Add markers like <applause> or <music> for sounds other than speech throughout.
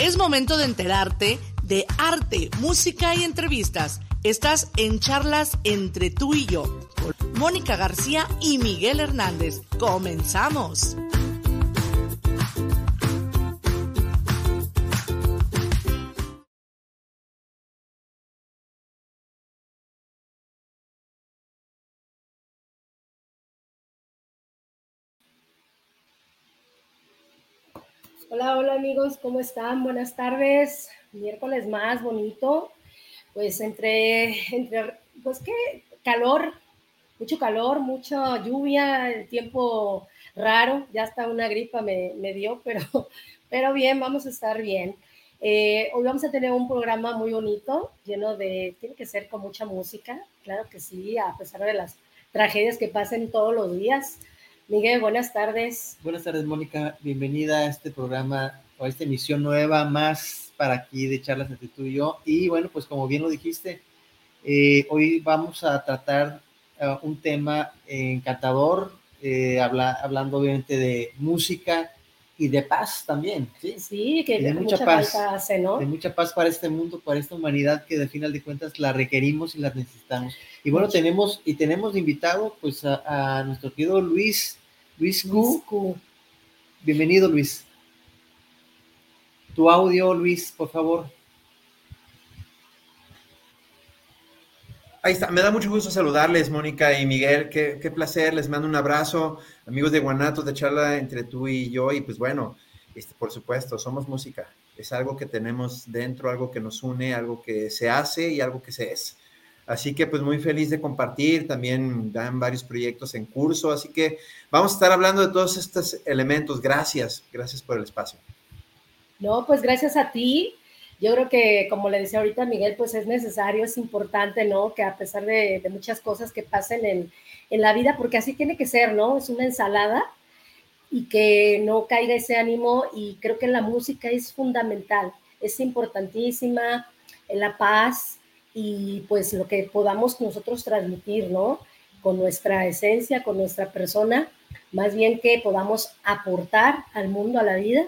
Es momento de enterarte de arte, música y entrevistas. Estás en charlas entre tú y yo, Mónica García y Miguel Hernández. Comenzamos. Hola, hola amigos, ¿cómo están? Buenas tardes. Miércoles más bonito. Pues entre, entre, pues qué, calor, mucho calor, mucha lluvia, el tiempo raro, ya hasta una gripa me, me dio, <laughs> pero, pero bien, vamos a estar bien. Eh, hoy vamos a tener un programa muy bonito, lleno de, tiene que ser con mucha música, claro que sí, a pesar de las tragedias que pasen todos los días. Miguel, buenas tardes. Buenas tardes, Mónica. Bienvenida a este programa o a esta emisión nueva más para aquí de charlas entre tú y yo. Y bueno, pues como bien lo dijiste, eh, hoy vamos a tratar uh, un tema encantador, eh, habla, hablando obviamente de música y de paz también. Sí, sí que de mucha, mucha paz hace, ¿no? De mucha paz para este mundo, para esta humanidad que de final de cuentas la requerimos y la necesitamos. Y bueno, tenemos y tenemos invitado pues a, a nuestro querido Luis Luis Gu. Bienvenido, Luis. Tu audio, Luis, por favor. Ahí está, me da mucho gusto saludarles, Mónica y Miguel. Qué, qué, placer, les mando un abrazo, amigos de Guanatos, de charla entre tú y yo. Y pues bueno, este, por supuesto, somos música. Es algo que tenemos dentro, algo que nos une, algo que se hace y algo que se es. Así que pues muy feliz de compartir, también dan varios proyectos en curso, así que vamos a estar hablando de todos estos elementos. Gracias, gracias por el espacio. No, pues gracias a ti. Yo creo que, como le decía ahorita Miguel, pues es necesario, es importante, ¿no? Que a pesar de, de muchas cosas que pasen en, en la vida, porque así tiene que ser, ¿no? Es una ensalada y que no caiga ese ánimo y creo que la música es fundamental, es importantísima, la paz, y pues lo que podamos nosotros transmitir, ¿no? Con nuestra esencia, con nuestra persona, más bien que podamos aportar al mundo, a la vida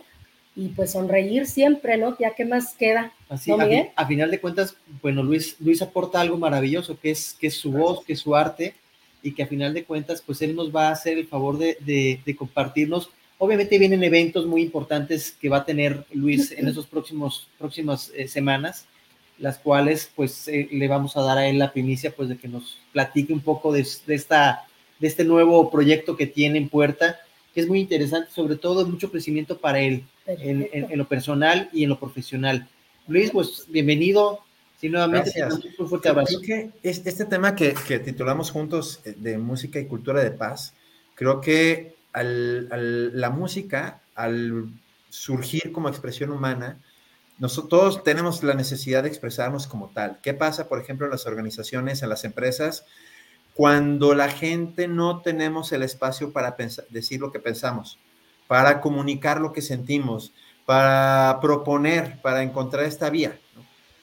y pues sonreír siempre, ¿no? Ya qué más queda. Así, a, final de cuentas, bueno, Luis, Luis aporta algo maravilloso, que es, que es su voz, que es su arte, y que a final de cuentas, pues él nos va a hacer el favor de, de, compartirnos. Obviamente vienen eventos muy importantes que va a tener Luis en <laughs> esos próximos, próximas eh, semanas las cuales pues eh, le vamos a dar a él la primicia pues de que nos platique un poco de, de, esta, de este nuevo proyecto que tiene en puerta, que es muy interesante, sobre todo mucho crecimiento para él en, en, lo personal y en lo profesional. Luis, pues bienvenido. Sí, nuevamente, un fuerte abrazo. Creo que este tema que, que, titulamos juntos eh, de música y cultura de paz, creo que al, al, la música, al surgir como expresión humana, nosotros tenemos la necesidad de expresarnos como tal. ¿Qué pasa, por ejemplo, en las organizaciones, en las empresas, cuando la gente no tenemos el espacio para decir lo que pensamos, para comunicar lo que sentimos, para proponer, para encontrar esta vía?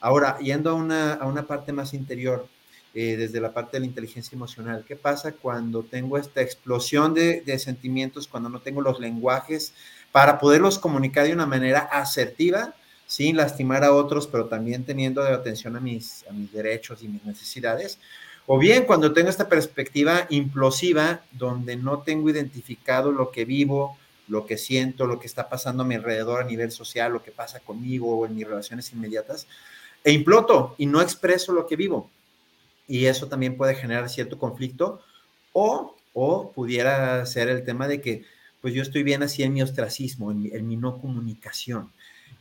Ahora, yendo a una, a una parte más interior, eh, desde la parte de la inteligencia emocional. ¿Qué pasa cuando tengo esta explosión de, de, sentimientos, cuando no tengo los lenguajes para poderlos comunicar de una manera asertiva sin lastimar a otros, pero también teniendo atención a mis, derechos y mis necesidades. O bien cuando tengo esta perspectiva implosiva, donde no tengo identificado lo que vivo, lo que siento, lo que está pasando a mi alrededor a nivel social, lo que pasa conmigo o en mis relaciones inmediatas, e imploto y no expreso lo que vivo. Y eso también puede generar cierto conflicto o, o pudiera ser el tema de que pues yo estoy bien así en mi ostracismo, en mi no comunicación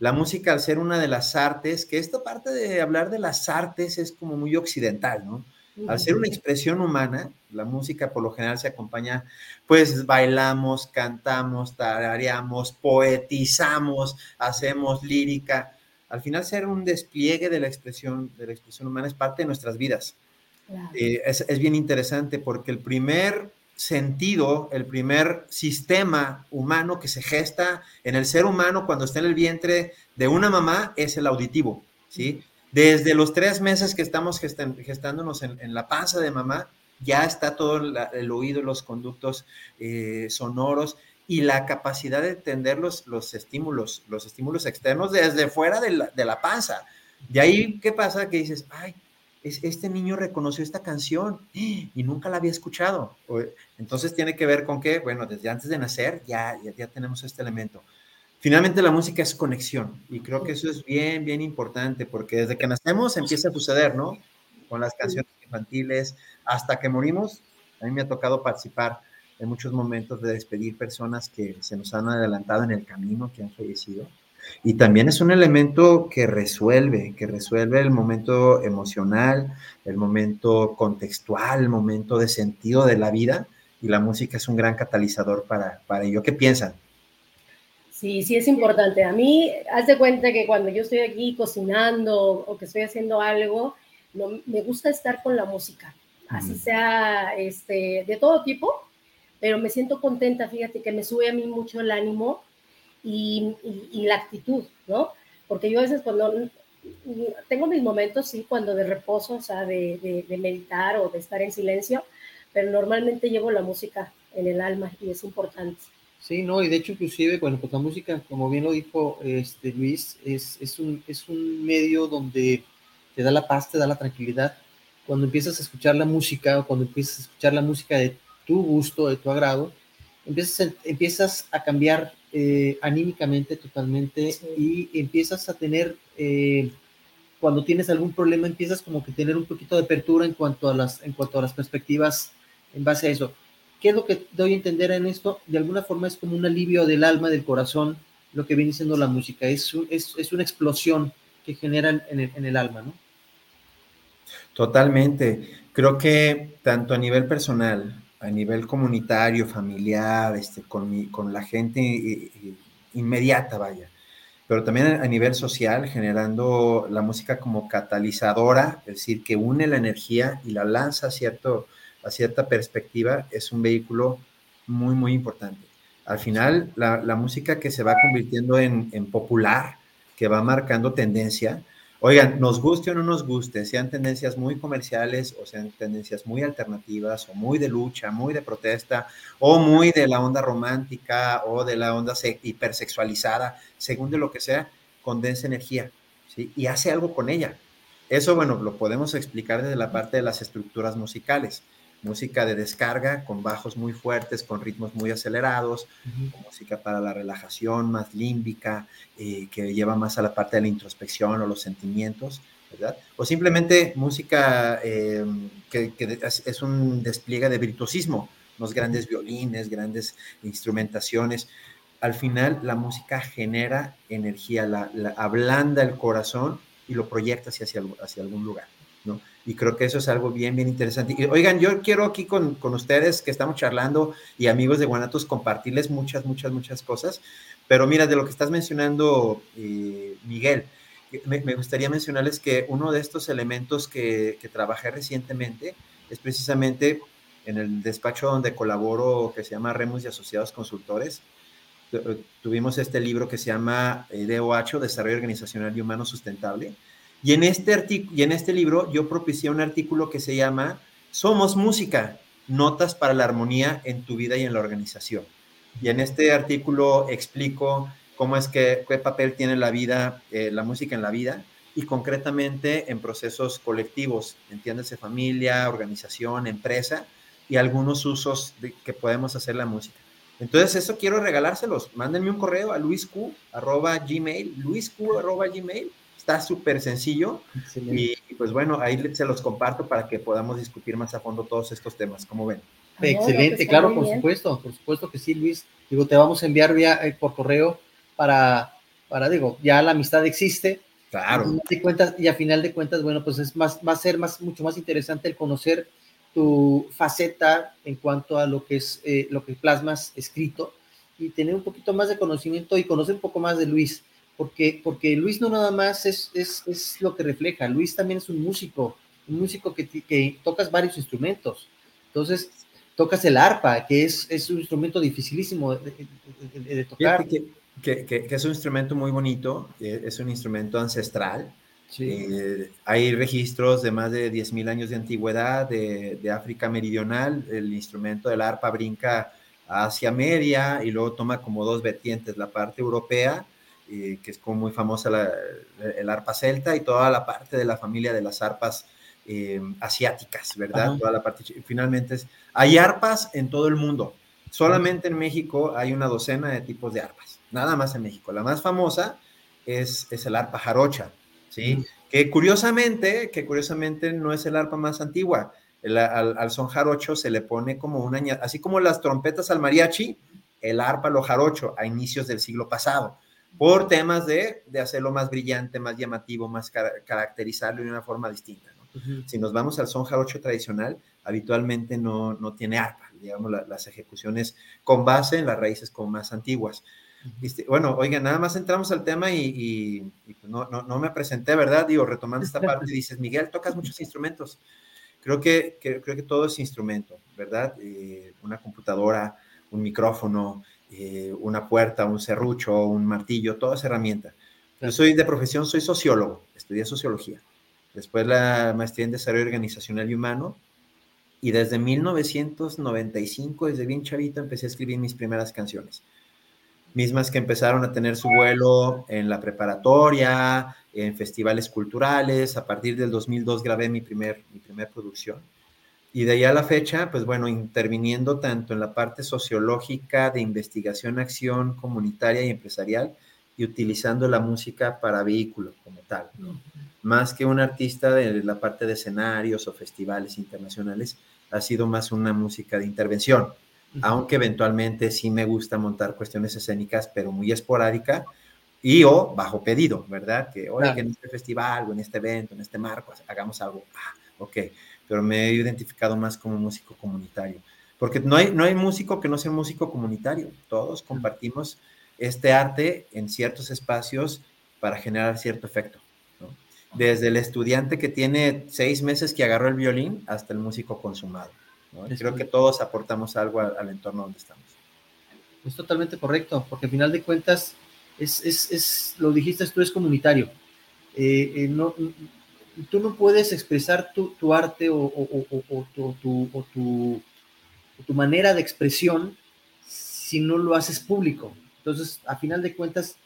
la música al ser una de las artes, que esta parte de hablar de las artes es como muy occidental, ¿no? Al ser una expresión humana, la música por lo general se acompaña, pues bailamos, cantamos, tarareamos, poetizamos, hacemos lírica. Al final ser un despliegue de la expresión, de la expresión humana es parte de nuestras vidas. Eh, es, es, bien interesante porque el primer sentido, el primer sistema humano que se gesta en el ser humano cuando está en el vientre de una mamá es el auditivo, ¿sí? Desde los tres meses que estamos gestándonos en, la panza de mamá, ya está todo el oído, los conductos eh, sonoros y la capacidad de entender los, los estímulos, los estímulos externos desde fuera de la, de la panza. De ahí, ¿qué pasa? Que dices, ay, este niño reconoció esta canción <gasps> y nunca la había escuchado. Entonces tiene que ver con que, bueno, desde antes de nacer ya, ya, ya, tenemos este elemento. Finalmente la música es conexión y creo que eso es bien, bien importante porque desde que nacemos empieza a suceder, ¿no? Con las canciones infantiles hasta que morimos. A mí me ha tocado participar en muchos momentos de despedir personas que se nos han adelantado en el camino, que han fallecido. Y también es un elemento que resuelve, que resuelve el momento emocional, el momento contextual, el momento de sentido de la vida. Y la música es un gran catalizador para, para ello. ¿Qué piensan? Sí, sí es importante. A mí, haz de cuenta que cuando yo estoy aquí cocinando o que estoy haciendo algo, no, me gusta estar con la música, así sea este, de todo tipo, pero me siento contenta, fíjate que me sube a mí mucho el ánimo y, la actitud, ¿no? Porque yo a veces cuando tengo mis momentos, sí, cuando de reposo, o sea, de, meditar o de estar en silencio, pero normalmente llevo la música en el alma y es importante. Sí, no, y de hecho inclusive, bueno, pues la música, como bien lo dijo este, Luis, es, es, un, es un medio donde te da la paz, te da la tranquilidad. Cuando empiezas a escuchar la música o cuando empiezas a escuchar la música de tu gusto, de tu agrado, empiezas empiezas a cambiar eh, anímicamente totalmente y empiezas a tener, eh, cuando tienes algún problema, empiezas como que tener un poquito de apertura en cuanto a las, en cuanto a las perspectivas en base a eso. ¿Qué es lo que doy a entender en esto? De alguna forma es como un alivio del alma, del corazón, lo que viene siendo la música. Es, es, es una explosión que genera en el, en el alma, ¿no? Totalmente. Creo que tanto a nivel personal a nivel comunitario, familiar, este, con, con la gente eh, eh, inmediata, vaya, pero también a nivel social, generando la música como catalizadora, es decir, que une la energía y la lanza a, cierto, a cierta perspectiva, es un vehículo muy, muy importante. Al final, la, la música que se va convirtiendo en, en popular, que va marcando tendencia, Oigan, nos guste o no nos guste, sean tendencias muy comerciales o sean tendencias muy alternativas o muy de lucha, muy de protesta o muy de la onda romántica o de la onda hipersexualizada, según de lo que sea, condensa energía y hace algo con ella. Eso, bueno, lo podemos explicar desde la parte de las estructuras musicales música de descarga con bajos muy fuertes, con ritmos muy acelerados, música para la relajación más límbica, eh, que lleva más a la parte de la introspección o los sentimientos, ¿verdad? O simplemente música eh, que, es un despliegue de virtuosismo, unos grandes violines, grandes instrumentaciones. Al final, la música genera energía, la, ablanda el corazón y lo proyecta hacia, hacia algún lugar, ¿no? y creo que eso es algo bien, bien interesante. Y oigan, yo quiero aquí con, con, ustedes que estamos charlando y amigos de Guanatos compartirles muchas, muchas, muchas cosas, pero mira, de lo que estás mencionando, eh, Miguel, me, me, gustaría mencionarles que uno de estos elementos que, que trabajé recientemente es precisamente en el despacho donde colaboro, que se llama Remus y Asociados Consultores, tuvimos este libro que se llama eh, DOH, Desarrollo Organizacional y Humano Sustentable, y en este, y en este libro yo propicié un artículo que se llama Somos Música, Notas para la Armonía en tu vida y en la organización. Y en este artículo explico cómo es que, qué papel tiene la vida, eh, la música en la vida y concretamente en procesos colectivos, entiéndase familia, organización, empresa y algunos usos que podemos hacer la música. Entonces, eso quiero regalárselos. Mándenme un correo a luisq, arroba Está súper sencillo y, pues bueno, ahí se los comparto para que podamos discutir más a fondo todos estos temas. ¿Cómo ven? Excelente, claro, por supuesto, por supuesto que sí, Luis. Digo, te vamos a enviar vía, eh, por correo para, para, digo, ya la amistad existe. Claro. Y, cuentas, y a final de cuentas, bueno, pues es más, va a ser más, mucho más interesante el conocer tu faceta en cuanto a lo que es, eh, lo que plasmas escrito y tener un poquito más de conocimiento y conocer un poco más de Luis porque, porque Luis no nada más es, es, es lo que refleja, Luis también es un músico, un músico que, que tocas varios instrumentos. Entonces, tocas el arpa, que es, es un instrumento dificilísimo de, tocar. Que, que, que, es un instrumento muy bonito, es un instrumento ancestral. Eh, hay registros de más de 10.000 años de antigüedad de, de, África Meridional. El instrumento del arpa brinca a Asia Media y luego toma como dos vertientes, la parte europea, eh, que es como muy famosa el arpa celta y toda la parte de la familia de las arpas eh, asiáticas, ¿verdad? Toda la parte, finalmente es, hay arpas en todo el mundo, solamente en México hay una docena de tipos de arpas, nada más en México. La más famosa es, es el arpa jarocha, ¿sí? Que curiosamente, que curiosamente no es el arpa más antigua, al, son jarocho se le pone como una, así como las trompetas al mariachi, el arpa lo jarocho a inicios del siglo pasado, por temas de, de hacerlo más brillante, más llamativo, más caracterizarlo de una forma distinta. Si nos vamos al son jarocho tradicional, habitualmente no, no tiene arpa, digamos, las ejecuciones con base en las raíces como más antiguas. Este, bueno, oigan, nada más entramos al tema y, pues no, no, no, me presenté, ¿verdad? Digo, retomando esta <laughs> parte, dices, Miguel, tocas muchos instrumentos. Creo que, creo que todo es instrumento, ¿verdad? Eh, una computadora, un micrófono, eh, una puerta, un serrucho, un martillo, todo es herramienta. Yo soy de profesión, soy sociólogo, estudié sociología. Después la maestría en desarrollo organizacional y humano. Y desde 1995, desde bien chavito, empecé a escribir mis primeras canciones mismas que empezaron a tener su vuelo en la preparatoria, en festivales culturales. A partir del 2002 grabé mi primer, mi primer producción. Y de ahí a la fecha, pues bueno, interviniendo tanto en la parte sociológica de investigación, acción comunitaria y empresarial, y utilizando la música para vehículos como tal. Más que un artista de la parte de escenarios o festivales internacionales, ha sido más una música de intervención aunque eventualmente sí me gusta montar cuestiones escénicas, pero muy esporádica y o bajo pedido, ¿verdad? Que, oye, que en este festival o en este evento, en este marco, hagamos algo. Ah, ok, pero me he identificado más como músico comunitario, porque no hay, no hay músico que no sea músico comunitario, todos compartimos este arte en ciertos espacios para generar cierto efecto. Desde el estudiante que tiene seis meses que agarró el violín hasta el músico consumado. Creo que todos aportamos algo al, entorno donde estamos. Es totalmente correcto, porque al final de cuentas, es, es, es lo dijiste, tú eres comunitario. Eh, eh, no, tú no puedes expresar tu, tu arte o, o, o, tu, tu, tu, manera de expresión si no lo haces público. Entonces, a final de cuentas,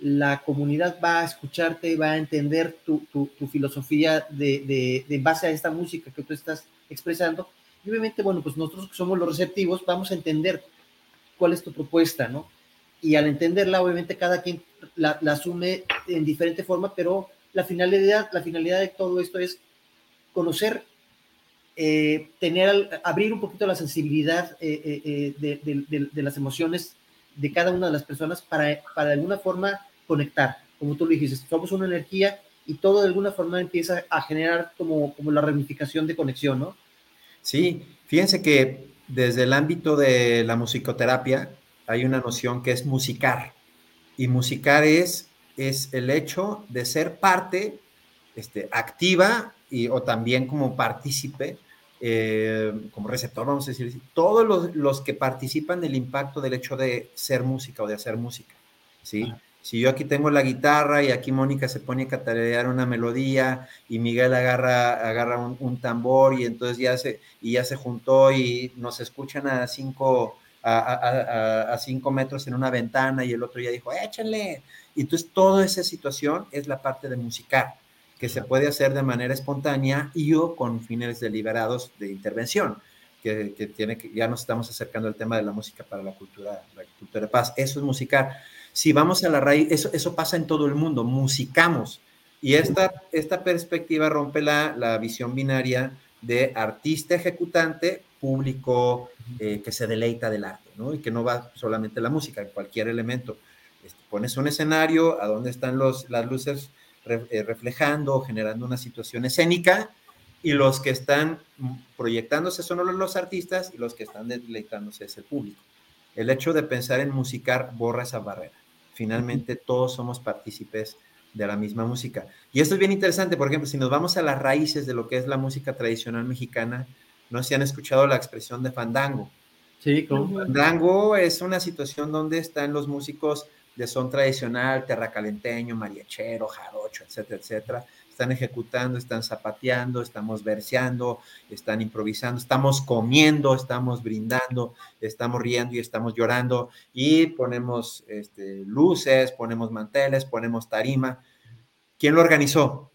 la comunidad va a escucharte, va a entender tu, filosofía de, de, base a esta música que tú estás expresando y obviamente, bueno, pues nosotros que somos los receptivos vamos a entender cuál es tu propuesta, ¿no? Y al entenderla, obviamente cada quien la, asume en diferente forma, pero la finalidad, la finalidad de todo esto es conocer, eh, tener, abrir un poquito la sensibilidad eh, eh, de, de, las emociones de cada una de las personas para, para de alguna forma conectar. Como tú lo dijiste, somos una energía y todo de alguna forma empieza a generar como, como la ramificación de conexión, ¿no? Sí, fíjense que desde el ámbito de la musicoterapia hay una noción que es musicar. Y musicar es, es el hecho de ser parte este, activa y, o también como partícipe, eh, como receptor, vamos a decir, todos los, los, que participan del impacto del hecho de ser música o de hacer música. ¿sí? Ah. Si yo aquí tengo la guitarra y aquí Mónica se pone a catalear una melodía y Miguel agarra, agarra un, tambor y entonces ya se, y ya se juntó y nos escuchan a cinco, a, cinco metros en una ventana y el otro ya dijo, échenle. Y entonces toda esa situación es la parte de musicar, que se puede hacer de manera espontánea y o con fines deliberados de intervención. Que, que, tiene que ya nos estamos acercando al tema de la música para la cultura, la cultura de paz. Eso es musicar. Si vamos a la raíz, eso, eso pasa en todo el mundo, musicamos. Y esta, esta perspectiva rompe la, la visión binaria de artista ejecutante, público eh, que se deleita del arte, ¿no? Y que no va solamente la música, en cualquier elemento. Pones un escenario, a dónde están los, las luces eh, reflejando, generando una situación escénica, y los que están proyectándose son los artistas y los que están deleitándose es el público. El hecho de pensar en musicar borra esa barrera finalmente todos somos partícipes de la misma música. Y esto es bien interesante, por ejemplo, si nos vamos a las raíces de lo que es la música tradicional mexicana, no sé si han escuchado la expresión de fandango. Sí, ¿cómo? Fandango es una situación donde están los músicos son tradicional, terracalenteño, mariachero, jarocho, etcétera, etcétera. están ejecutando, están zapateando, estamos verseando, están improvisando, estamos comiendo, estamos brindando, estamos riendo y estamos llorando y ponemos este, luces, ponemos manteles, ponemos tarima. ¿Quién lo organizó?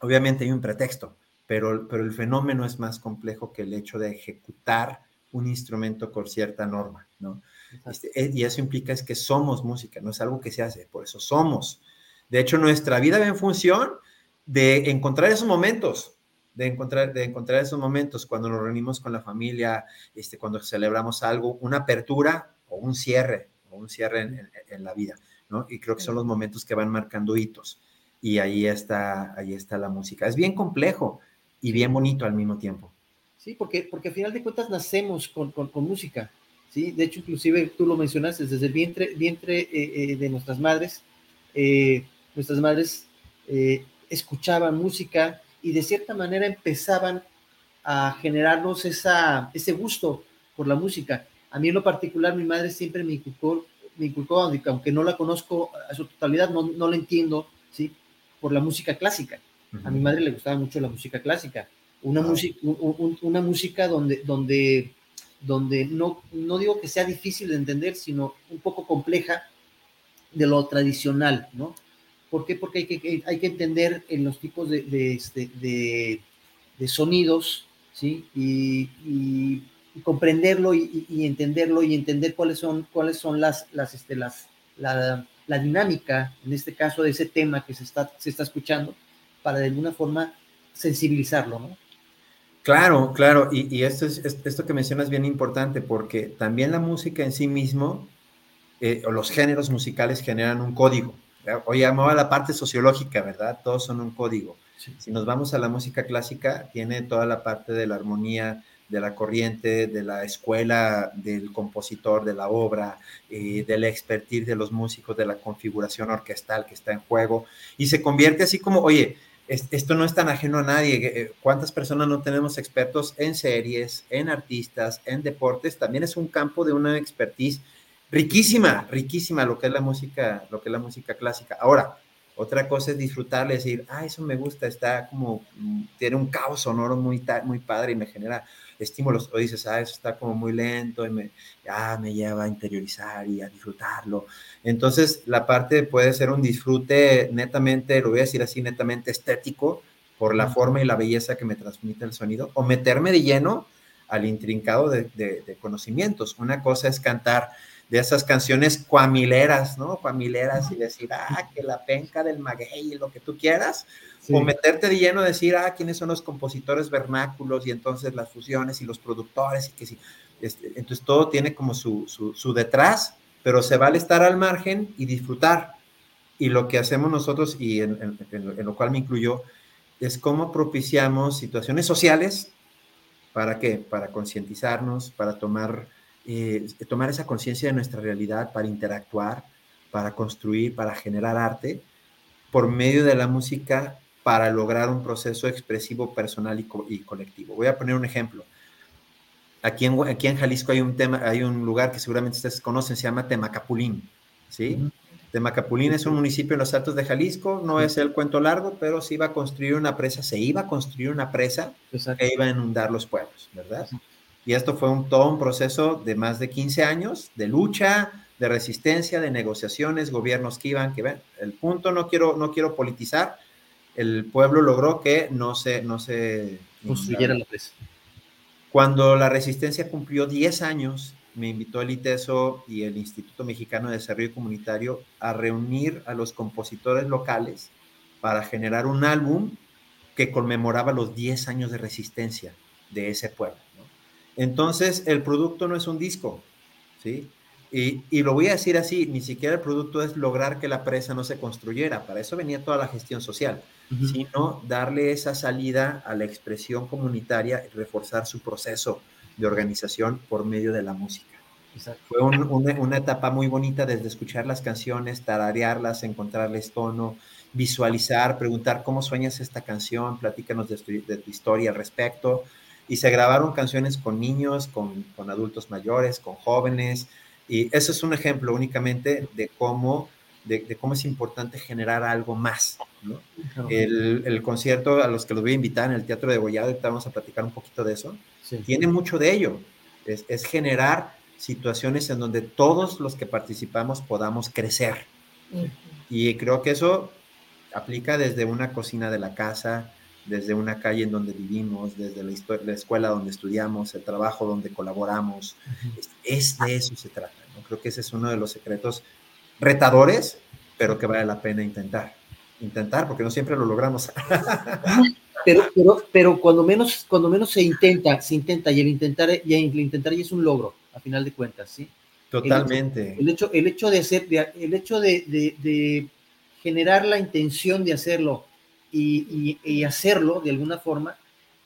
Obviamente hay un pretexto, pero, pero el fenómeno es más complejo que el hecho de ejecutar un instrumento con cierta norma, ¿no? Este, y eso implica es que somos música, no es algo que se hace, por eso somos. De hecho, nuestra vida va en función de encontrar esos momentos, de encontrar, de encontrar esos momentos cuando nos reunimos con la familia, este, cuando celebramos algo, una apertura o un cierre, o un cierre en, en, la vida, ¿no? Y creo que son los momentos que van marcando hitos. Y ahí está, ahí está la música. Es bien complejo y bien bonito al mismo tiempo. Sí, porque, porque al final de cuentas nacemos con, con, con música. ¿Sí? De hecho, inclusive tú lo mencionaste, desde el vientre, vientre eh, eh, de nuestras madres, eh, nuestras madres escuchaban música y de cierta manera empezaban a generarnos esa, ese gusto por la música. A mí en lo particular, mi madre siempre me inculcó, me inculcó aunque no la conozco a su totalidad, no, no la entiendo, ¿sí? Por la música clásica. A mi madre le gustaba mucho la música clásica. Una, música, una música donde, donde donde no, no digo que sea difícil de entender, sino un poco compleja de lo tradicional, ¿no? ¿Por qué? Porque hay que, hay que entender en los tipos de, de, este, de, sonidos, ¿sí? Y, y, comprenderlo y, entenderlo y entender cuáles son, cuáles son las, las, este, las, la, la, dinámica, en este caso, de ese tema que se está, se está escuchando, para de alguna forma sensibilizarlo, ¿no? Claro, claro, y, esto, es, esto que mencionas es bien importante porque también la música en sí mismo, eh, o los géneros musicales generan un código. Hoy llamaba la parte sociológica, ¿verdad? Todos son un código. Si nos vamos a la música clásica, tiene toda la parte de la armonía, de la corriente, de la escuela del compositor, de la obra, eh, del expertise de los músicos, de la configuración orquestal que está en juego, y se convierte así como, oye, esto no es tan ajeno a nadie. Eh, ¿Cuántas personas no tenemos expertos en series, en artistas, en deportes? También es un campo de una expertise riquísima, riquísima lo que es la música, lo que es la música clásica. Ahora, otra cosa es disfrutar, decir, ah, eso me gusta, está como, mm, tiene un caos sonoro muy, muy padre y me genera estímulos, o dices, ah, eso está como muy lento y me, ya me lleva a interiorizar y a disfrutarlo. Entonces, la parte puede ser un disfrute netamente, lo voy a decir así, netamente estético, por la forma y la belleza que me transmite el sonido, o meterme de lleno al intrincado de, de, conocimientos. Una cosa es cantar de esas canciones cuamileras, ¿no? Cuamileras y decir, ah, que la penca del maguey y lo que tú quieras, o meterte de lleno a decir, ah, quiénes son los compositores vernáculos y entonces las fusiones y los productores y que sí. Este, entonces todo tiene como su, su, detrás, pero se vale estar al margen y disfrutar. Y lo que hacemos nosotros, y en, lo cual me incluyo, es cómo propiciamos situaciones sociales. ¿Para qué? Para concientizarnos, para tomar, eh, tomar esa conciencia de nuestra realidad, para interactuar, para construir, para generar arte por medio de la música para lograr un proceso expresivo personal y, colectivo. Voy a poner un ejemplo. Aquí en, aquí en Jalisco hay un, tema, hay un lugar que seguramente ustedes conocen, se llama Temacapulín. ¿sí? Temacapulín es un municipio en los Altos de Jalisco, no es el cuento largo, pero se iba a construir una presa, se iba a construir una presa que iba a inundar los pueblos, ¿verdad? Y esto fue un, todo un proceso de más de 15 años de lucha, de resistencia, de negociaciones, gobiernos que iban, que ven. El punto no quiero, no quiero politizar, el pueblo logró que no se, no se construyera la presa. Cuando la resistencia cumplió 10 años, me invitó el ITESO y el Instituto Mexicano de Desarrollo Comunitario a reunir a los compositores locales para generar un álbum que conmemoraba los 10 años de resistencia de ese pueblo. Entonces, el producto no es un disco, ¿sí? Y, y, lo voy a decir así, ni siquiera el producto es lograr que la presa no se construyera, para eso venía toda la gestión social sino darle esa salida a la expresión comunitaria y reforzar su proceso de organización por medio de la música. Fue una, etapa muy bonita desde escuchar las canciones, tararearlas, encontrarles tono, visualizar, preguntar cómo sueñas esta canción, platícanos de tu, de tu historia al respecto. Y se grabaron canciones con niños, con, con adultos mayores, con jóvenes. Y eso es un ejemplo únicamente de cómo de, cómo es importante generar algo más. ¿no? El, concierto a los que los voy a invitar en el Teatro de Gollado, vamos a platicar un poquito de eso, tiene mucho de ello. Es, es, generar situaciones en donde todos los que participamos podamos crecer. Y creo que eso aplica desde una cocina de la casa, desde una calle en donde vivimos, desde la, la escuela donde estudiamos, el trabajo donde colaboramos. es, de eso se trata. ¿no? Creo que ese es uno de los secretos retadores, pero que vale la pena intentar. Intentar, porque no siempre lo logramos. <laughs> pero, pero, pero cuando menos, cuando menos se intenta, se intenta, y el intentar, y el intentar ya es un logro, a final de cuentas, ¿sí? Totalmente. El hecho, el hecho, de hacer, el hecho de, de, generar la intención de hacerlo y, y, hacerlo de alguna forma,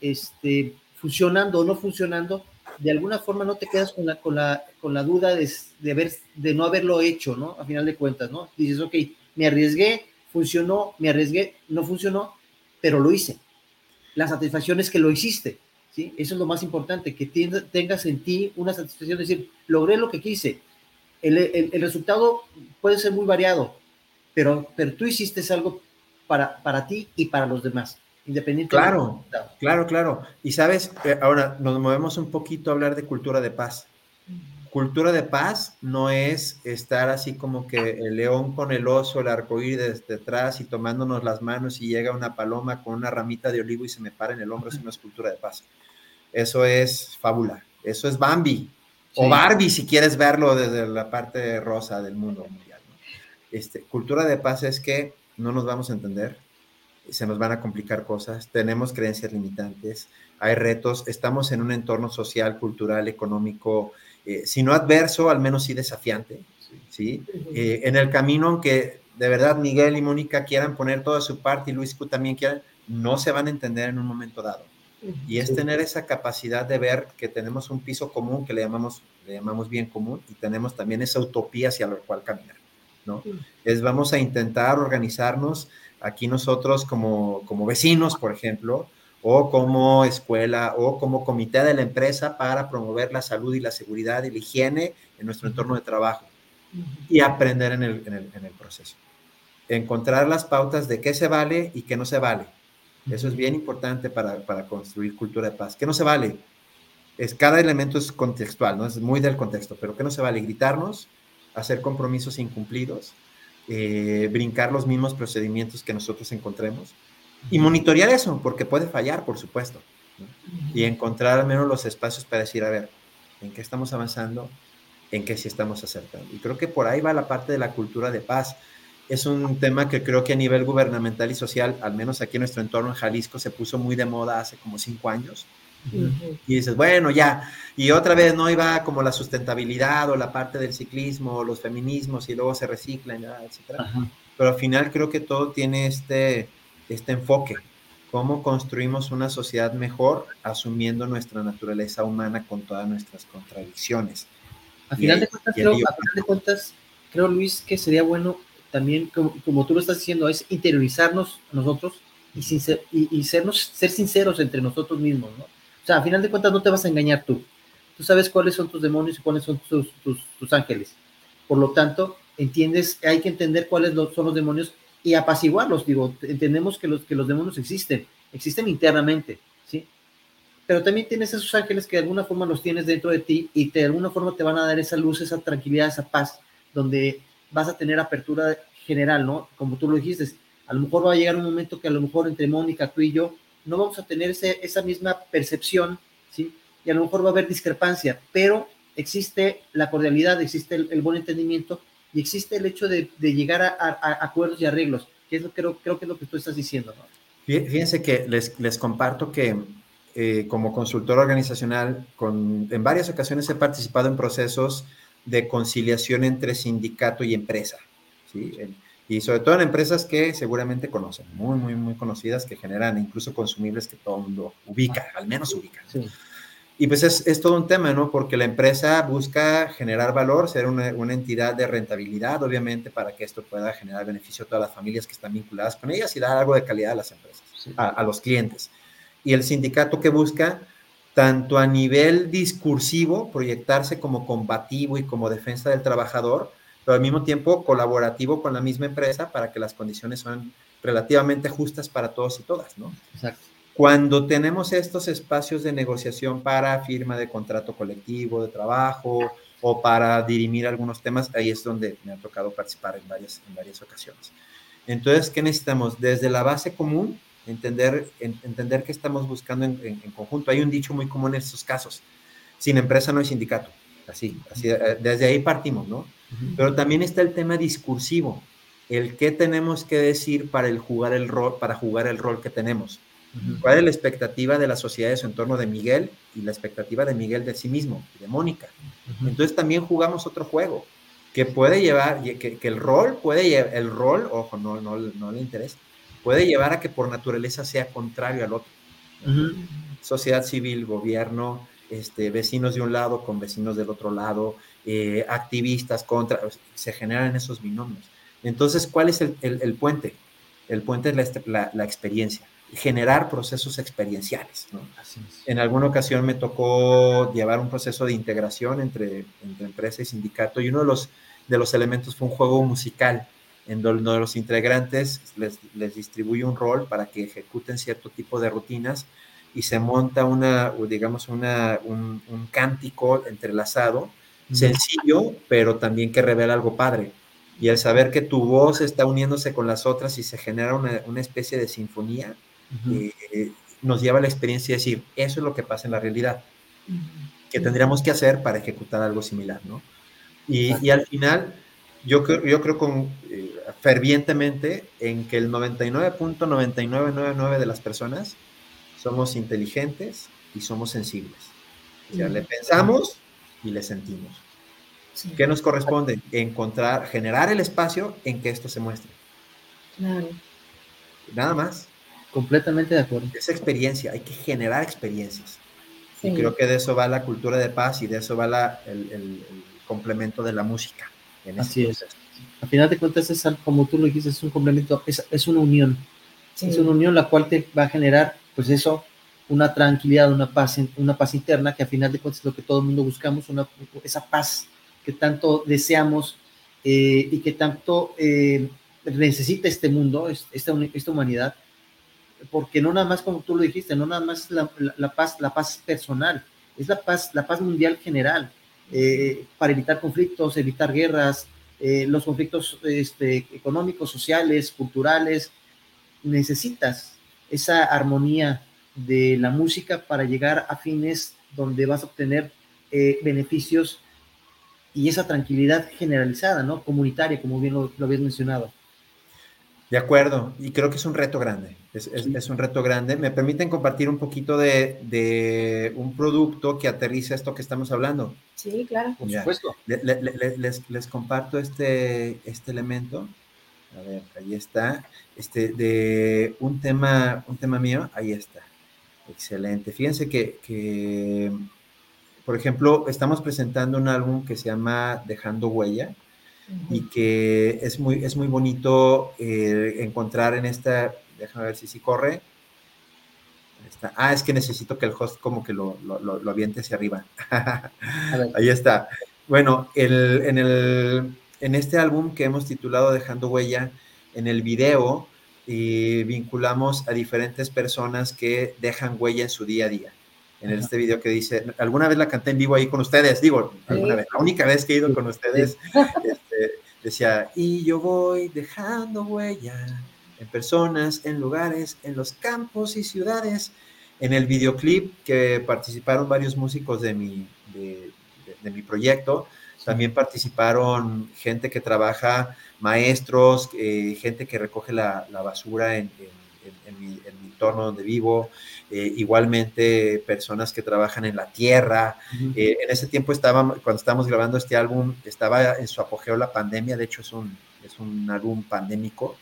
este, funcionando o no funcionando, de alguna forma no te quedas con la, con la, con la duda de, de, haber, de no haberlo hecho, ¿no? A final de cuentas, ¿no? Dices, ok, me arriesgué, funcionó, me arriesgué, no funcionó, pero lo hice. La satisfacción es que lo hiciste, ¿sí? Eso es lo más importante, que tengas en ti una satisfacción de decir, logré lo que quise. El, el, el resultado puede ser muy variado, pero, pero tú hiciste algo para, para ti y para los demás. Independiente. Claro, claro, claro. Y sabes, eh, ahora nos movemos un poquito a hablar de cultura de paz. Cultura de paz no es estar así como que el león con el oso, el arcoíris detrás y tomándonos las manos y llega una paloma con una ramita de olivo y se me para en el hombro, eso no es cultura de paz. Eso es fábula, eso es Bambi o Barbie si quieres verlo desde la parte rosa del mundo mundial. Este, cultura de paz es que no nos vamos a entender, se nos van a complicar cosas, tenemos creencias limitantes, hay retos, estamos en un entorno social, cultural, económico, eh, si no adverso, al menos sí desafiante, ¿sí? Eh, en el camino, aunque de verdad Miguel y Mónica quieran poner toda su parte y Luis también quieran, no se van a entender en un momento dado. Y es tener esa capacidad de ver que tenemos un piso común que le llamamos, le llamamos bien común y tenemos también esa utopía hacia la cual caminar, ¿no? Es vamos a intentar organizarnos aquí nosotros como, como vecinos, por ejemplo, o como escuela o como comité de la empresa para promover la salud y la seguridad y la higiene en nuestro entorno de trabajo y aprender en el, en el, en el proceso. Encontrar las pautas de qué se vale y qué no se vale. Eso es bien importante para, para, construir cultura de paz. ¿Qué no se vale? Es, cada elemento es contextual, ¿no? Es muy del contexto, pero ¿qué no se vale? Gritarnos, hacer compromisos incumplidos, eh, brincar los mismos procedimientos que nosotros encontremos y monitorear eso, porque puede fallar, por supuesto, y encontrar al menos los espacios para decir, a ver, ¿en qué estamos avanzando? ¿En qué sí estamos acertando? Y creo que por ahí va la parte de la cultura de paz. Es un tema que creo que a nivel gubernamental y social, al menos aquí en nuestro entorno en Jalisco, se puso muy de moda hace como cinco años y dices, bueno, ya, y otra vez no iba como la sustentabilidad o la parte del ciclismo o los feminismos y luego se reciclan, etcétera. Pero al final creo que todo tiene este, este enfoque, cómo construimos una sociedad mejor asumiendo nuestra naturaleza humana con todas nuestras contradicciones. A final, de, cuentas, creo, a final de cuentas, creo, Luis, que sería bueno también, como, como tú lo estás diciendo, es interiorizarnos nosotros y, y, y sernos, ser sinceros entre nosotros mismos, ¿no? O sea, a final de cuentas no te vas a engañar tú. Tú sabes cuáles son tus demonios y cuáles son tus, tus, ángeles. Por lo tanto, entiendes, hay que entender cuáles son los demonios y apaciguarlos. Digo, entendemos que los, que los demonios existen, existen internamente, ¿sí? Pero también tienes esos ángeles que de alguna forma los tienes dentro de ti y de alguna forma te van a dar esa luz, esa tranquilidad, esa paz, donde vas a tener apertura general, ¿no? Como tú lo dijiste, a lo mejor va a llegar un momento que a lo mejor entre Mónica, tú y yo, no vamos a tener esa misma percepción, ¿sí? Y a lo mejor va a haber discrepancia, pero existe la cordialidad, existe el, buen entendimiento y existe el hecho de, llegar a, acuerdos y arreglos, que es lo creo, creo que es lo que tú estás diciendo, ¿no? Fíjense que les, comparto que eh, como consultor organizacional, en varias ocasiones he participado en procesos de conciliación entre sindicato y empresa. ¿sí? Y sobre todo en empresas que seguramente conocen, muy, muy, muy conocidas, que generan incluso consumibles que todo el mundo ubica, al menos ubica. Y pues es, es, todo un tema, ¿no? Porque la empresa busca generar valor, ser una, una, entidad de rentabilidad, obviamente, para que esto pueda generar beneficio a todas las familias que están vinculadas con ellas y dar algo de calidad a las empresas, a, a los clientes. Y el sindicato que busca, tanto a nivel discursivo, proyectarse como combativo y como defensa del trabajador, pero al mismo tiempo colaborativo con la misma empresa para que las condiciones sean relativamente justas para todos y todas, ¿no? Exacto. Cuando tenemos estos espacios de negociación para firma de contrato colectivo de trabajo o para dirimir algunos temas, ahí es donde me ha tocado participar en varias, en varias ocasiones. Entonces, ¿qué necesitamos? Desde la base común, entender, entender que estamos buscando en, en, conjunto. Hay un dicho muy común en estos casos, sin empresa no hay sindicato. Así, así eh, desde ahí partimos, ¿no? Pero también está el tema discursivo, el qué tenemos que decir para, el jugar, el rol, para jugar el rol que tenemos. ¿Cuál es la expectativa de la sociedad de su entorno de Miguel y la expectativa de Miguel de sí mismo y de Mónica? Entonces también jugamos otro juego que puede llevar, que, que el rol puede llevar, el rol, ojo, no, no, no le interesa, puede llevar a que por naturaleza sea contrario al otro. Sociedad civil, gobierno, este, vecinos de un lado con vecinos del otro lado, eh, activistas contra, se generan esos binomios. Entonces, ¿cuál es el, el, puente? El puente es la, la, experiencia, generar procesos experienciales. ¿no? En alguna ocasión me tocó llevar un proceso de integración entre, entre empresa y sindicato y uno de los, de los elementos fue un juego musical en donde los integrantes les, les distribuye un rol para que ejecuten cierto tipo de rutinas y se monta una, digamos, una, un, un cántico entrelazado, sencillo, pero también que revela algo padre. Y el saber que tu voz está uniéndose con las otras y se genera una, una especie de sinfonía, eh, nos lleva a la experiencia de decir, eso es lo que pasa en la realidad, que tendríamos que hacer para ejecutar algo similar, ¿no? Y, y al final, yo creo, yo creo con, eh, fervientemente en que el 99.9999 de las personas somos inteligentes y somos sensibles. O sea, le pensamos y le sentimos. Sí. ¿Qué nos corresponde? Encontrar, generar el espacio en que esto se muestre. Claro. Nada más. Completamente de acuerdo. Esa experiencia, hay que generar experiencias. Sí. Y creo que de eso va la cultura de paz y de eso va la, el, el, el, complemento de la música. En Así es. A final de cuentas, es, como tú lo dijiste, es un complemento, es, es una unión. Sí. Es una unión la cual te va a generar, pues eso, una tranquilidad, una paz, una paz interna, que a final de cuentas es lo que todo el mundo buscamos, una, esa paz que tanto deseamos eh, y que tanto eh, necesita este mundo, esta, esta humanidad, porque no nada más como tú lo dijiste, no nada más la, la, la paz, la paz personal, es la paz, la paz mundial general, eh, para evitar conflictos, evitar guerras, eh, los conflictos este, económicos, sociales, culturales, necesitas esa armonía de la música para llegar a fines donde vas a obtener eh, beneficios y esa tranquilidad generalizada, ¿no? Comunitaria, como bien lo, lo habías mencionado. De acuerdo, y creo que es un reto grande, es, es, es un reto grande. ¿Me permiten compartir un poquito de, de, un producto que aterriza esto que estamos hablando? Sí, claro. Por ya. supuesto. Le, le, le, les, les, comparto este, este elemento. A ver, ahí está. Este, de un tema, un tema mío, ahí está. Excelente. Fíjense que, que, por ejemplo, estamos presentando un álbum que se llama Dejando Huella y que es muy, es muy bonito eh, encontrar en esta, déjame ver si sí corre. Está. Ah, es que necesito que el host como que lo, lo, lo, lo aviente hacia arriba. <laughs> Ahí está. Bueno, el, en, el, en este álbum que hemos titulado Dejando Huella, en el video eh, vinculamos a diferentes personas que dejan huella en su día a día. En Ajá. este video que dice, alguna vez la canté en vivo ahí con ustedes, digo, alguna sí. vez, la única vez que he ido con ustedes, sí. este, decía, y yo voy dejando huella en personas, en lugares, en los campos y ciudades. En el videoclip que participaron varios músicos de mi, de, de, de mi proyecto, también participaron gente que trabaja, maestros, eh, gente que recoge la, la basura en, en, en, mi, en, mi, entorno donde vivo, eh, igualmente personas que trabajan en la tierra. Uh -huh. eh, en ese tiempo estaba, cuando estábamos grabando este álbum, estaba en su apogeo la pandemia, de hecho es un, es un álbum pandémico.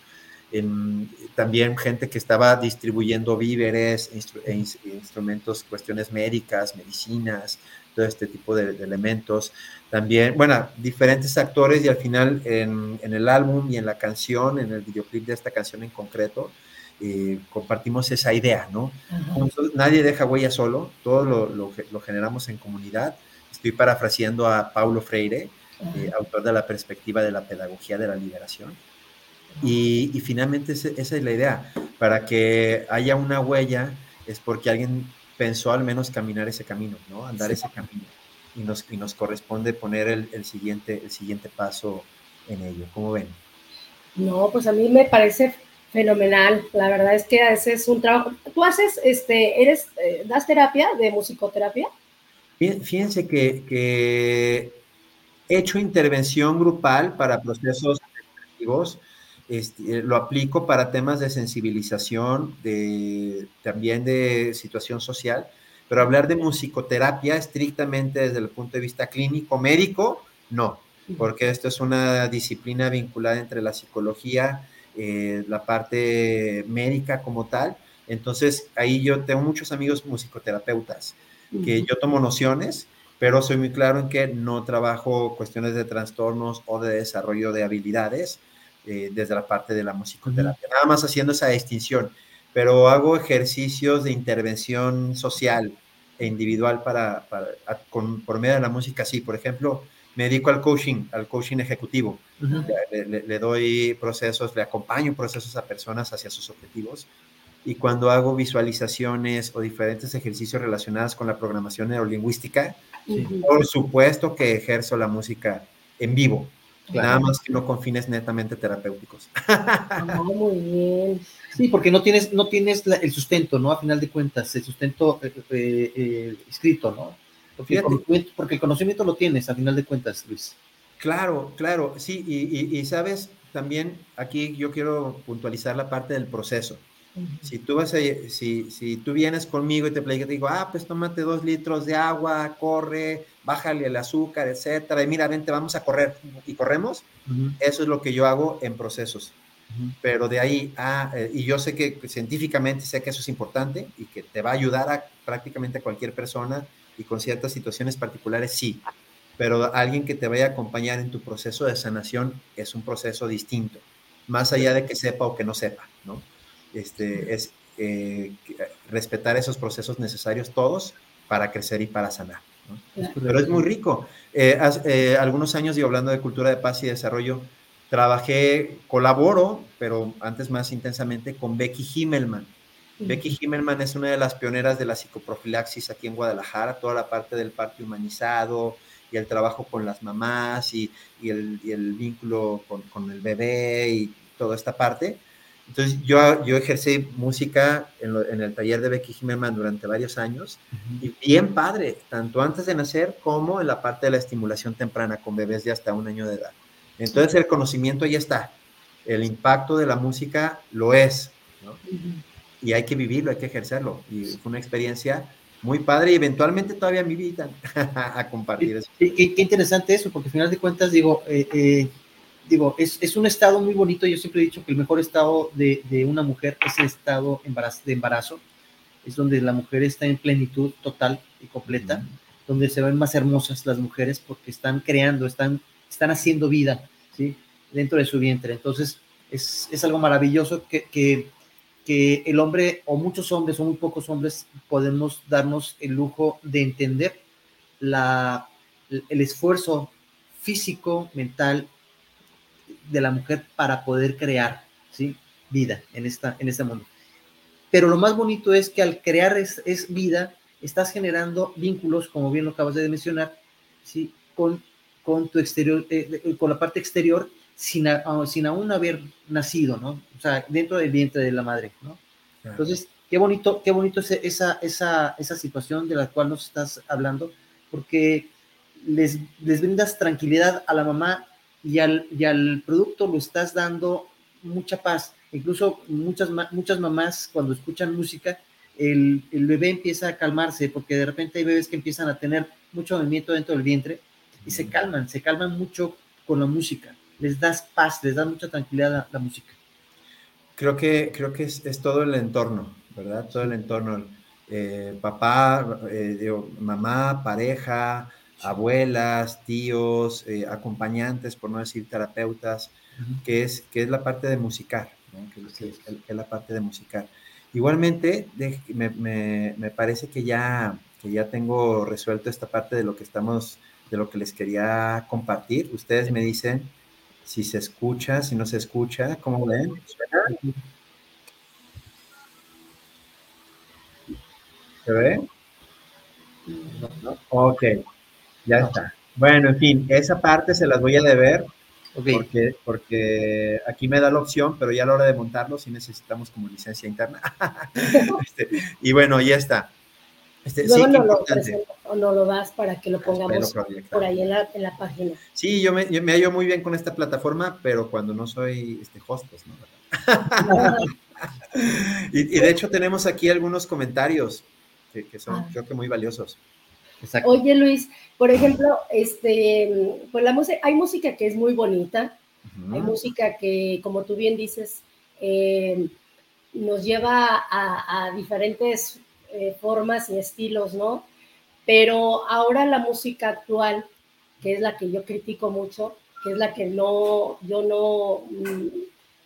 también gente que estaba distribuyendo víveres, instru instrumentos, cuestiones médicas, medicinas, todo este tipo de, de, elementos. También, bueno, diferentes actores y al final en, en, el álbum y en la canción, en el videoclip de esta canción en concreto, eh, compartimos esa idea, ¿no? Nadie deja huella solo, todo lo, lo, lo, generamos en comunidad. Estoy parafraseando a Paulo Freire, eh, autor de la perspectiva de la pedagogía de la liberación. Y, y finalmente esa, esa es la idea, para que haya una huella es porque alguien pensó al menos caminar ese camino, ¿no? Andar ese camino. Y nos, y nos corresponde poner el, el, siguiente, el siguiente paso en ello. ¿Cómo ven? No, pues a mí me parece fenomenal. La verdad es que ese es un trabajo. ¿Tú haces, este, eres, eh, das terapia de musicoterapia? Fíjense que, que he hecho intervención grupal para procesos educativos este, lo aplico para temas de sensibilización, de, también de situación social, pero hablar de musicoterapia estrictamente desde el punto de vista clínico, médico, no, porque esto es una disciplina vinculada entre la psicología, eh, la parte médica como tal. Entonces, ahí yo tengo muchos amigos musicoterapeutas que yo tomo nociones, pero soy muy claro en que no trabajo cuestiones de trastornos o de desarrollo de habilidades, eh, desde la parte de la musicoterapia, nada más haciendo esa distinción, pero hago ejercicios de intervención social e individual para, para con, por medio de la música, sí, por ejemplo, me dedico al coaching, al coaching ejecutivo, le, le, le, doy procesos, le acompaño procesos a personas hacia sus objetivos, y cuando hago visualizaciones o diferentes ejercicios relacionados con la programación neurolingüística, sí. por supuesto que ejerzo la música en vivo, Claro. Nada más que no con fines netamente terapéuticos. Ah, <laughs> muy bien. Sí, porque no tienes, no tienes la, el sustento, ¿no? A final de cuentas, el sustento eh, eh, eh, escrito, ¿no? Porque el, porque el, conocimiento lo tienes, a final de cuentas, Luis. Claro, claro, sí, y, y, y, sabes, también aquí yo quiero puntualizar la parte del proceso. Uh -huh. Si tú vas a, si, si tú vienes conmigo y te platico, te digo, ah, pues tómate dos litros de agua, corre, bájale el azúcar, etcétera, y mira, vente, vamos a correr, y corremos, uh -huh. eso es lo que yo hago en procesos. Uh -huh. Pero de ahí a, eh, y yo sé que científicamente sé que eso es importante y que te va a ayudar a prácticamente a cualquier persona y con ciertas situaciones particulares, sí. Pero alguien que te vaya a acompañar en tu proceso de sanación es un proceso distinto, más allá de que sepa o que no sepa, ¿no? Este, es eh, respetar esos procesos necesarios todos para crecer y para sanar. ¿no? Pero es muy rico. Eh, hace, eh, algunos años, y hablando de cultura de paz y desarrollo, trabajé, colaboro, pero antes más intensamente, con Becky Himmelman. Becky Himmelman es una de las pioneras de la psicoprofilaxis aquí en Guadalajara, toda la parte del parto humanizado y el trabajo con las mamás y, y, el, y el, vínculo con, con, el bebé y toda esta parte. Entonces yo, yo ejercí música en, lo, en, el taller de Becky Himmelman durante varios años uh -huh. y bien padre, tanto antes de nacer como en la parte de la estimulación temprana con bebés de hasta un año de edad. Entonces el conocimiento ya está, el impacto de la música lo es, ¿no? uh -huh. y hay que vivirlo, hay que ejercerlo. Y fue una experiencia muy padre y eventualmente todavía me invitan <laughs> a compartir eso. Qué, qué, interesante eso, porque al final de cuentas digo, eh, eh, digo es, es, un estado muy bonito, yo siempre he dicho que el mejor estado de, de una mujer es el estado embarazo, de embarazo, es donde la mujer está en plenitud total y completa, donde se ven más hermosas las mujeres porque están creando, están, están haciendo vida, ¿sí? Dentro de su vientre. Entonces, es, es algo maravilloso que, que que el hombre, o muchos hombres, o muy pocos hombres, podemos darnos el lujo de entender la, el esfuerzo físico, mental de la mujer para poder crear ¿sí? vida en, esta, en este mundo. Pero lo más bonito es que al crear es, es vida, estás generando vínculos, como bien lo acabas de mencionar, ¿sí? con, con tu exterior, eh, con la parte exterior sin, a, sin aún haber nacido, ¿no? O sea, dentro del vientre de la madre, ¿no? Claro. Entonces, qué bonito, qué bonito es esa, esa, esa situación de la cual nos estás hablando, porque les, les brindas tranquilidad a la mamá y al, y al producto lo estás dando mucha paz. Incluso muchas, muchas mamás cuando escuchan música, el, el bebé empieza a calmarse, porque de repente hay bebés que empiezan a tener mucho movimiento dentro del vientre y se calman, se calman mucho con la música les das paz, les da mucha tranquilidad la música. Creo que, creo que es, es todo el entorno, ¿verdad? Todo el entorno. Eh, papá, eh, mamá, pareja. Abuelas, tíos, eh, acompañantes, por no decir terapeutas, uh -huh. que, es, que es la parte de musicar, ¿no? que, es, que, es, que, es, la parte de musicar. Igualmente, de, me, me, me, parece que ya, que ya tengo resuelto esta parte de lo que estamos de lo que les quería compartir. Ustedes me dicen si se escucha, si no se escucha, ¿cómo ven? ¿Se ve? Ok, ya está. Bueno, en fin, esa parte se las voy a deber porque, porque aquí me da la opción, pero ya a la hora de montarlo sí necesitamos como licencia interna. <laughs> Este, y bueno, ya está. Este, sí, no lo o no lo das para que lo pongamos por ahí en la, en la, página. Sí, yo me, yo me hallo muy bien con esta plataforma, pero cuando no soy este, host, pues no. <laughs> <laughs> y, y, de hecho tenemos aquí algunos comentarios que, que son, ah. creo que muy valiosos. Exacto. Oye, Luis, por ejemplo, este, pues la música, hay música que es muy bonita, hay música que, como tú bien dices, eh, nos lleva a, a diferentes eh, formas y estilos, ¿no? Pero ahora la música actual, que es la que yo critico mucho, que es la que no, yo no, mm,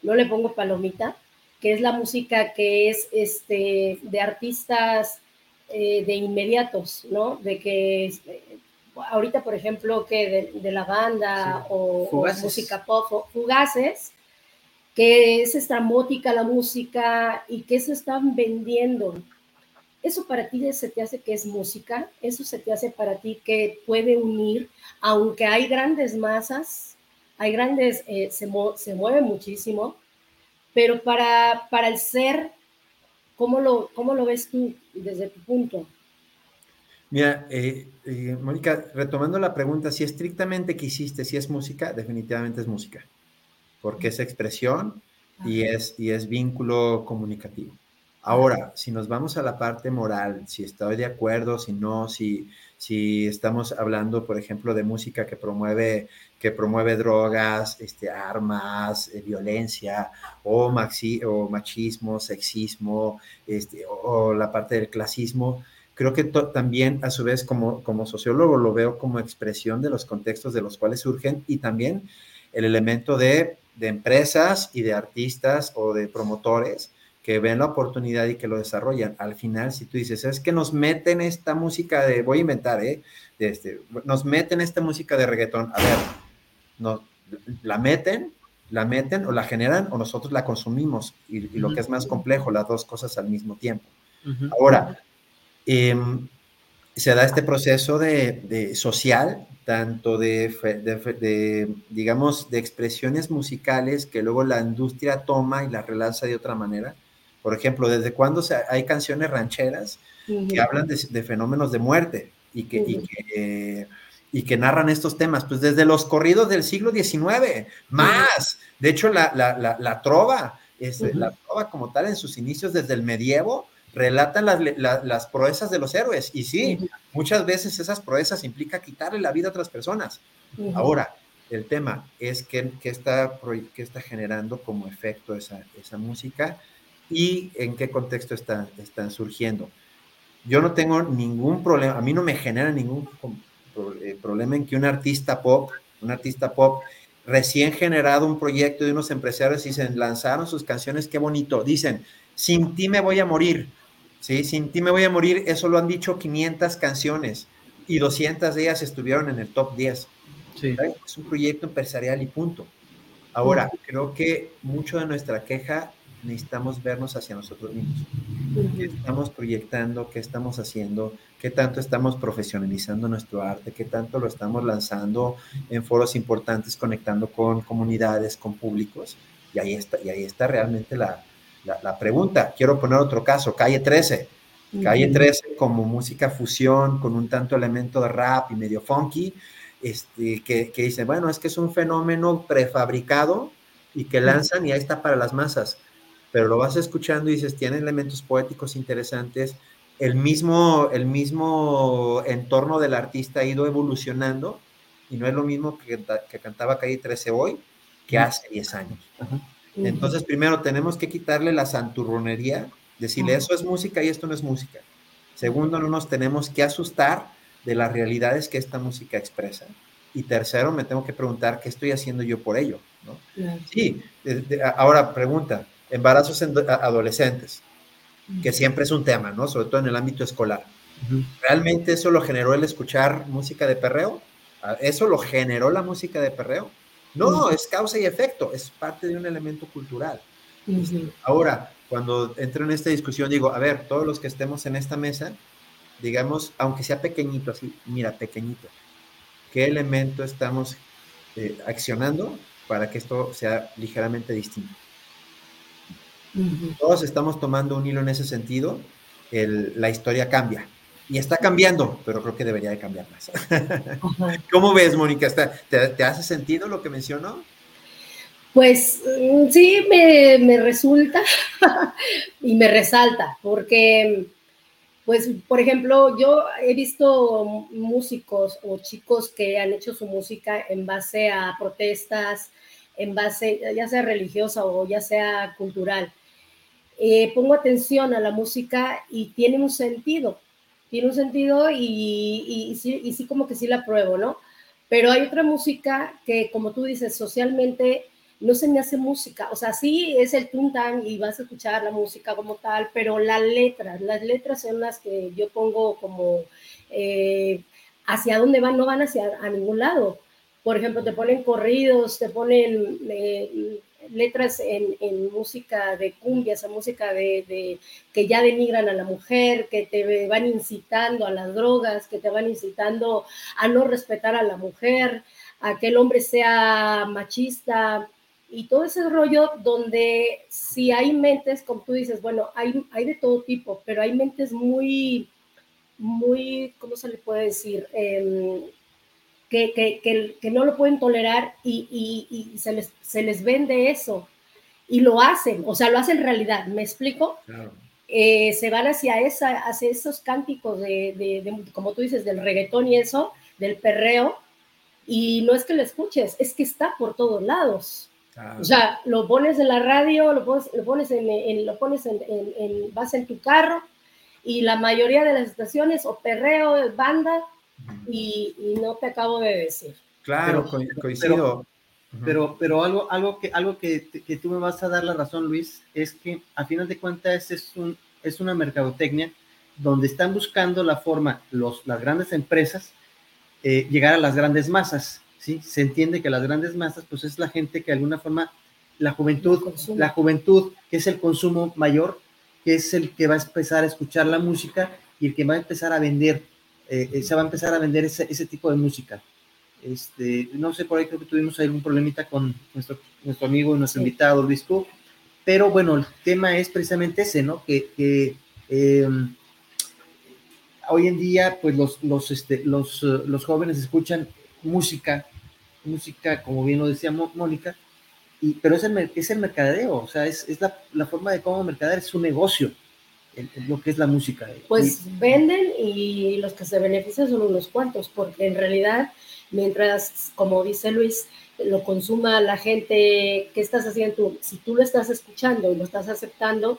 no le pongo palomita, que es la música que es este, de artistas eh, de inmediatos, ¿no? De que eh, ahorita, por ejemplo, que de, la banda o, música pop, o fugaces, que es estrambótica la música y que se están vendiendo. ¿Eso para ti se te hace que es música? ¿Eso se te hace para ti que puede unir, aunque hay grandes masas, hay grandes, eh, se, se, mueve muchísimo, pero para, para el ser, ¿cómo lo, ¿cómo lo ves tú desde tu punto? Mira, eh, eh, Mónica, retomando la pregunta, si estrictamente quisiste, si es música, definitivamente es música, porque es expresión y es, y es vínculo comunicativo. Ahora, si nos vamos a la parte moral, si estoy de acuerdo, si no, si, si estamos hablando, por ejemplo, de música que promueve, que promueve drogas, este, armas, eh, violencia, o, maxi, o machismo, sexismo, este, o, la parte del clasismo, creo que también, a su vez, como, como sociólogo, lo veo como expresión de los contextos de los cuales surgen y también el elemento de, de empresas y de artistas o de promotores que ven la oportunidad y que lo desarrollan. Al final, si tú dices, es que nos meten esta música de, voy a inventar, ¿eh? De este, nos meten esta música de reggaetón, a ver, no, la meten, la meten o la generan o nosotros la consumimos y, lo que es más complejo, las dos cosas al mismo tiempo. Ahora, em, se da este proceso de, social, tanto de, de, digamos, de expresiones musicales que luego la industria toma y las relanza de otra manera por ejemplo, ¿desde cuándo hay canciones rancheras que hablan de, fenómenos de muerte y que, y, que, narran estos temas? Pues desde los corridos del siglo XIX, más. De hecho, la, la, trova, es, la trova como tal en sus inicios desde el medievo, relatan las, proezas de los héroes. Y sí, muchas veces esas proezas implica quitarle la vida a otras personas. Ahora, el tema es que, está, que está generando como efecto esa, esa música y en qué contexto están, están surgiendo. Yo no tengo ningún problema, a mí no me genera ningún eh, problema en que un artista pop, un artista pop recién generado un proyecto de unos empresarios y se lanzaron sus canciones, qué bonito, dicen, sin ti me voy a morir, ¿sí? Sin ti me voy a morir, eso lo han dicho 500 canciones y 200 de ellas estuvieron en el top 10. Sí. Es un proyecto empresarial y punto. Ahora, creo que mucho de nuestra queja necesitamos vernos hacia nosotros mismos. ¿Qué estamos proyectando? ¿Qué estamos haciendo? ¿Qué tanto estamos profesionalizando nuestro arte? ¿Qué tanto lo estamos lanzando en foros importantes, conectando con comunidades, con públicos? Y ahí está, y ahí está realmente la, la, pregunta. Quiero poner otro caso, Calle 13. Calle 13 como música fusión, con un tanto elemento de rap y medio funky, este, que, que dice, bueno, es que es un fenómeno prefabricado y que lanzan y ahí está para las masas pero lo vas escuchando y dices, tiene elementos poéticos interesantes, el mismo, el mismo entorno del artista ha ido evolucionando y no es lo mismo que, que cantaba Calle 13 hoy que hace 10 años. Entonces, primero tenemos que quitarle la santurronería, decirle eso es música y esto no es música. Segundo, no nos tenemos que asustar de las realidades que esta música expresa. Y tercero, me tengo que preguntar qué estoy haciendo yo por ello. ¿no? Sí, ahora pregunta, embarazos en adolescentes, que siempre es un tema, ¿no? Sobre todo en el ámbito escolar. ¿Realmente eso lo generó el escuchar música de perreo? ¿Eso lo generó la música de perreo? No, es causa y efecto, es parte de un elemento cultural. Ahora, cuando entro en esta discusión, digo, a ver, todos los que estemos en esta mesa, digamos, aunque sea pequeñito, así, mira, pequeñito, ¿qué elemento estamos eh, accionando para que esto sea ligeramente distinto? Todos estamos tomando un hilo en ese sentido, la historia cambia. Y está cambiando, pero creo que debería de cambiar más. <laughs> ¿Cómo ves, Mónica? ¿Te, hace sentido lo que mencionó? Pues mm, sí, me, resulta <laughs> y me resalta, porque, pues, por ejemplo, yo he visto músicos o chicos que han hecho su música en base a protestas, en base, ya sea religiosa o ya sea cultural. Eh, pongo atención a la música y tiene un sentido, tiene un sentido y, sí, y sí como que sí la pruebo, ¿no? Pero hay otra música que, como tú dices, socialmente no se me hace música. O sea, sí es el tuntan y vas a escuchar la música como tal, pero las letras, las letras son las que yo pongo como eh, hacia dónde van, no van hacia a ningún lado. Por ejemplo, te ponen corridos, te ponen eh, letras en, música de cumbias, en música de, que ya denigran a la mujer, que te van incitando a las drogas, que te van incitando a no respetar a la mujer, a que el hombre sea machista y todo ese rollo donde si hay mentes, como tú dices, bueno, hay, hay de todo tipo, pero hay mentes muy, muy, ¿cómo se le puede decir? Em, que, no lo pueden tolerar y, se, les, se les vende eso y lo hacen, o sea, lo hacen realidad, ¿me explico? Eh, se van hacia, esa, hacia esos cánticos de, como tú dices, del reggaetón y eso, del perreo, y no es que lo escuches, es que está por todos lados. O sea, lo pones en la radio, lo pones, lo pones, en, lo pones en, vas en tu carro, y la mayoría de las estaciones, o perreo, banda, y, no te acabo de decir. Claro, coincido. Pero, pero, algo, algo, que, algo que, que, tú me vas a dar la razón, Luis, es que a final de cuentas es, un, es una mercadotecnia donde están buscando la forma, los, las grandes empresas, eh, llegar a las grandes masas. ¿sí? Se entiende que las grandes masas, pues es la gente que de alguna forma, la juventud, la juventud, que es el consumo mayor, que es el que va a empezar a escuchar la música y el que va a empezar a vender eh, eh, se va a empezar a vender ese, ese, tipo de música. Este, no sé, por ahí creo que tuvimos algún problemita con nuestro, nuestro amigo y nuestro invitado, Luis pero bueno, el tema es precisamente ese, ¿no? Que, que em, hoy en día, pues los, los, este, los, los jóvenes escuchan música, música, como bien lo decía Mónica, y, pero es el, es el mercadeo, o sea, es, es la, la, forma de cómo mercadear, es su negocio lo que es la música. Pues venden y los que se benefician son unos cuantos, porque en realidad, mientras, como dice Luis, lo consuma la gente, ¿qué estás haciendo tú? Si tú lo estás escuchando y lo estás aceptando,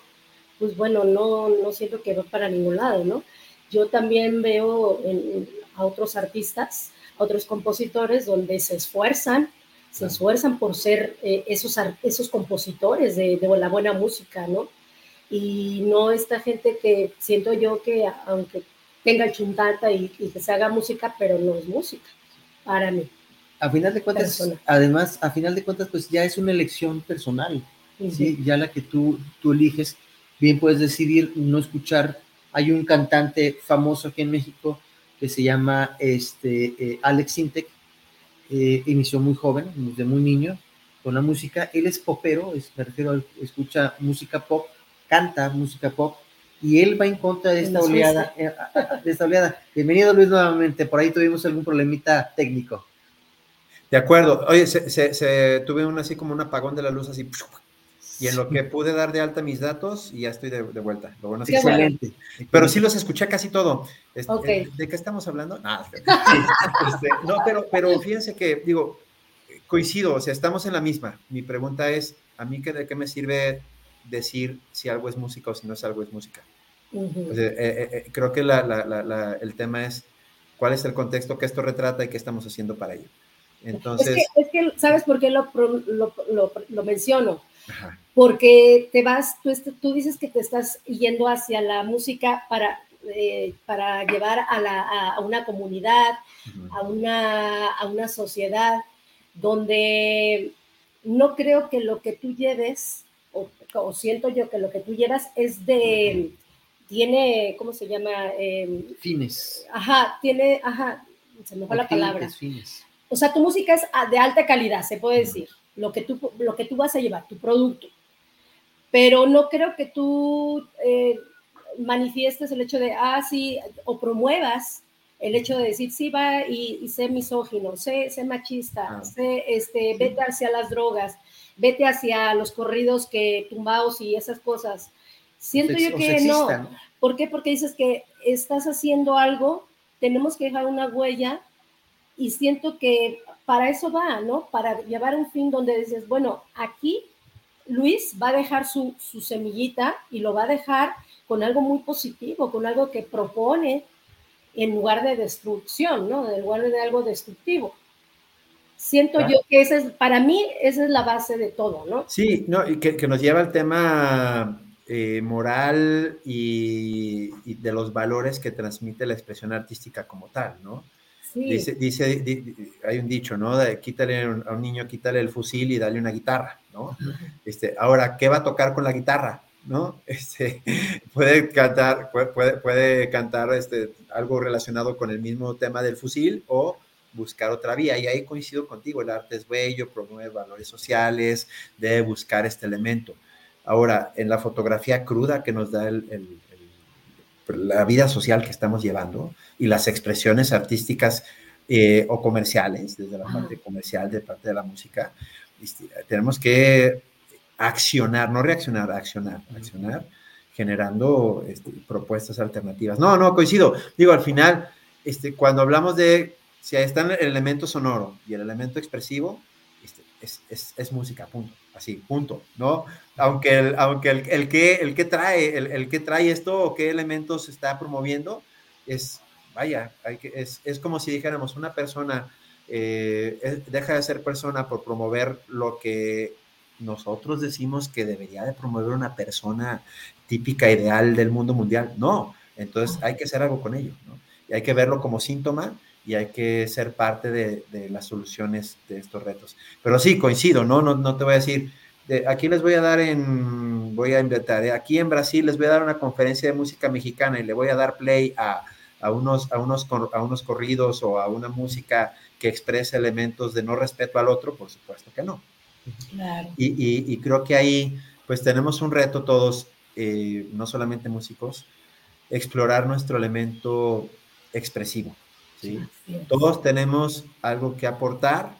pues bueno, no, no siento que va para ningún lado, ¿no? Yo también veo a otros artistas, a otros compositores, donde se esfuerzan, se esfuerzan por ser eh, esos, esos compositores de, de la buena música, ¿no? Y no esta gente que siento yo que aunque tenga chuntata y, que se haga música, pero no es música para mí. A final de cuentas, además, a final de cuentas, pues ya es una elección personal, ¿sí? ya la que tú, tú eliges, bien puedes decidir no escuchar. Hay un cantante famoso aquí en México que se llama este, eh, Alex Sintek, eh, inició muy joven, desde muy niño, con la música. Él es popero, es, me refiero a escucha música pop, canta música pop y él va en contra de esta oleada, eh, de esta oleada. Bienvenido Luis nuevamente, por ahí tuvimos algún problemita técnico. De acuerdo, oye, se, tuve un así como un apagón de la luz así, y en lo que pude dar de alta mis datos y ya estoy de, vuelta. Lo bueno es que excelente. Pero sí los escuché casi todo. Este, ¿De qué estamos hablando? <laughs> Este, no, pero, pero fíjense que, digo, coincido, o sea, estamos en la misma. Mi pregunta es, ¿a mí qué, de qué me sirve decir si algo es música o si no es algo es música. Eh, eh, eh, creo que el tema es cuál es el contexto que esto retrata y qué estamos haciendo para ello. Entonces, es que, ¿sabes por qué lo, lo, menciono? Porque te vas, tú, tú, dices que te estás yendo hacia la música para, eh, para llevar a, una comunidad, a, una, a una sociedad donde no creo que lo que tú lleves, o, siento yo que lo que tú llevas es de, tiene, ¿cómo se llama? Em, fines. Ajá, tiene, ajá, se me fue la palabra. Fines. O sea, tu música es de alta calidad, se puede decir, lo que tú, lo que tú vas a llevar, tu producto. Pero no creo que tú eh, manifiestes el hecho de, ah, sí, o promuevas el hecho de decir, sí, va y, sé misógino, sé, sé machista, ah. sé, este, vete hacia las drogas, vete hacia los corridos que tumbados y esas cosas. Siento yo que no. ¿Por qué? Porque dices que estás haciendo algo, tenemos que dejar una huella y siento que para eso va, ¿no? Para llevar un fin donde dices, bueno, aquí Luis va a dejar su, su semillita y lo va a dejar con algo muy positivo, con algo que propone en lugar de destrucción, ¿no? En lugar de algo destructivo. Siento yo que esa es, para mí, esa es la base de todo, ¿no? Sí, no, y que, nos lleva al tema eh, moral y, de los valores que transmite la expresión artística como tal, ¿no? Sí. Dice, dice, hay un dicho, ¿no? De quítale a un niño, quítale el fusil y dale una guitarra, ¿no? <laughs> Este, ahora, ¿qué va a tocar con la guitarra? ¿no? <laughs> Este, puede cantar, puede, puede cantar este, algo relacionado con el mismo tema del fusil o buscar otra vía. Y ahí coincido contigo, el arte es bello, promueve valores sociales, debe buscar este elemento. Ahora, en la fotografía cruda que nos da el, la vida social que estamos llevando y las expresiones artísticas eh, o comerciales, desde la parte comercial, de parte de la música, este, tenemos que accionar, no reaccionar, accionar, accionar, generando este, propuestas alternativas. No, no, coincido. Digo, al final, este, cuando hablamos de si ahí está el elemento sonoro y el elemento expresivo, este, es, es, música, punto. Así, punto, ¿no? Aunque el, aunque el, el que, el que trae, el, el, que trae esto o qué elementos está promoviendo, es, vaya, hay que, es, es como si dijéramos, una persona eh, deja de ser persona por promover lo que nosotros decimos que debería de promover una persona típica, ideal del mundo mundial. No, entonces hay que hacer algo con ello, ¿no? Y hay que verlo como síntoma y hay que ser parte de, las soluciones de estos retos. Pero sí, coincido, ¿no? No, no te voy a decir, aquí les voy a dar en, voy a inventar, ¿eh? aquí en Brasil les voy a dar una conferencia de música mexicana y le voy a dar play a, a, unos, a, unos, a unos corridos o a una música que exprese elementos de no respeto al otro, por supuesto que no. Y, creo que ahí pues tenemos un reto todos, eh, no solamente músicos, explorar nuestro elemento expresivo. ¿Sí? Todos tenemos algo que aportar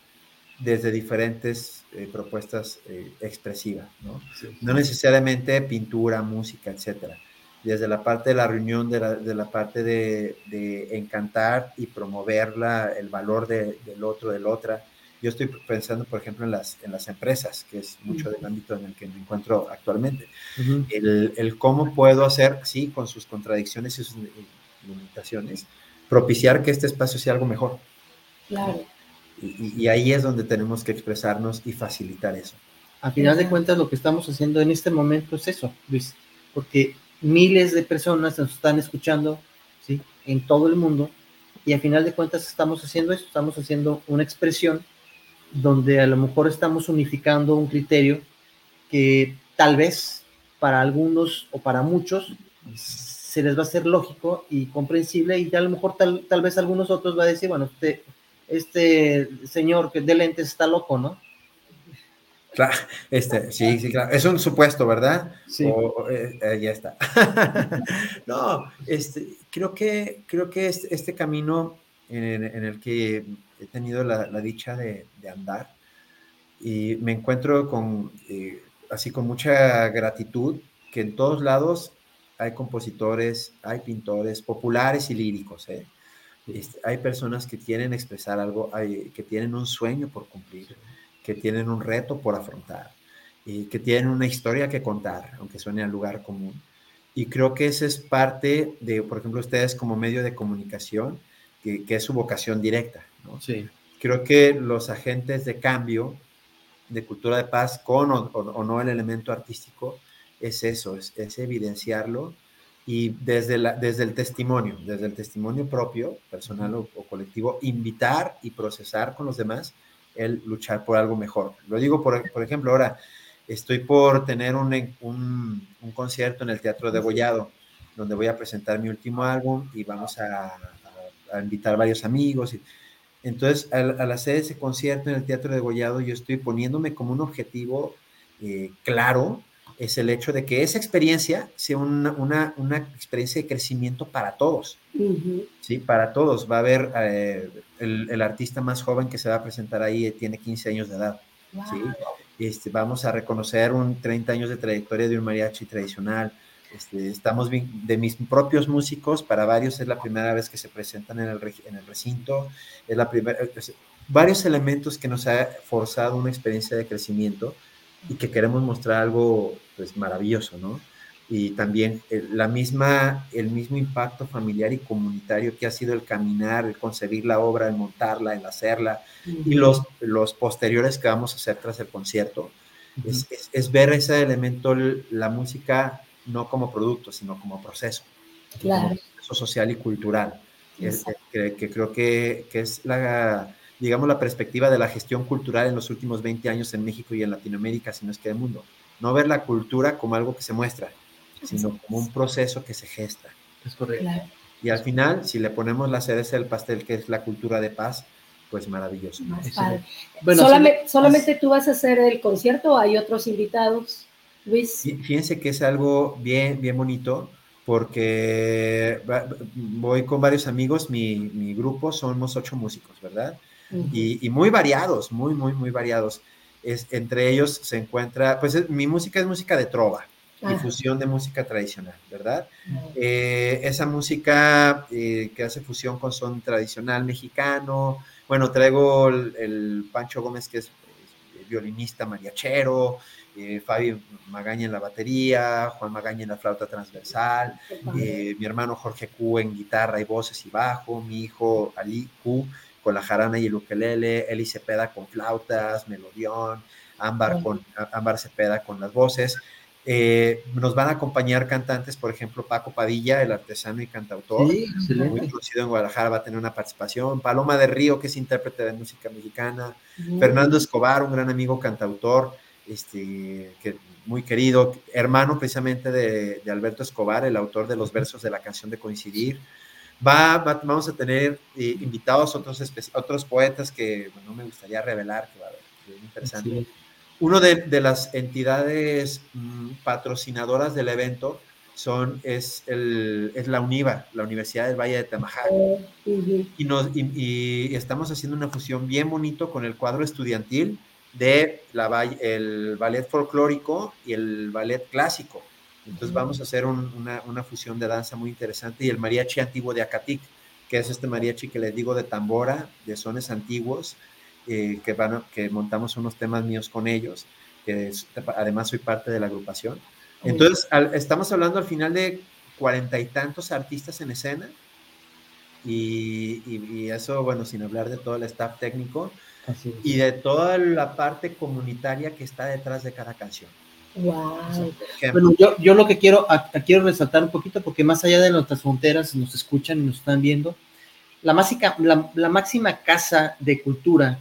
desde diferentes eh, propuestas eh, expresivas, ¿no? no necesariamente pintura, música, etcétera. Desde la parte de la reunión, de la, parte de, encantar y promover el valor del otro, del otra, yo estoy pensando, por ejemplo, en las, en las empresas, que es mucho del ámbito en el que me encuentro actualmente. el, el, cómo puedo hacer, sí, con sus contradicciones y sus limitaciones, propiciar que este espacio sea algo mejor. Claro. Y, y, ahí es donde tenemos que expresarnos y facilitar eso. A final de cuentas, lo que estamos haciendo en este momento es eso, Luis, porque miles de personas nos están escuchando, ¿sí? En todo el mundo, y a final de cuentas estamos haciendo eso, estamos haciendo una expresión donde a lo mejor estamos unificando un criterio que tal vez para algunos o para muchos se les va a ser lógico y comprensible y a lo mejor tal, tal vez algunos otros va a decir, bueno, este, este señor que de lentes está loco, ¿no? Claro, este, sí, sí, claro. Es un supuesto, ¿verdad? Sí. Eh, eh, ya está. <laughs> no, este, creo que, creo que este, este camino en, en, el que he tenido la, dicha de, andar y me encuentro con, eh, así con mucha gratitud, que en todos lados hay compositores, hay pintores populares y líricos, ¿eh? este, hay personas que quieren expresar algo, hay, que tienen un sueño por cumplir, que tienen un reto por afrontar, y que tienen una historia que contar, aunque suene al lugar común. Y creo que esa es parte de, por ejemplo, ustedes como medio de comunicación, que, que es su vocación directa. Sí. Creo que los agentes de cambio de cultura de paz, con o, no el elemento artístico, es eso, es, evidenciarlo y desde, la, desde el testimonio, desde el testimonio propio, personal o, colectivo, invitar y procesar con los demás el luchar por algo mejor. Lo digo, por, por ejemplo, ahora estoy por tener un, un, un, concierto en el Teatro de Gollado, donde voy a presentar mi último álbum y vamos a, a, invitar varios amigos. Y, entonces, al, al, hacer ese concierto en el Teatro de Gollado, yo estoy poniéndome como un objetivo eh, claro es el hecho de que esa experiencia sea una, una, una experiencia de crecimiento para todos, ¿sí? Para todos. Va a haber eh, el, el, artista más joven que se va a presentar ahí, eh, tiene 15 años de edad, ¿sí? Este, vamos a reconocer un 30 años de trayectoria de un mariachi tradicional. Este, estamos de mis propios músicos, para varios es la primera vez que se presentan en el, en el recinto, es la primera, varios elementos que nos ha forzado una experiencia de crecimiento y que queremos mostrar algo pues maravilloso, ¿no? Y también eh, la misma, el mismo impacto familiar y comunitario que ha sido el caminar, el concebir la obra, el montarla, el hacerla, y los, los posteriores que vamos a hacer tras el concierto, es, es, ver ese elemento, la música, no como producto, sino como proceso, claro. como proceso social y cultural, que, que, creo que, que es la, digamos, la perspectiva de la gestión cultural en los últimos 20 años en México y en Latinoamérica, si no es que en el mundo. No ver la cultura como algo que se muestra, sino como un proceso que se gesta. Es correcto. Y al final, si le ponemos la cereza del pastel, que es la cultura de paz, pues maravilloso. Bueno, solamente, solamente tú vas a hacer el concierto o hay otros invitados, Luis. Fíjense que es algo bien, bien bonito porque voy con varios amigos, mi, mi grupo somos ocho músicos, ¿verdad? Y, muy variados, muy, muy, muy variados. Es, entre ellos se encuentra, pues mi música es música de trova, difusión de música tradicional, ¿verdad? Eh, esa música eh, que hace fusión con son tradicional mexicano, bueno, traigo el, Pancho Gómez que es, violinista mariachero, eh, Fabi Magaña en la batería, Juan Magaña en la flauta transversal, mi hermano Jorge Q en guitarra y voces y bajo, mi hijo Ali Q con la jarana y el ukelele, Eli Cepeda con flautas, melodión, Ámbar, con, Ámbar Cepeda con las voces. Eh, nos van a acompañar cantantes, por ejemplo, Paco Padilla, el artesano y cantautor, muy conocido en Guadalajara, va a tener una participación. Paloma de Río, que es intérprete de música mexicana. Fernando Escobar, un gran amigo cantautor, este, que muy querido, hermano precisamente de, de, Alberto Escobar, el autor de los versos de la canción de Coincidir. Va, vamos a tener eh, invitados otros, otros poetas que no me gustaría revelar, que va a ser interesante. Uno de, de, las entidades mm, patrocinadoras del evento son, es, el, es la UNIVA, la Universidad del Valle de Tamajac. y, nos, y, estamos haciendo una fusión bien bonito con el cuadro estudiantil de la, el ballet folclórico y el ballet clásico. Entonces vamos a hacer una, una, fusión de danza muy interesante y el mariachi antiguo de Acatic, que es este mariachi que les digo de tambora, de sones antiguos, eh, que, van que montamos unos temas míos con ellos, que además soy parte de la agrupación. Entonces estamos hablando al final de cuarenta y tantos artistas en escena y, y, eso, bueno, sin hablar de todo el staff técnico y de toda la parte comunitaria que está detrás de cada canción. Wow. Bueno, yo, yo lo que quiero, quiero resaltar un poquito, porque más allá de nuestras fronteras, nos escuchan y nos están viendo, la, máxima, la, máxima casa de cultura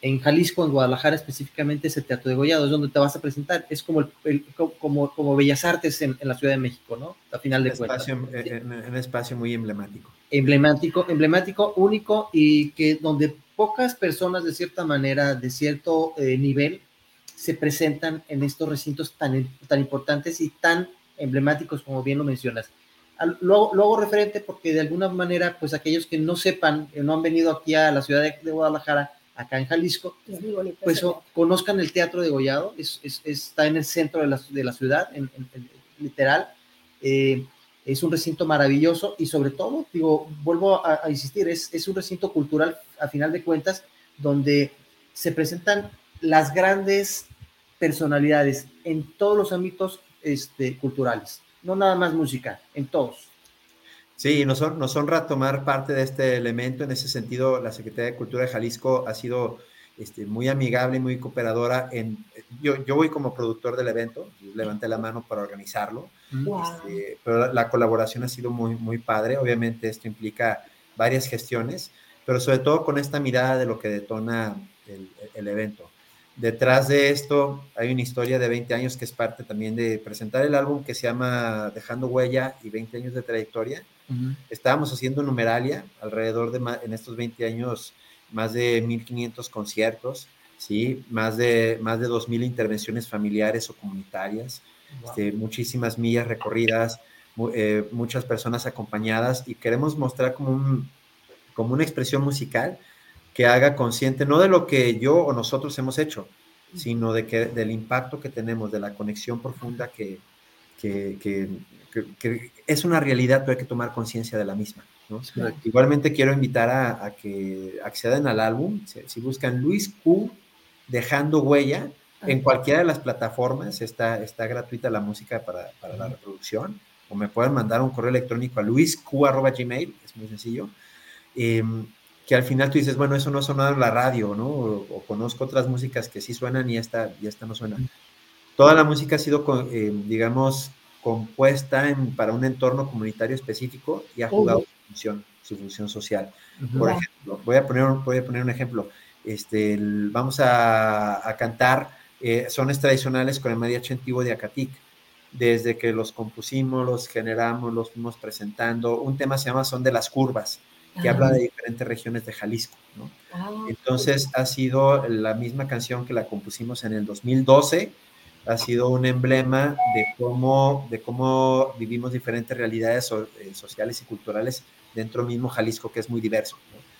en Jalisco, en Guadalajara específicamente, es el Teatro de Gollado, es donde te vas a presentar. Es como, el, como, como Bellas Artes en, la Ciudad de México, ¿no? A final de espacio, cuentas. En, un espacio muy emblemático. Emblemático, emblemático, único y que donde pocas personas, de cierta manera, de cierto eh, nivel, se presentan en estos recintos tan, tan importantes y tan emblemáticos como bien lo mencionas. Luego, luego referente porque de alguna manera, pues aquellos que no sepan, que no han venido aquí a la ciudad de, Guadalajara, acá en Jalisco, pues conozcan el Teatro de Gollado, es, está en el centro de la, de la ciudad, en, literal. Eh, es un recinto maravilloso y sobre todo, digo, vuelvo a, a insistir, es, es un recinto cultural a final de cuentas donde se presentan las grandes personalidades en todos los ámbitos este, culturales, no nada más música, en todos. Sí, nos, nos honra tomar parte de este elemento. En ese sentido, la Secretaría de Cultura de Jalisco ha sido este, muy amigable y muy cooperadora en yo, yo voy como productor del evento, levanté la mano para organizarlo, este, pero la, colaboración ha sido muy, muy padre. Obviamente esto implica varias gestiones, pero sobre todo con esta mirada de lo que detona el, el evento. Detrás de esto hay una historia de 20 años que es parte también de presentar el álbum que se llama Dejando Huella y 20 años de trayectoria. Estábamos haciendo numeralia alrededor de, en estos 20 años, más de 1.500 conciertos, ¿sí? más, de, más de 2.000 intervenciones familiares o comunitarias, este, muchísimas millas recorridas, eh, muchas personas acompañadas y queremos mostrar como, un, como una expresión musical que haga consciente no de lo que yo o nosotros hemos hecho, sino de que, del impacto que tenemos, de la conexión profunda que, que, que, es una realidad, pero hay que tomar conciencia de la misma. Igualmente quiero invitar a, que accedan al álbum, si, buscan Luis Q dejando huella, en cualquiera de las plataformas está, está gratuita la música para, para la reproducción, o me pueden mandar un correo electrónico a luisq.gmail, es muy sencillo. Eh, que al final tú dices, bueno, eso no sonado en la radio, ¿no? O, conozco otras músicas que sí suenan y esta, y esta no suena. Toda la música ha sido, eh, digamos, compuesta en, para un entorno comunitario específico y ha jugado su, función, su función social. Por ejemplo, voy a poner, voy a poner un ejemplo. Este, vamos a, a cantar eh, sones tradicionales con el mariachi antiguo de Acatic. Desde que los compusimos, los generamos, los fuimos presentando. Un tema se llama Son de las Curvas que habla de diferentes regiones de Jalisco. ¿no? Ah, Entonces ha sido la misma canción que la compusimos en el 2012, ha sido un emblema de cómo, de cómo vivimos diferentes realidades eh, sociales y culturales dentro mismo Jalisco, que es muy diverso.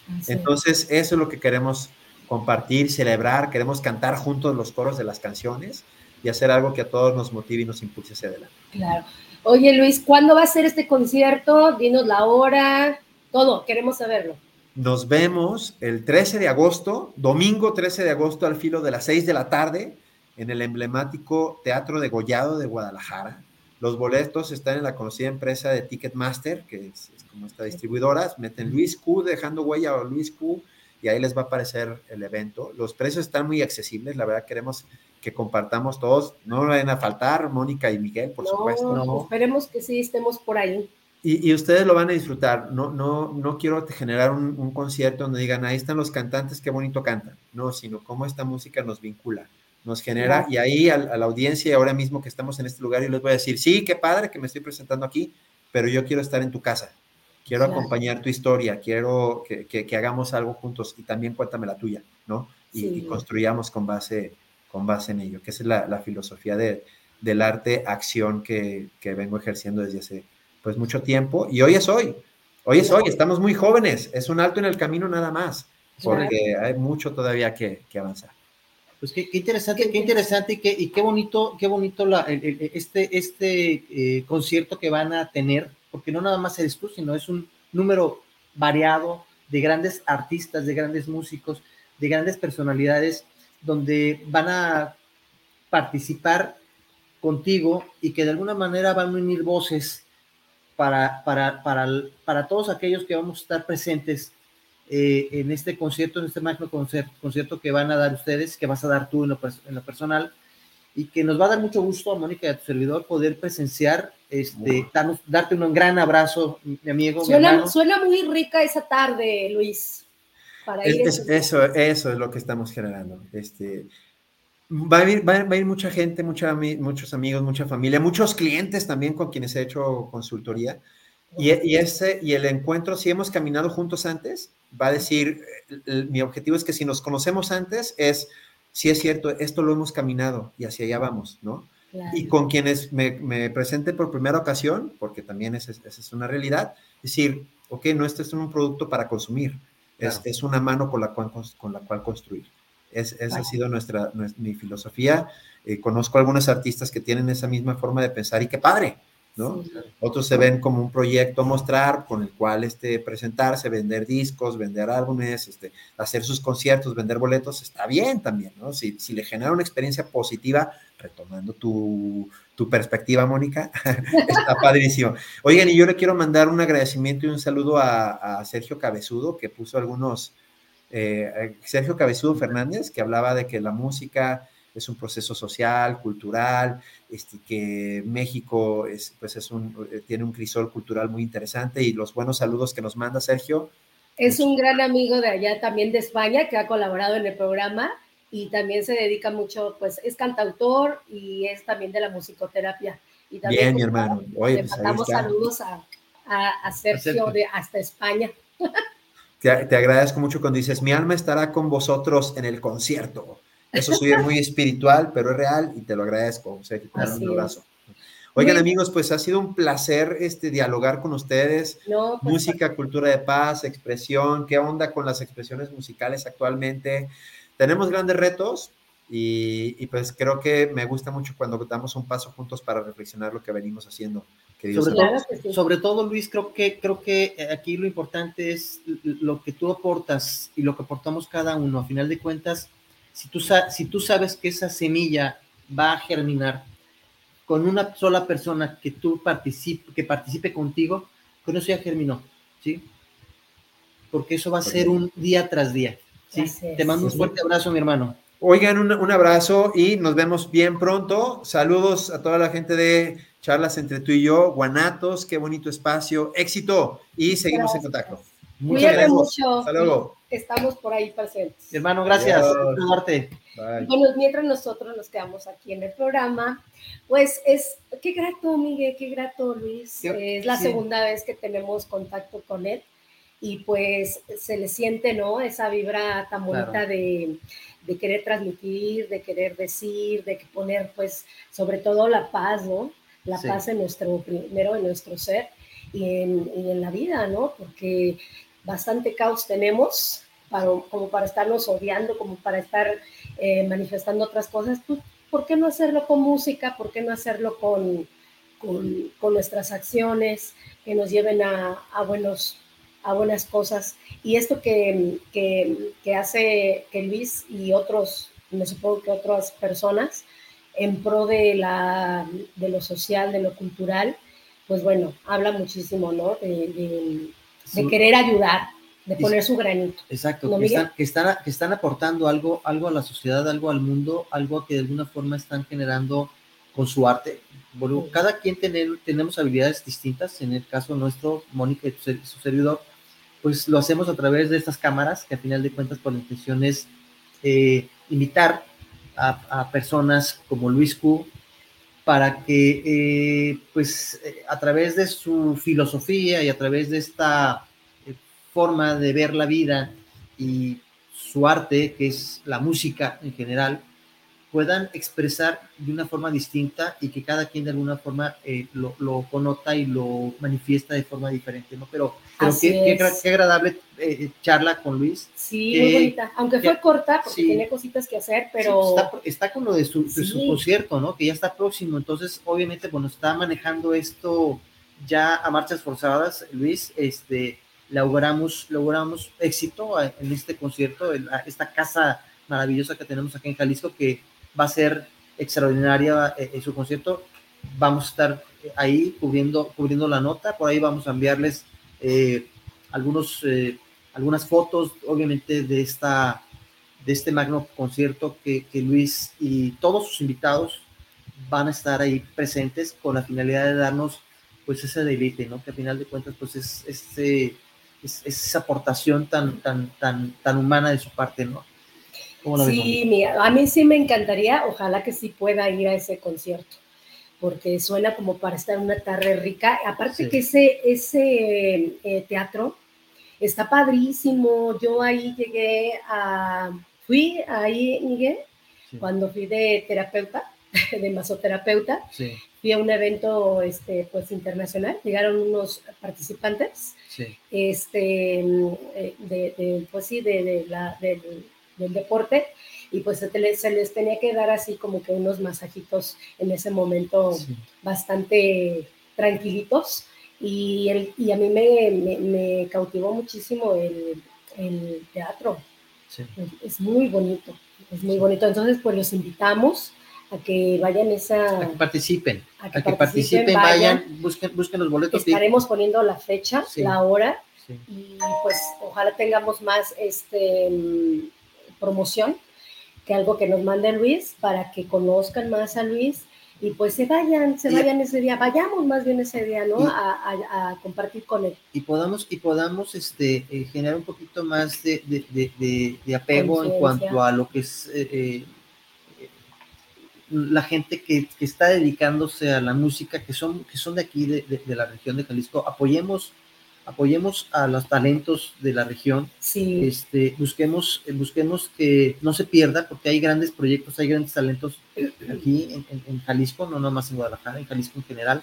Ah, Entonces eso es lo que queremos compartir, celebrar, queremos cantar juntos los coros de las canciones y hacer algo que a todos nos motive y nos impulse hacia adelante. Claro. Oye Luis, ¿cuándo va a ser este concierto? Dinos la hora, todo, queremos saberlo. Nos vemos el 13 de agosto, domingo 13 de agosto al filo de las 6 de la tarde, en el emblemático Teatro de Gollado de Guadalajara. Los boletos están en la conocida empresa de Ticketmaster, que es, como esta distribuidora. Meten Luis Q, dejando huella o Luis Q, y ahí les va a aparecer el evento. Los precios están muy accesibles, la verdad queremos que compartamos todos. No vayan a faltar, Mónica y Miguel, por supuesto. No, esperemos que sí estemos por ahí. Y, ustedes lo van a disfrutar. No, no, no quiero generar un, concierto donde digan, ahí están los cantantes, qué bonito cantan. No, sino cómo esta música nos vincula, nos genera. Y ahí a, la audiencia, ahora mismo que estamos en este lugar, yo les voy a decir, sí, qué padre que me estoy presentando aquí, pero yo quiero estar en tu casa. Quiero acompañar tu historia, quiero que, que, hagamos algo juntos y también cuéntame la tuya, ¿no? Y, construyamos con base, con base en ello, que esa es la, la filosofía de, del arte acción que, que vengo ejerciendo desde hace pues mucho tiempo y hoy es hoy. Hoy es hoy, estamos muy jóvenes, es un alto en el camino nada más, porque hay mucho todavía que, avanzar. Pues qué, interesante, qué interesante y qué, y qué bonito, qué bonito la, este, este eh, concierto que van a tener, porque no nada más eres tú, sino es un número variado de grandes artistas, de grandes músicos, de grandes personalidades, donde van a participar contigo y que de alguna manera van a unir voces para, para, para, para todos aquellos que vamos a estar presentes eh, en este concierto, en este magno concierto, concierto, que van a dar ustedes, que vas a dar tú en lo, en lo, personal, y que nos va a dar mucho gusto a Mónica y a tu servidor poder presenciar, este, darte un gran abrazo, mi amigo. Suena, suena muy rica esa tarde, Luis. Para ir eso, eso es lo que estamos generando. Este, Va a, ir, va, a ir, mucha gente, mucha, muchos amigos, mucha familia, muchos clientes también con quienes he hecho consultoría. Y, y, ese, y el encuentro, si hemos caminado juntos antes, va a decir, mi objetivo es que si nos conocemos antes, es, si es cierto, esto lo hemos caminado y hacia allá vamos, ¿no? Y con quienes me, me, presente por primera ocasión, porque también esa es, es, una realidad, decir, ok, no, este es un producto para consumir, es, es, una mano con la cual, con la cual construir. Es, esa ha sido nuestra, mi filosofía. Eh, conozco algunos artistas que tienen esa misma forma de pensar y qué padre, ¿no? Otros se ven como un proyecto mostrar con el cual este, presentarse, vender discos, vender álbumes, este, hacer sus conciertos, vender boletos, está bien también, ¿no? Si, si le genera una experiencia positiva, retomando tu, tu perspectiva, Mónica, <laughs> está padrísimo. Oigan, y yo le quiero mandar un agradecimiento y un saludo a, a Sergio Cabezudo, que puso algunos eh, Sergio Cabezudo Fernández, que hablaba de que la música es un proceso social, cultural, este, que México es, pues es un, eh, tiene un crisol cultural muy interesante y los buenos saludos que nos manda Sergio. Es un gran amigo de allá también de España que ha colaborado en el programa y también se dedica mucho, pues es cantautor y es también de la musicoterapia. Y también Bien, mi hermano. Oye, le pues mandamos saludos a, a, a Sergio Sergio. de hasta España. <laughs> Te, te agradezco mucho cuando dices, mi alma estará con vosotros en el concierto. Eso soy <laughs> muy espiritual, pero es real y te lo agradezco. O sea, que te un abrazo. Oigan, amigos, pues ha sido un placer este, dialogar con ustedes. No, pues, Música, cultura de paz, expresión, qué onda con las expresiones musicales actualmente. Tenemos grandes retos y, y, pues creo que me gusta mucho cuando damos un paso juntos para reflexionar lo que venimos haciendo. Queridos Sobre sí. Todo, Luis, creo que, creo que eh, aquí lo importante es lo que tú aportas y lo que aportamos cada uno. A final de cuentas, si tú, si tú sabes que esa semilla va a germinar con una sola persona que tú participe, que participe contigo, con eso ya germinó, ¿sí? Porque eso va a ser un día tras día, ¿sí? Te mando un fuerte abrazo, mi hermano. Oigan, un, un abrazo y nos vemos bien pronto. Saludos a toda la gente de Charlas entre tú y yo, Guanatos, qué bonito espacio, éxito y seguimos en contacto. Muchas Cuídate gracias. mucho. Hasta luego. Estamos por ahí presentes. Hermano, gracias. Bye. Bueno, mientras nosotros nos quedamos aquí en el programa, pues es, qué grato, Miguel, qué grato, Luis. Es la sí. segunda vez que tenemos contacto con él y pues se le siente, ¿no? Esa vibra tan bonita Claro. de, de querer transmitir, de querer decir, de poner, pues, sobre todo la paz, ¿no? La Sí. paz en nuestro, primero en nuestro ser y en, y en la vida, ¿no? Porque bastante caos tenemos para, como para estarnos odiando, como para estar eh, manifestando otras cosas. ¿Tú, ¿Por qué no hacerlo con música? ¿Por qué no hacerlo con, con, con nuestras acciones que nos lleven a, a, buenos, a buenas cosas? Y esto que, que, que hace que Luis y otros, me supongo que otras personas, en pro de, la, de lo social, de lo cultural, pues bueno, habla muchísimo, ¿no? De, de, querer ayudar, de poner su granito. Exacto, ¿No, que, están, que, están, que están aportando algo, algo a la sociedad, algo al mundo, algo que de alguna forma están generando con su arte. Bueno, Sí. cada quien tiene, tenemos habilidades distintas, en el caso nuestro, Mónica y su servidor, pues lo hacemos a través de estas cámaras, que a final de cuentas por la intención es eh, invitar a, personas como Luis Q para que eh, pues eh, a través de su filosofía y a través de esta eh, forma de ver la vida y su arte, que es la música en general, puedan expresar de una forma distinta y que cada quien de alguna forma eh, lo, lo connota y lo manifiesta de forma diferente, ¿no? Pero, pero qué, qué, qué agradable eh, charla con Luis. Sí, que- muy bonita. Aunque fue corta, porque sí. tiene cositas que hacer, Sí, pero está, está con lo de su, de su Sí. concierto, ¿no? Que ya está próximo. Entonces, obviamente, bueno, está manejando esto ya a marchas forzadas, Luis. Este, logramos, logramos éxito en este concierto, en esta casa maravillosa que tenemos aquí en Jalisco, que va a ser extraordinaria eh, en su concierto. Vamos a estar eh, ahí cubriendo, cubriendo la nota. Por ahí vamos a enviarles eh, algunos, eh, algunas fotos, obviamente, de esta de este magno concierto que, que Luis y todos sus invitados van a estar ahí presentes con la finalidad de darnos pues ese deleite, ¿no? Que a final de cuentas pues es, ese, es, es esa aportación tan, tan, tan, tan humana de su parte, ¿no? ¿Cómo la ves, sí, mira, a mí sí me encantaría, ojalá que sí pueda ir a ese concierto, porque suena como para estar una tarde rica. Aparte Sí. que ese, ese eh, teatro está padrísimo. Yo ahí llegué a, fui ahí, Miguel, Sí, cuando fui de terapeuta, <laughs> de masoterapeuta, sí, fui a un evento este, pues internacional, llegaron unos participantes. Este, mm, eh, de, de, pues sí, de, de la, del, del deporte y pues se, les- se les tenía que dar así como que unos masajitos en ese momento sí. bastante tranquilitos y, el, y a mí me, me, me cautivó muchísimo el, el teatro, sí. es muy bonito, es muy bonito, entonces pues los invitamos a que vayan A esa, que participen, a a que participen, participen, vayan, busquen, busquen los boletos. y- estaremos poniendo la fecha, Sí. la hora sí, y pues ojalá tengamos más este mm, promoción que algo que nos mande Luis para que conozcan más a Luis y pues se vayan, se vayan ese día, vayamos más bien ese día, ¿no? a, compartir con él. Y podamos, y podamos este, eh, generar un poquito más de, de, apego en cuanto a lo que es eh, eh, la gente que, que, está dedicándose a la música, que son, que son de aquí, de, la región de Jalisco. Apoyemos apoyemos a los talentos de la región, sí. este, busquemos, busquemos que no se pierda, porque hay grandes proyectos, hay grandes talentos aquí en, Jalisco, no nomás en Guadalajara, en Jalisco en general.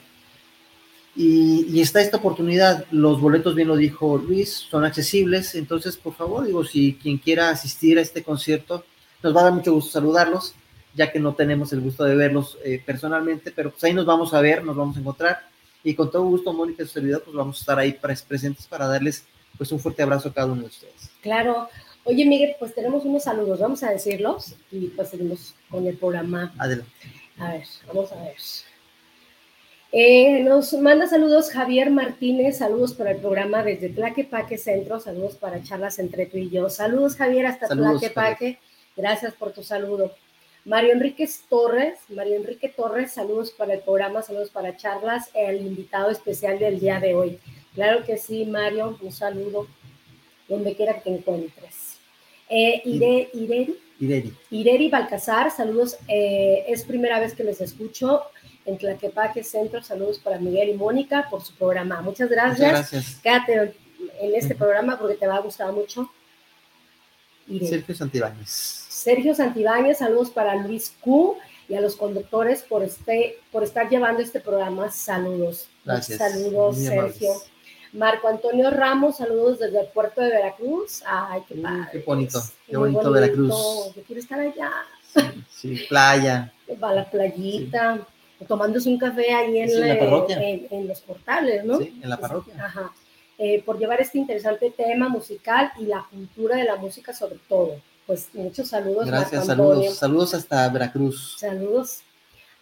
Y, está esta oportunidad, los boletos, bien lo dijo Luis, son accesibles, entonces por favor, digo, si quien quiera asistir a este concierto, nos va a dar mucho gusto saludarlos, ya que no tenemos el gusto de verlos eh, personalmente, pero pues ahí nos vamos a ver, nos vamos a encontrar y con todo gusto, Mónica y su servidor, pues vamos a estar ahí presentes para darles pues un fuerte abrazo a cada uno de ustedes. Claro. Oye, Miguel, pues tenemos unos saludos, vamos a decirlos y pues seguimos con el programa. Adelante. A ver, vamos a ver. Eh, nos manda saludos Javier Martínez, saludos para el programa desde Tlaquepaque Centro, saludos para charlas entre tú y yo. Saludos Javier hasta Tlaquepaque, gracias por tu saludo. Mario Enrique Torres, Mario Enrique Torres, saludos para el programa, saludos para charlas, el invitado especial del día de hoy. Claro que sí, Mario, un saludo donde quiera que te encuentres. Eh, Ire, Ireri, Ireri. Ireri Balcazar, saludos, eh, es primera vez que les escucho en Tlaquepaque Centro, saludos para Miguel y Mónica por su programa. Muchas gracias. Muchas gracias. Quédate en este programa porque te va a gustar mucho. Sergio Santibáñez. Sergio Santibáñez, saludos para Luis Q y a los conductores por, este, por estar llevando este programa. Saludos. Gracias. Saludos, Sergio. Marco Antonio Ramos, saludos desde el puerto de Veracruz. Ay, qué padre. qué bonito, qué bonito, Veracruz. Yo quiero estar allá. Sí, playa. Va a la playita, tomándose un café ahí en, la, en, los portales, ¿no? Sí, en la parroquia. Ajá. Eh, por llevar este interesante tema musical y la cultura de la música sobre todo pues muchos saludos. Gracias, saludos, saludos hasta Veracruz. Saludos.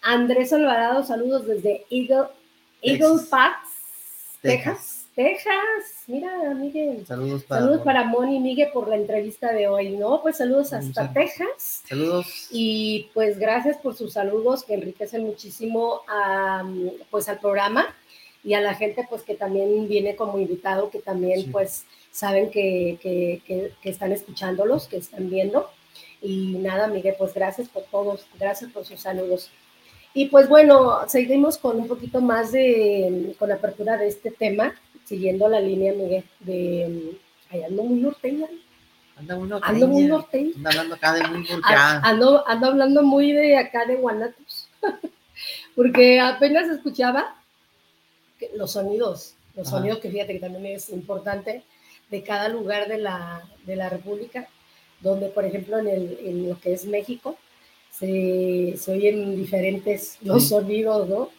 Andrés Alvarado, saludos desde Eagle, Eagle Pass, Texas. Texas. Mira, Miguel. Saludos para, saludos para Moni y Miguel por la entrevista de hoy, ¿no? Pues saludos hasta Texas. Saludos. Y pues gracias por sus saludos que enriquecen muchísimo pues al programa y a la gente pues que también viene como invitado, que también pues saben que, que, están escuchándolos, que están viendo. Y nada, Miguel, pues gracias por todos, gracias por sus saludos. Y pues bueno, seguimos con un poquito más de, con la apertura de este tema, siguiendo la línea, Miguel, de, ahí ando muy norteña. Ando muy norteña. Ando muy norteña. Ando hablando acá de muy ando, ando hablando muy de acá de Guanatos, <laughs> porque apenas escuchaba los sonidos, los sonidos que fíjate que también es importante, de cada lugar de la, de la República, donde, por ejemplo, en, el, en lo que es México, se, se oyen diferentes los sonidos, ¿no?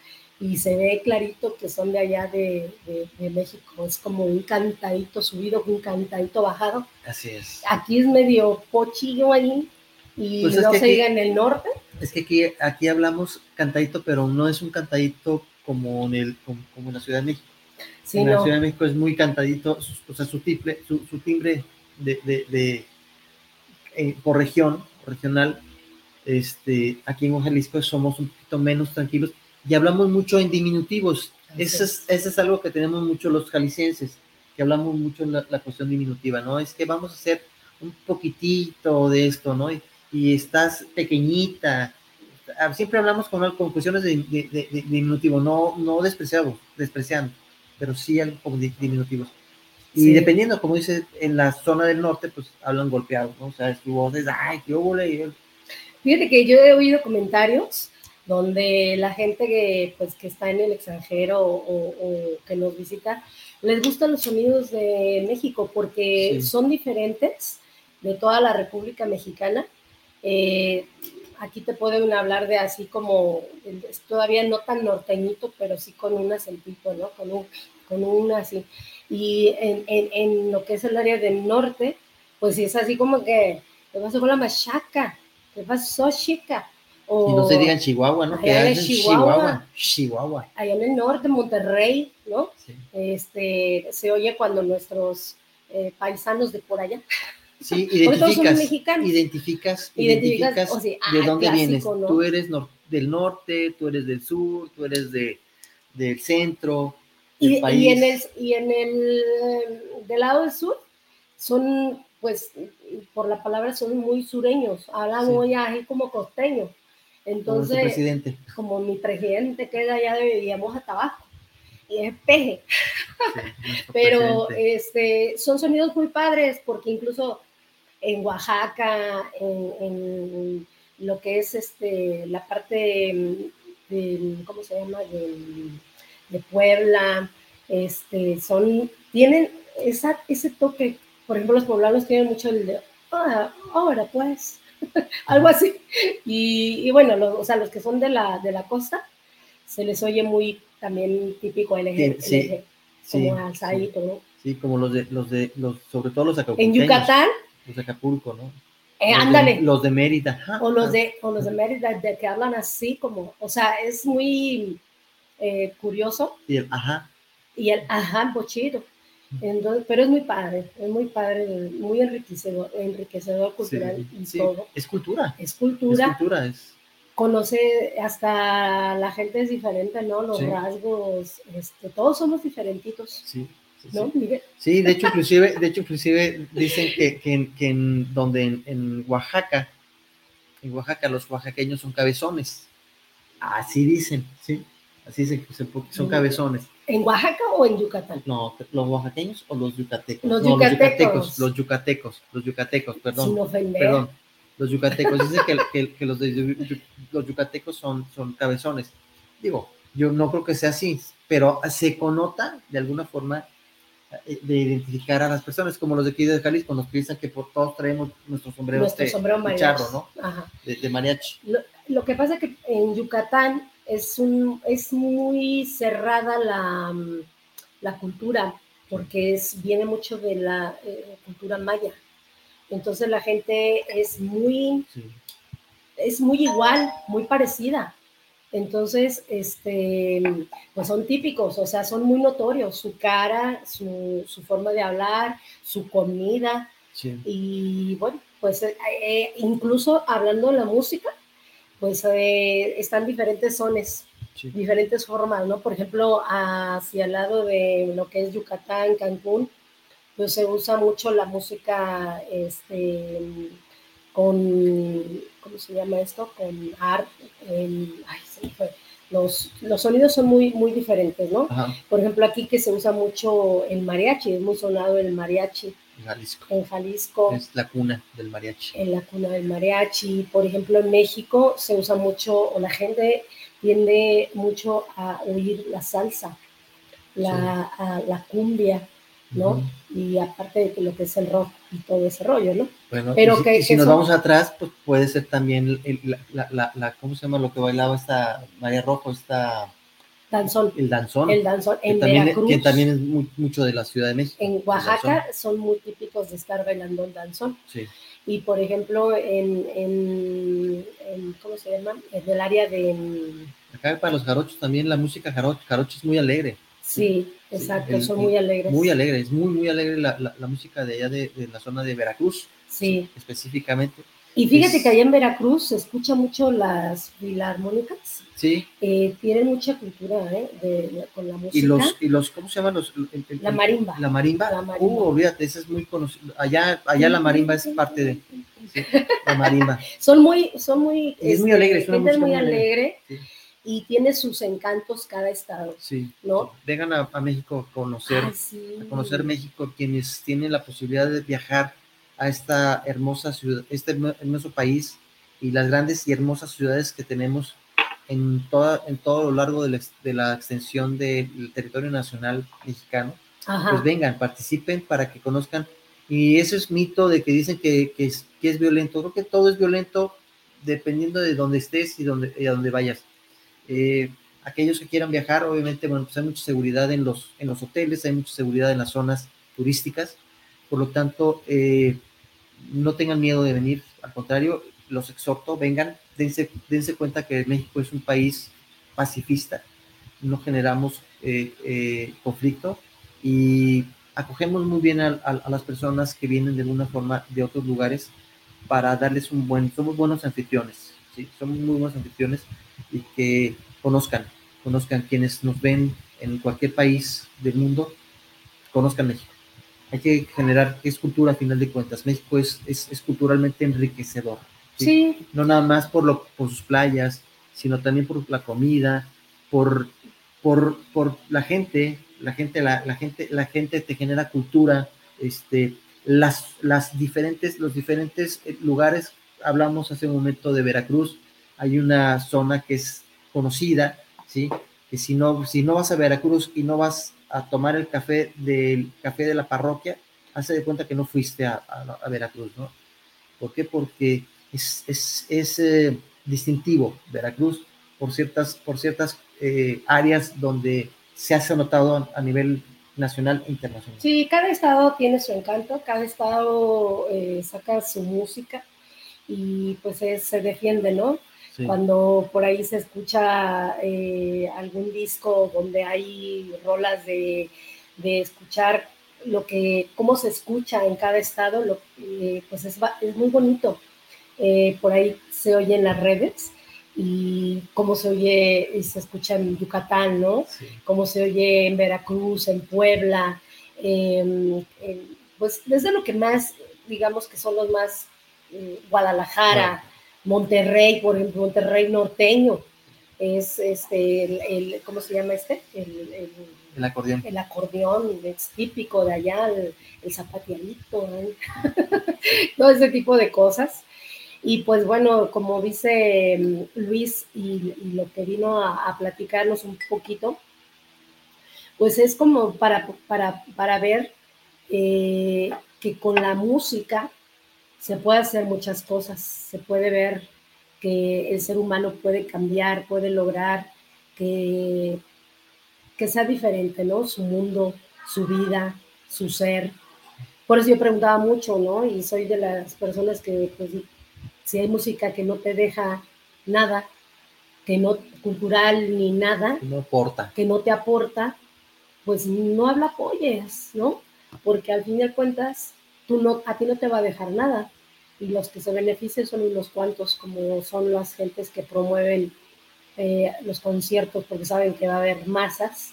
Y se ve clarito que son de allá de, de, México. Es como un cantadito subido, un cantadito bajado. Así es. Aquí es medio pochillo ahí y pues no se diga en el norte. Es que aquí, aquí hablamos cantadito, pero no es un cantadito como en, el, como en la Ciudad de México en la Ciudad de México es muy cantadito, o sea, su, timbre, su, timbre de, de, eh, por región, regional, este, aquí en Jalisco somos un poquito menos tranquilos y hablamos mucho en diminutivos. Eso es, eso es algo que tenemos mucho los jaliscienses, que hablamos mucho en la, cuestión diminutiva, ¿no? Es que vamos a hacer un poquitito de esto, ¿no? Y, estás pequeñita. Siempre hablamos con, con cuestiones de, de, diminutivo, no, no despreciado, despreciando pero sí algo como diminutivos. Y dependiendo, como dice, en la zona del norte, pues hablan golpeados, ¿no? O sea, su voz es, ay, qué huele. Fíjate que yo he oído comentarios donde la gente que, pues, que está en el extranjero o, que nos visita, les gustan los sonidos de México porque son diferentes de toda la República Mexicana. Eh, aquí te pueden hablar de así como, todavía no tan norteñito, pero sí con un acentito, ¿no? Con un, con un así. Y en, en, en, lo que es el área del norte, pues sí es así como que, ¿qué pasó con la machaca? ¿Qué pasó, chica? O, y no se digan Chihuahua, ¿no? Que es Chihuahua, Chihuahua. Allá en el norte, Monterrey, ¿no? Este, se oye cuando nuestros eh, paisanos de por allá Sí, <laughs> Porque todos somos identificas, mexicanos. identificas, Identificas, identificas o sea, de ah, dónde clásico, vienes. ¿no? Tú eres nor- del norte, tú eres del sur, tú eres de, del centro, del Y, país. y en el, y en el del lado del sur son, pues, por la palabra son muy sureños, hablan Sí. muy así como costeños. como Entonces, presidente. como mi presidente queda allá de vivíamos a Tabasco y es peje, Sí, <laughs> pero este, son sonidos muy padres porque incluso en Oaxaca, en, en lo que es este, la parte del, ¿cómo se llama? Del- de Puebla, este, son, tienen esa, ese toque, por ejemplo, los poblanos tienen mucho el de, "Ah, ahora pues, <laughs> algo así. Y, y bueno, los, o sea, los que son de la, de la costa, se les oye muy también típico el eje, Sí, sí, como alzadito, ¿no? Sí, como los de, los de, los, sobre todo los En acapulqueños. Yucatán, Los de Acapulco, ¿no? eh, Los de- ándale, Los de Mérida. o los de, o los de Mérida, de que hablan así como, o sea, es muy eh, curioso Y el ajá. y el ajá, bochito. Entonces, pero es muy padre, es muy padre, muy enriquecedor, enriquecedor cultural sí, y sí, todo. Es cultura. Es Es cultura, cultura, es. conoce hasta la gente es diferente, ¿no? Los Sí. rasgos, este, todos somos diferentitos, sí, ¿no? sí. Miguel? Sí, de hecho, inclusive, de hecho, inclusive dicen que, que, en, que en donde en, en Oaxaca, en Oaxaca los oaxaqueños son cabezones. Así dicen, sí. Así dicen que son, Mm. cabezones. ¿En Oaxaca o en Yucatán? No, los oaxaqueños o los yucatecos. Los No, yucatecos. Los yucatecos, los yucatecos, perdón. Sin ofender. Perdón, los yucatecos. Dicen que, que- que los, de los yucatecos son, son cabezones. Digo, yo no creo que sea así, pero se connota de alguna forma de identificar a las personas, como los de aquí de Jalisco, nos piensan que por todos traemos nuestro sombrero, Nuestro este, sombrero de charro, ¿no? Ajá. De, de mariachi. Lo que pasa es que en Yucatán es, un, es muy cerrada la, mm, la cultura, porque es, viene mucho de la eh, cultura maya. Entonces la gente es muy, Sí. es muy igual, muy parecida. Entonces, este, pues son típicos, o sea, son muy notorios, su cara, su, su forma de hablar, su comida, sí. y bueno, pues eh, eh, incluso hablando de la música, pues eh, están diferentes zones, sí. diferentes formas, ¿no? Por ejemplo, hacia el lado de lo que es Yucatán, Cancún, pues se usa mucho la música este, con, ¿cómo se llama esto? Con arte, ay, se me fue. Los, los sonidos son muy, muy diferentes, ¿no? Ajá, Por ejemplo, aquí que se usa mucho el mariachi, es muy sonado el mariachi en Jalisco. en Jalisco, Es la cuna del mariachi. en la cuna del mariachi. Por ejemplo, en México se usa mucho, o la gente tiende mucho a oír la salsa, la, a la cumbia, ¿no? Y aparte de que lo que es el rock y todo ese rollo, ¿no? Bueno, Pero y si, que- y si que nos son- vamos atrás, pues puede ser también el- la, la, la, la- ¿cómo se llama lo que bailaba esta María Rojo, esta, Danzón, el danzón, el danzón. que, también, Veracruz, que también es muy- mucho de la Ciudad de México. en Oaxaca son muy típicos de estar bailando el danzón. Sí, Y por ejemplo, en, en, en- ¿cómo se llama? En el área de... acá para los jarochos también la música jarocho, jarocho es muy alegre, Sí, exacto, el- son muy alegres. muy alegre, es muy, muy alegre la, la, la música de allá de, de la zona de Veracruz, Sí. específicamente. Y fíjate Es- que allá en Veracruz se escucha mucho las filarmónicas. Sí, eh, tienen mucha cultura ¿eh? de, de- con la música. y los, y los, ¿cómo se llaman los? el- el- La marimba. La marimba. La marimba. Uh, olvídate, esa es muy conocida. Allá, allá la marimba es parte de sí, la marimba. <laughs> Son muy, son muy, es muy este, alegre, es una muy alegre. alegre Sí. Y tiene sus encantos cada estado. Sí. ¿No? Vengan a, a México a conocer, Ay, sí. a conocer México, quienes tienen la posibilidad de viajar a esta hermosa ciudad, este hermo- hermoso país y las grandes y hermosas ciudades que tenemos en, toda, en todo lo largo de la, ex- de la extensión del territorio nacional mexicano. Ajá. Pues vengan, participen para que conozcan. Y eso es mito de que dicen que, que es, que es violento. Creo que todo es violento dependiendo de dónde estés y, dónde, y a dónde vayas. Eh, aquellos que quieran viajar, obviamente, bueno, pues hay mucha seguridad en los, en los hoteles, hay mucha seguridad en las zonas turísticas. Por lo tanto, eh, no tengan miedo de venir. Al contrario, los exhorto, vengan, dense, dense cuenta que México es un país pacifista. No generamos eh, eh, conflicto y acogemos muy bien a, a, las personas que vienen de alguna forma de otros lugares para darles un buen, somos buenos anfitriones, ¿sí? somos muy buenos anfitriones y que conozcan, conozcan quienes nos ven en cualquier país del mundo, conozcan México. Hay que generar, es cultura a final de cuentas, México es, es, es culturalmente enriquecedor. ¿sí? No nada más por, lo, por sus playas, sino también por la comida, por, por, por la gente, la gente, la, la, gente, la gente te genera cultura, este, las, las diferentes, los diferentes eh, lugares, hablamos hace un momento de Veracruz, hay una zona que es conocida, ¿sí? Que si no, si no vas a Veracruz y no vas a tomar el café del café de la parroquia, hace de cuenta que no fuiste a, a, Veracruz, ¿no? ¿Por qué? Porque es, es, es eh, distintivo Veracruz por ciertas, por ciertas eh, áreas donde se ha notado a nivel nacional e internacional. Sí, cada estado tiene su encanto, cada estado eh, saca su música y pues se defiende, ¿no? Cuando por ahí se escucha eh, algún disco donde hay rolas de, de, escuchar lo que, cómo se escucha en cada estado, lo, pues es, es, muy bonito. por ahí se oye en las redes y cómo se oye y se escucha en Yucatán, ¿no? Cómo se oye en Veracruz, en Puebla, pues desde lo que más, digamos que son los más, Guadalajara, Monterrey, por ejemplo, Monterrey norteño, es este, el, ¿cómo se llama este? El, el, acordeón. El acordeón, es típico de allá, el, el ¿eh? <laughs> todo ese tipo de cosas. Y pues bueno, como dice mm, Luis y, lo que vino a, platicarnos un poquito, pues es como para, para, para ver eh, que con la música se puede hacer muchas cosas, se puede ver que el ser humano puede cambiar, puede lograr que, que sea diferente, ¿no? Su mundo, su vida, su ser. Por eso yo preguntaba mucho, ¿no? Y soy de las personas que pues, si hay música que no te deja nada, que no cultural ni nada, no aporta. que no te aporta, pues no habla apoyes, ¿no? Porque al fin de cuentas, tú no, a ti no te va a dejar nada. Y los que se benefician son unos cuantos, como son las gentes que promueven eh, los conciertos porque saben que va a haber masas,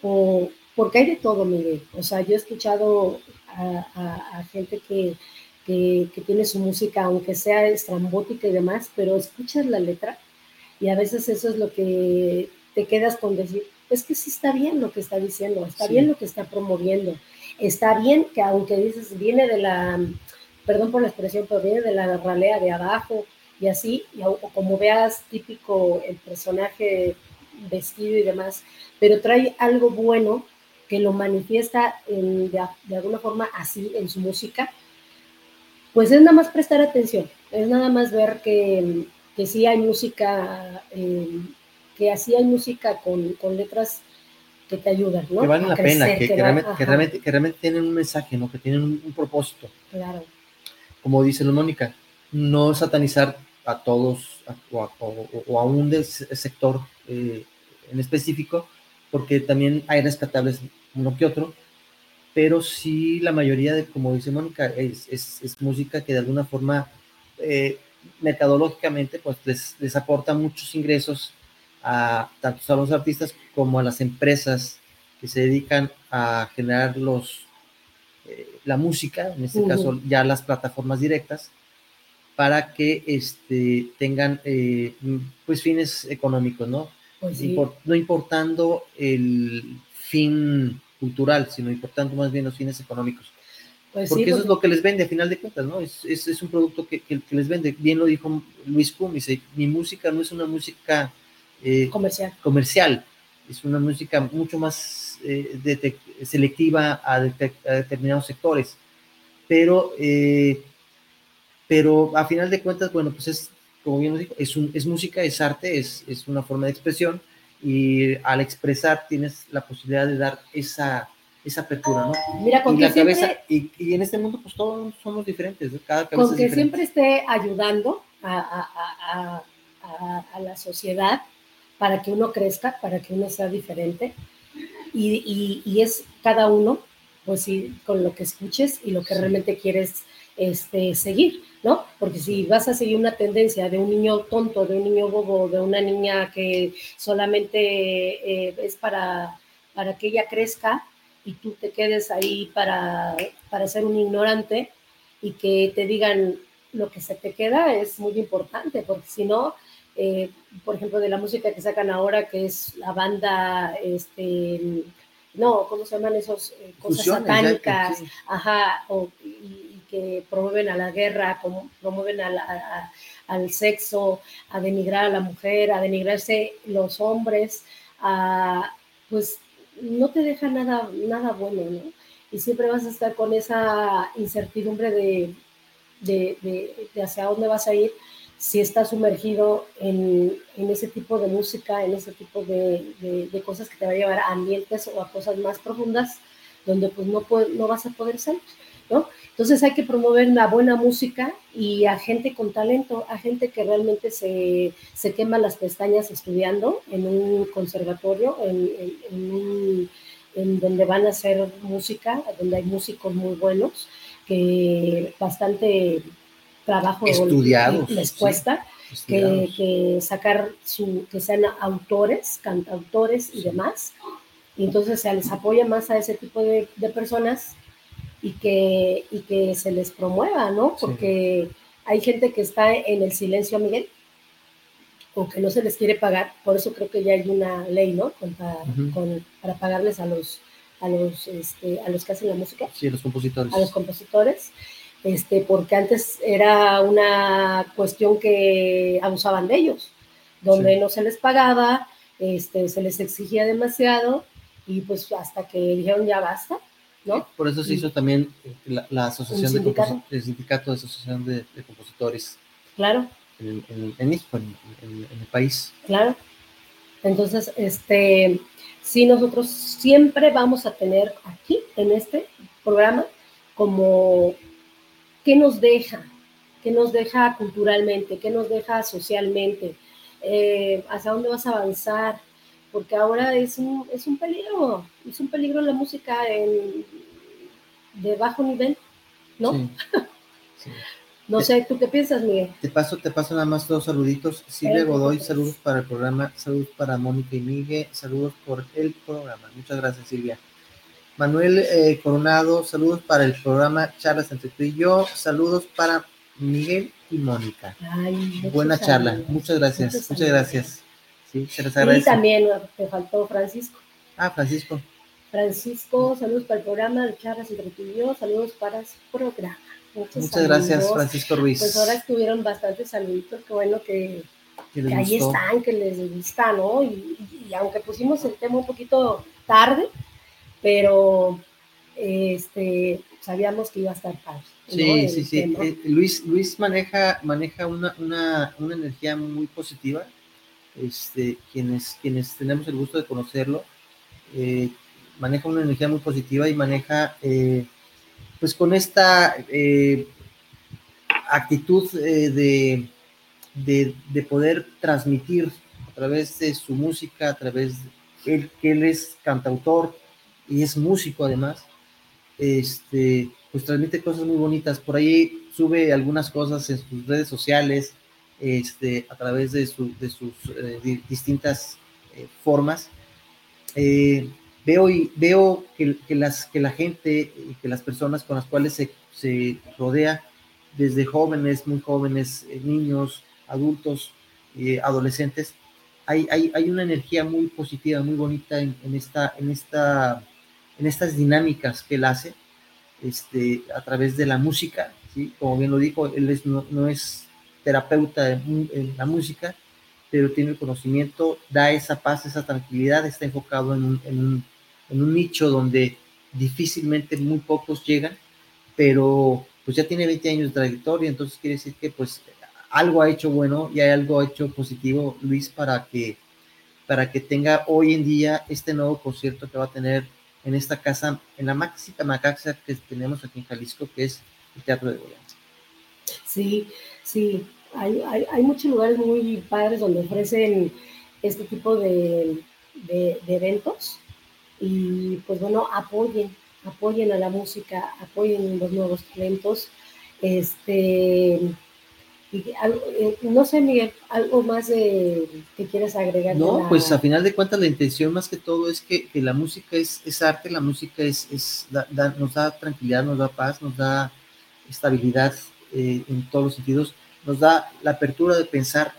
o porque hay de todo, Miguel. O sea, yo he escuchado a gente que que, tiene su música, aunque sea estrambótica y demás, pero escuchas la letra y a veces eso es lo que te quedas con decir, es que sí está bien lo que está diciendo, está bien lo que está promoviendo, está bien que aunque dices, viene de la, perdón por la expresión, pero viene de la ralea de abajo y así, y, o como veas típico el personaje vestido y demás, pero trae algo bueno que lo manifiesta de, alguna forma así en su música pues es nada más prestar atención, es nada más ver que, que sí hay música, eh, que así hay música con, con, letras que te ayudan, ¿no? Que valen la pena, que, realmente, que, realmente, que, realmente, tienen un mensaje, ¿no? Que tienen un, propósito. Claro. Como dice la Mónica, no satanizar a todos o, a, un sector eh, en específico, porque también hay rescatables uno que otro, pero sí la mayoría de, como dice Mónica, es, es, música que de alguna forma eh, metodológicamente pues les, les, aporta muchos ingresos a tanto a los artistas como a las empresas que se dedican a generar los eh, la música, en este caso ya las plataformas directas, para que este, tengan eh, pues fines económicos, ¿no? Pues no importando el fin cultural, sino importando más bien los fines económicos. Pues porque eso es lo que les vende a final de cuentas, ¿no? Es, es, es un producto que, que, les vende. Bien lo dijo Luis Pum, dice, mi música no es una música eh, comercial. comercial, es una música mucho más eh, selectiva a, determinados sectores, pero, eh, pero a final de cuentas, bueno, pues es, como bien lo dijo, es, un, es música, es arte, es, es una forma de expresión, y al expresar tienes la posibilidad de dar esa, esa apertura, ¿no? Mira, con y que la cabeza, y, y, en este mundo pues todos somos diferentes, cada cabeza Con que siempre esté ayudando a, a, a, a, la sociedad para que uno crezca, para que uno sea diferente, y, y, y es cada uno pues sí, con lo que escuches y lo que realmente quieres este, seguir, ¿no? Porque si vas a seguir una tendencia de un niño tonto, de un niño bobo, de una niña que solamente eh, es para, para que ella crezca y tú te quedes ahí para, para ser un ignorante y que te digan lo que se te queda es muy importante, porque si no, eh, por ejemplo, de la música que sacan ahora, que es la banda, este, no, ¿cómo se llaman esos? Eh, cosas satánicas, ajá, o, y, que promueven a la guerra, como, promueven al sexo, a denigrar a la mujer, a denigrarse los hombres, a, pues no te deja nada, nada bueno, ¿no? Y siempre vas a estar con esa incertidumbre de, de, de, hacia dónde vas a ir si estás sumergido en, en, ese tipo de música, en ese tipo de, de, cosas que te va a llevar a ambientes o a cosas más profundas donde pues no, no vas a poder salir, ¿no? Entonces hay que promover una buena música y a gente con talento, a gente que realmente se, se quema las pestañas estudiando en un conservatorio, en, en, en donde van a hacer música, donde hay músicos muy buenos, que bastante trabajo Estudiados, les cuesta, que, que, sacar su, que sean autores, cantautores y demás. Y entonces se les apoya más a ese tipo de, de personas y que, y que se les promueva, ¿no? Porque hay gente que está en el silencio, Miguel, o que no se les quiere pagar, por eso creo que ya hay una ley, ¿no? para pagarles a los a los, este, a los que hacen la música. Sí, a los compositores. A los compositores, este, porque antes era una cuestión que abusaban de ellos, donde no se les pagaba, este, se les exigía demasiado y pues hasta que dijeron ya basta, ¿no? Por eso se hizo también la, asociación de sindicato? el sindicato de asociación de, compositores. Claro. En, en, México, en, en, el país. Claro. Entonces, este, sí nosotros siempre vamos a tener aquí en este programa como qué nos deja, qué nos deja culturalmente, qué nos deja socialmente, eh, hacia dónde vas a avanzar, porque ahora es un, es un peligro, es un peligro la música en, de bajo nivel, ¿no? <laughs> No sé, ¿tú qué piensas, Miguel? Te paso, te paso nada más dos saluditos. Silvia Godoy, saludos para el programa, saludos para Mónica y Miguel, saludos por el programa. Muchas gracias, Silvia. Manuel eh, Coronado, saludos para el programa Charlas entre tú y yo, saludos para Miguel y Mónica. Buena charla, muchas gracias, muchas, gracias. Sí, se les agradece. Y también te faltó Francisco. Ah, Francisco. Francisco, saludos para el programa de Charlas entre tú y yo, saludos para su programa. Muchas gracias, Francisco Ruiz. Pues ahora estuvieron bastantes saluditos, qué bueno que, ahí están, que les gusta, ¿no? Y, aunque pusimos el tema un poquito tarde, pero este, sabíamos que iba a estar tarde. Sí, sí, sí. Eh, Luis, Luis maneja, maneja una, una, una, energía muy positiva. Este, quienes, quienes tenemos el gusto de conocerlo, eh, maneja una energía muy positiva y maneja eh, pues con esta eh, actitud eh, de, de, poder transmitir a través de su música, a través de él, que él es cantautor y es músico además, este, pues transmite cosas muy bonitas. Por ahí sube algunas cosas en sus redes sociales, este, a través de, su, de sus eh, distintas formas veo, y, veo que, las, que la gente, que las personas con las cuales se, se rodea, desde jóvenes, muy jóvenes, eh, niños, adultos, eh, adolescentes, hay, hay, hay, una energía muy positiva, muy bonita en, esta, en, esta, en estas dinámicas que él hace este, a través de la música, ¿sí? como bien lo dijo, él es, no, es terapeuta en la música, pero tiene el conocimiento, da esa paz, esa tranquilidad, está enfocado en un, en un nicho donde difícilmente muy pocos llegan, pero pues ya tiene 20 años de trayectoria, entonces quiere decir que pues algo ha hecho bueno y hay algo hecho positivo, Luis, para que, para que tenga hoy en día este nuevo concierto que va a tener en esta casa, en la máxima Macaxa que tenemos aquí en Jalisco, que es el Teatro de Goya. Sí, sí, hay, hay, hay, muchos lugares muy padres donde ofrecen este tipo de, de, de eventos y pues bueno, apoyen, apoyen a la música, apoyen los nuevos talentos. Este, eh, no sé, Miguel, algo más de, que quieres agregar. No, pues a final de cuentas la intención más que todo es que, la música es, es, arte, la música es, es nos da tranquilidad, nos da paz, nos da estabilidad eh, en todos los sentidos, nos da la apertura de pensar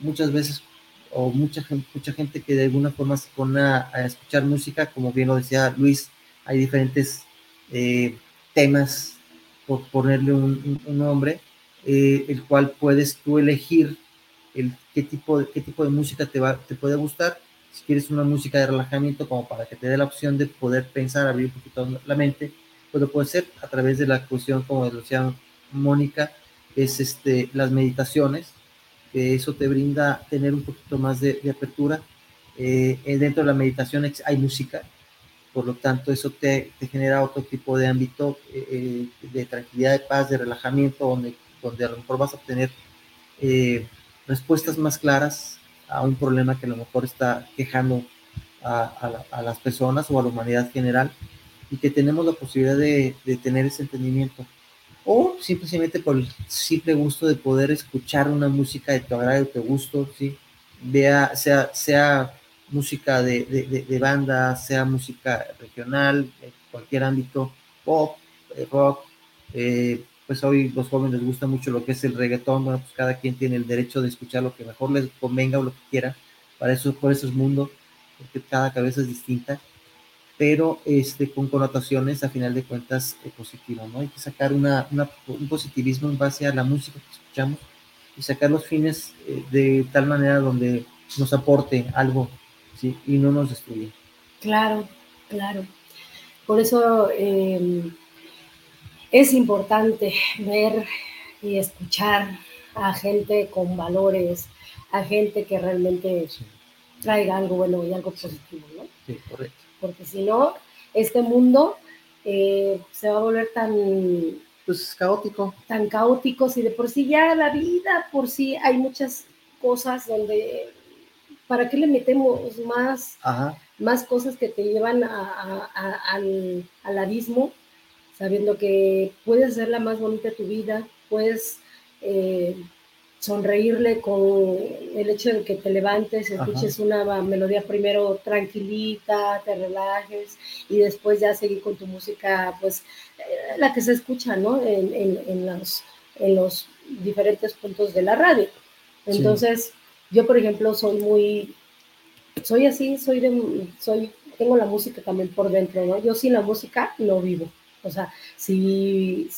muchas veces o mucha gente, mucha gente que de alguna forma se pone a, escuchar música, como bien lo decía Luis, hay diferentes eh, temas, por ponerle un nombre, eh, el cual puedes tú elegir el, qué, tipo de, qué tipo de música te, va, te puede gustar. Si quieres una música de relajamiento, como para que te dé la opción de poder pensar, abrir un poquito la mente, pues lo puede ser a través de la cuestión, como decía Mónica, es este, las meditaciones, que eso te brinda tener un poquito más de, apertura. Eh, dentro de la meditación hay música, por lo tanto eso te, te genera otro tipo de ámbito eh, de tranquilidad, de paz, de relajamiento, donde donde a lo mejor vas a obtener eh, respuestas más claras a un problema que a lo mejor está quejando a, las personas o a la humanidad general y que tenemos la posibilidad de, tener ese entendimiento o simplemente por el simple gusto de poder escuchar una música de tu agrado, de tu gusto, ¿sí? Sea, sea música de, de, banda, sea música regional, cualquier ámbito, pop, eh, rock, eh, pues hoy los jóvenes les gusta mucho lo que es el reggaetón, bueno, pues cada quien tiene el derecho de escuchar lo que mejor les convenga o lo que quiera, para eso, por eso es mundo, porque cada cabeza es distinta, pero este, con connotaciones a final de cuentas eh, positivas, ¿no? Hay que sacar una, un positivismo en base a la música que escuchamos y sacar los fines eh, de tal manera donde nos aporte algo, ¿sí? Y no nos destruya. Claro, claro. Por eso... Eh es importante ver y escuchar a gente con valores, a gente que realmente traiga algo bueno y algo positivo, ¿no? Sí, correcto. Porque si no, este mundo eh, se va a volver tan... Pues caótico. Tan caótico, si de por sí ya la vida, por sí hay muchas cosas donde... ¿Para qué le metemos más, más cosas que te llevan al, al abismo? Sabiendo que puedes ser la más bonita de tu vida, puedes eh, sonreírle con el hecho de que te levantes, escuches una melodía primero tranquilita, te relajes y después ya seguir con tu música, pues eh, la que se escucha, ¿no? En, los, en los diferentes puntos de la radio. Entonces, yo, por ejemplo, soy muy, soy así, soy de, soy, tengo la música también por dentro, ¿no? Yo sin la música no vivo. O sea, si,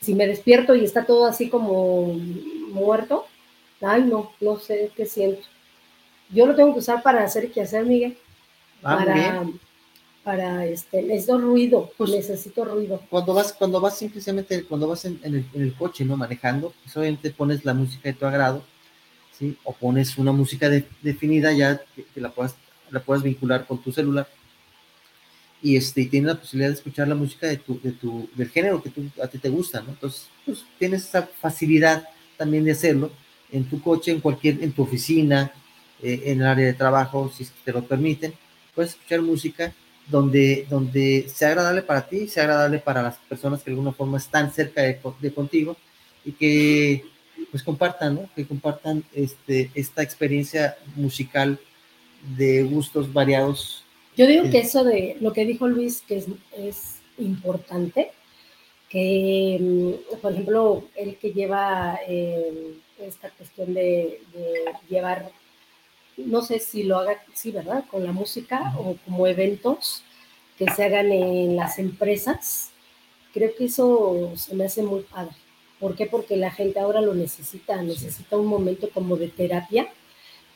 si me despierto y está todo así como muerto, ay, no, no sé qué siento. Yo lo tengo que usar para hacer qué hacer, Miguel. Ah, para, para este, necesito ruido, pues, necesito ruido. Cuando vas, cuando vas simplemente, cuando vas en, el, coche, ¿no? Manejando, pues obviamente pones la música de tu agrado, ¿sí? O pones una música definida ya que, la puedas, la puedas vincular con tu celular y, este, tiene la posibilidad de escuchar la música de tu, de tu, del género que a ti te gusta, ¿no? Entonces, pues, tienes esa facilidad también de hacerlo en tu coche, en cualquier, en tu oficina, eh, en el área de trabajo, si te lo permiten, puedes escuchar música donde, donde sea agradable para ti, sea agradable para las personas que de alguna forma están cerca de, de contigo y que pues compartan, ¿no? Que compartan este, esta experiencia musical de gustos variados yo digo que eso de lo que dijo Luis, que es, importante, que, mm, por ejemplo, el que lleva eh, esta cuestión de, llevar, no sé si lo haga, sí, ¿verdad? Con la música o como eventos que se hagan en las empresas, creo que eso se me hace muy padre. ¿Por qué? Porque la gente ahora lo necesita, necesita un momento como de terapia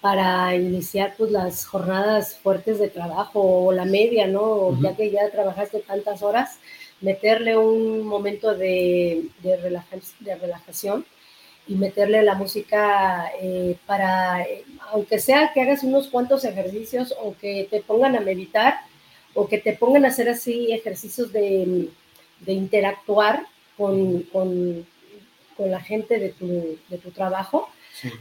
para iniciar pues las jornadas fuertes de trabajo o la media, ¿no? Ya que ya trabajaste tantas horas, meterle un momento de, de, relajación y meterle la música eh, para, eh, aunque sea que hagas unos cuantos ejercicios o que te pongan a meditar o que te pongan a hacer así ejercicios de, de interactuar con, con, con, la gente de tu, de tu trabajo,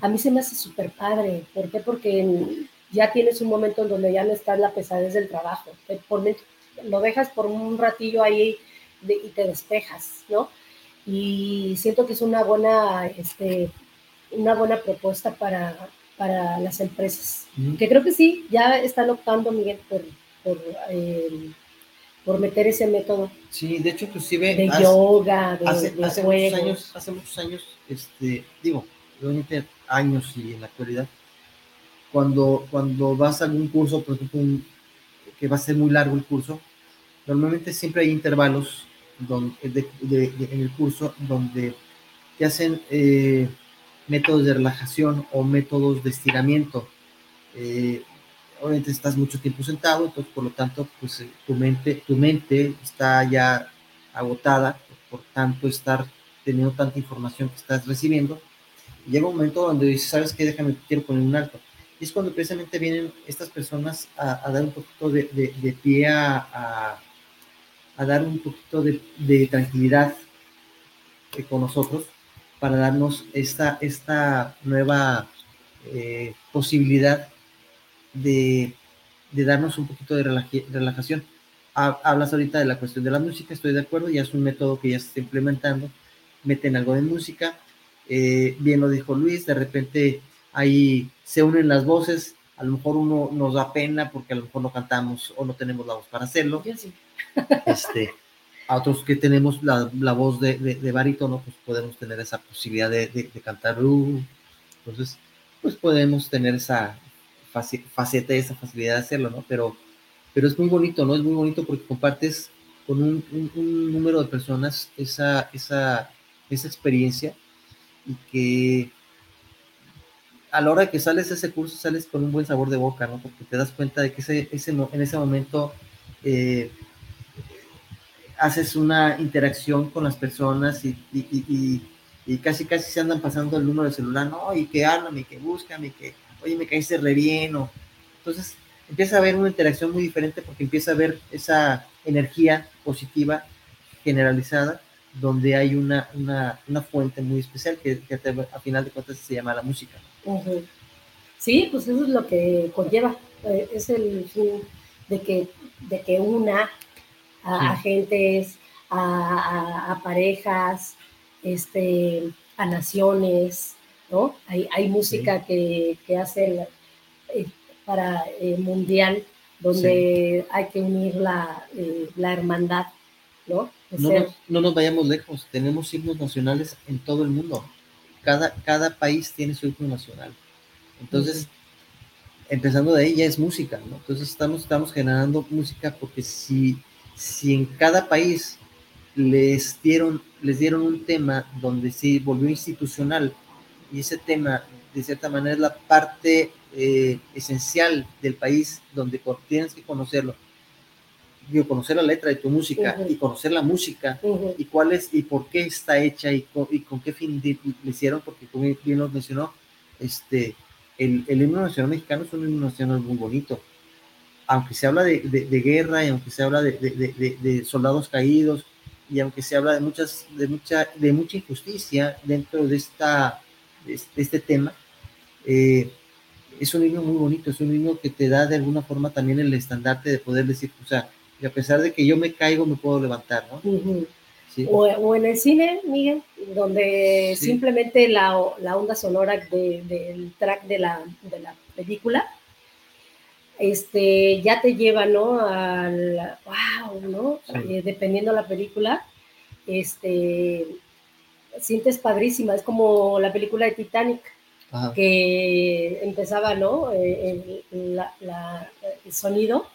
a mí se me hace súper padre. ¿Por qué? Porque ya tienes un momento en donde ya no está la pesadez del trabajo. Por, lo dejas por un ratillo ahí y te despejas, ¿no? Y siento que es una buena, este, una buena propuesta para, para las empresas. Que creo que sí, ya están optando, Miguel, por, por, eh, por meter ese método. Sí, de hecho, inclusive. De yoga, de, hace, hace muchos años, hace muchos años, este, digo, obviamente años y en la actualidad, cuando, cuando vas a algún curso, por ejemplo, que va a ser muy largo el curso, normalmente siempre hay intervalos donde, en el curso donde te hacen eh, métodos de relajación o métodos de estiramiento. Eh, obviamente estás mucho tiempo sentado, entonces por lo tanto, pues eh, tu mente, tu mente está ya agotada por, tanto estar teniendo tanta información que estás recibiendo. Llega un momento donde dices, ¿sabes qué? Déjame, quiero poner un alto. Y es cuando precisamente vienen estas personas a, dar un poquito de, de, pie a, a, dar un poquito de, de tranquilidad eh, con nosotros para darnos esta, esta nueva eh, posibilidad de, darnos un poquito de relajación. Hablas ahorita de la cuestión de la música, estoy de acuerdo, ya es un método que ya se está implementando, meten algo de música, eh, bien lo dijo Luis, de repente ahí se unen las voces, a lo mejor uno nos da pena porque a lo mejor no cantamos o no tenemos la voz para hacerlo. <laughs> Este, a otros que tenemos la, la voz de, de, de, barítono, pues podemos tener esa posibilidad de, de cantar. Uh, entonces, pues podemos tener esa, faceta y esa facilidad de hacerlo, ¿no? Pero, pero es muy bonito, ¿no? Es muy bonito porque compartes con un, un, número de personas esa, esa, esa experiencia y que a la hora de que sales ese curso sales con un buen sabor de boca, ¿no? Porque te das cuenta de que ese, ese, en ese momento eh, haces una interacción con las personas y, y, y, casi casi se andan pasando el número de celular, ¿no? Y que hablan, y que buscan, y que oye, me caíste re bien, o... Entonces empieza a haber una interacción muy diferente porque empieza a haber esa energía positiva generalizada donde hay una, una, una fuente muy especial que, que a final de cuentas se llama la música. Sí, pues eso es lo que conlleva, eh, es el fin de que, de que una a, a gentes, a, a, parejas, este, a naciones, ¿no? Hay, hay música que, que hace eh, para eh, mundial, donde hay que unir la, eh, la hermandad, ¿no? No nos, no nos, vayamos lejos, tenemos himnos nacionales en todo el mundo. Cada, cada país tiene su himno nacional. Entonces, empezando de ahí ya es música, ¿no? Entonces estamos, estamos generando música porque si, si en cada país les dieron, les dieron un tema donde se volvió institucional y ese tema, de cierta manera, es la parte eh, esencial del país donde tienes que conocerlo. Digo, conocer la letra de tu música y conocer la música y cuál es y por qué está hecha y con, y con qué fin le hicieron, porque como bien nos mencionó, este, el, el, himno nacional mexicano es un himno nacional muy bonito. Aunque se habla de, de, guerra y aunque se habla de, de, soldados caídos y aunque se habla de muchas de mucha de mucha injusticia dentro de esta este tema, eh, es un himno muy bonito, es un himno que te da de alguna forma también el estandarte de poder decir, o sea, y a pesar de que yo me caigo, me puedo levantar, ¿no? o, en el cine, Miguel, donde simplemente la, la, onda sonora del track de la, de la película, este, ya te lleva, ¿no? Al, wow, ¿no? Eh, dependiendo la película, este, sientes padrísima, es como la película de Titanic, que empezaba, ¿no? Eh, el, sonido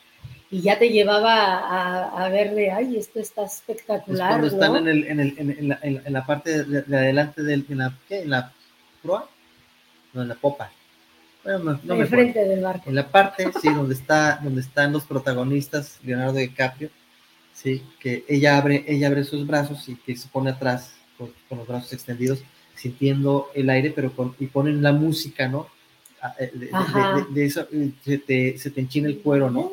y ya te llevaba a, a verle, ay, esto está espectacular. cuando están en, el, en, el, en, la, en, la, parte de, adelante del, en la, ¿qué? ¿En la proa? No, en la popa. Bueno, no, en frente del barco. En la parte, sí, donde, está, donde están los protagonistas, Leonardo DiCaprio, sí, que ella abre, ella abre sus brazos y que se pone atrás con, los brazos extendidos, sintiendo el aire, pero con, y ponen la música, ¿no? Ah, eh, de, eso se te, se te, enchina el cuero, ¿no?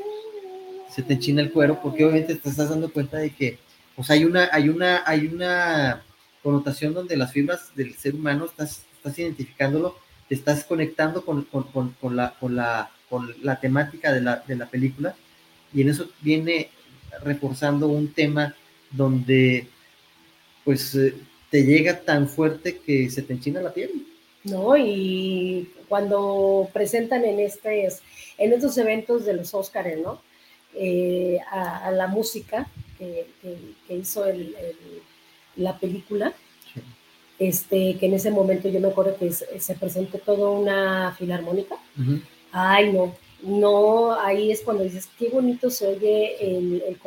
Se te enchina el cuero porque obviamente te estás dando cuenta de que pues hay una, hay una, hay una connotación donde las fibras del ser humano estás, estás identificándolo, te estás conectando con, con, con, la, con, la, con la temática de la, de la película y en eso viene reforzando un tema donde pues eh, te llega tan fuerte que se te enchina la piel. No, y cuando presentan en, este, en estos eventos de los Óscares, ¿no? Eh, a, la música que, hizo la película, este, que en ese momento yo me acuerdo que se, presentó toda una filarmónica. Ay, no, no, ahí es cuando dices, qué bonito se oye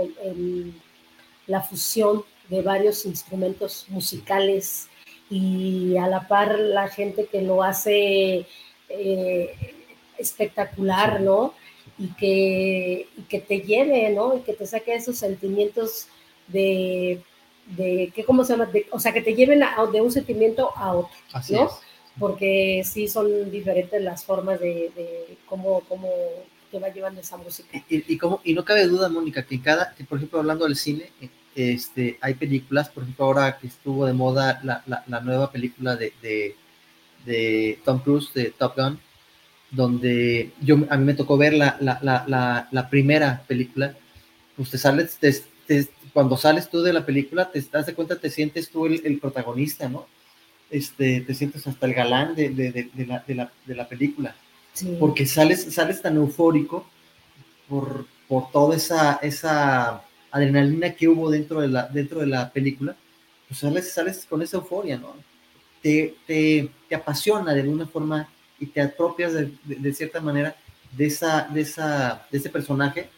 la fusión de varios instrumentos musicales y a la par la gente que lo hace eh, espectacular, ¿no? Y que, que te lleve, ¿no? Y que te saque esos sentimientos de, de que, ¿cómo se llama? o sea, que te lleven de un sentimiento a otro, ¿no? Porque sí son diferentes las formas de, de cómo, cómo te va llevando esa música. Y, y, como, y no cabe duda, Mónica, que cada, que por ejemplo, hablando del cine, este, hay películas, por ejemplo, ahora que estuvo de moda la, la, nueva película de, de, Tom Cruise, de Top Gun, donde yo, a mí me tocó ver la, la primera película, pues te sales, cuando sales tú de la película, te das de cuenta, te sientes tú el, protagonista, ¿no? Este, te sientes hasta el galán de, de la, de la, película, porque sales, sales tan eufórico por, por toda esa, esa adrenalina que hubo dentro de la, dentro de la película, pues sales, sales con esa euforia, ¿no? Te, te, te apasiona de alguna forma y te apropias de, de, cierta manera de, esa, de, esa, de ese personaje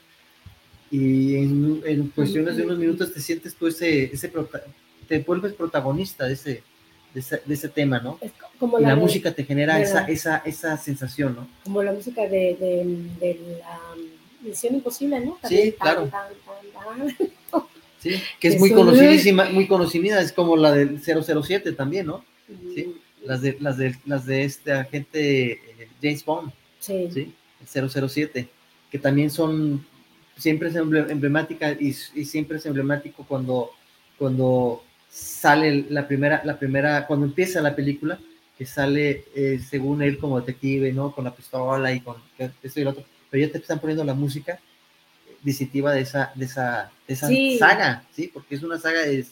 y en, en, cuestiones de unos minutos te sientes tú ese, ese te vuelves protagonista de ese, de ese, de ese tema, ¿no? Como y la, música te genera esa, esa, esa sensación, ¿no? Como la música de, de, la Misión Imposible, ¿no? sí, claro. Sí, <laughs> que es muy conocidísima, muy conocida, es como la del 007 también, ¿no? Sí, las de, las de, las de este agente eh, James Bond, sí. ¿sí? El 007, que también son, siempre es emblemática y, siempre es emblemático cuando, cuando sale la primera, la primera, cuando empieza la película, que sale eh, según él como detective, ¿no? Con la pistola y con esto y lo otro, pero ya te están poniendo la música distintiva de esa, de esa, esa saga, ¿sí? Porque es una saga de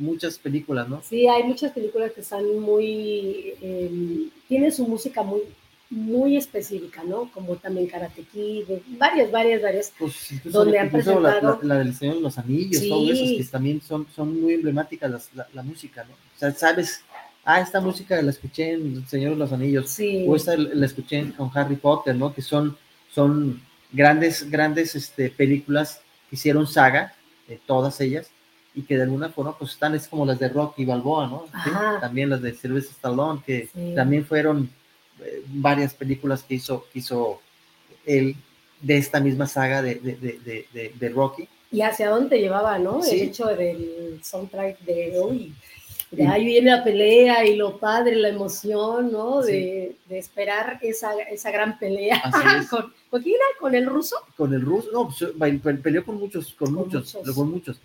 muchas películas, ¿no? Sí, hay muchas películas que están muy, eh, tienen su música muy, muy específica, ¿no? Como también Karate Kid, varias, varias, varias, pues, donde han presentado... La, del Señor de los Anillos, todo eso, que también son, son muy emblemáticas la, música, ¿no? O sea, sabes, ah, esta música la escuché en El Señor de los Anillos, sí. o esta la escuché con Harry Potter, ¿no? Que son, son grandes, grandes este, películas que hicieron saga, todas ellas, y que de alguna forma pues están, es como las de Rocky Balboa, ¿no? También las de Sylvester Stallone, que también fueron eh, varias películas que hizo, hizo él de esta misma saga de, de, de, de, Rocky. Y hacia dónde llevaba, ¿no? El hecho del soundtrack de hoy de ahí viene la pelea y lo padre, la emoción, ¿no? De, de esperar esa, esa, gran pelea. <laughs> ¿Con, ¿Con quién ¿Con el ruso? Con el ruso, no, pues, peleó con muchos, con, muchos, con muchos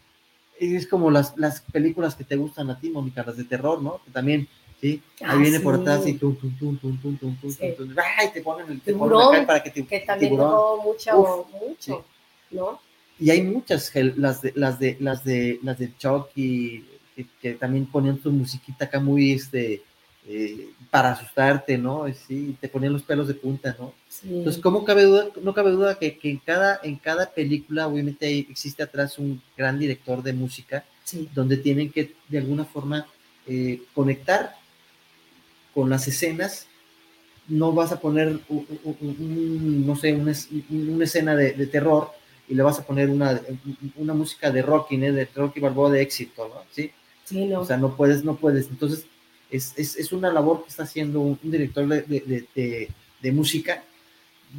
es como las, las películas que te gustan a ti, Mónica, las de terror, ¿no? Que también, ¿sí? Ahí ah, viene por atrás y tum, tum, tum, tum, tum, tum, tum, ¡ay! Te ponen el tiburón, para que te Que también tuvo mucho, mucho, ¿no? Y hay muchas, las de, las de, las de, las de Chucky, que, también ponían su musiquita acá muy, este, eh, para asustarte, ¿no? Sí, te ponían los pelos de punta, ¿no? Entonces, ¿cómo cabe duda? No cabe duda que, que, en, cada, en cada película, obviamente, existe atrás un gran director de música, donde tienen que, de alguna forma, eh, conectar con las escenas. No vas a poner, no sé, una, una escena de, de, terror y le vas a poner una, una música de Rocky, ¿eh? de Rocky Balboa de éxito, ¿no? ¿Sí? O sea, no puedes, no puedes. Entonces, es, es, es una labor que está haciendo un, director de, de, de, música,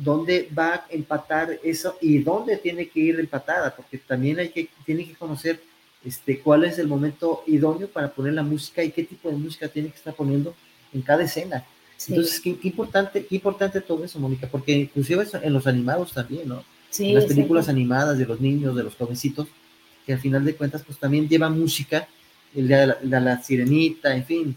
donde va a empatar eso y dónde tiene que ir empatada, porque también hay que, tiene que conocer este, cuál es el momento idóneo para poner la música y qué tipo de música tiene que estar poniendo en cada escena. Entonces, qué, importante, qué importante todo eso, Mónica, porque inclusive en los animados también, ¿no? Sí, en las películas animadas de los niños, de los jovencitos, que al final de cuentas, pues también lleva música el de la, sirenita, en fin, ¿sí?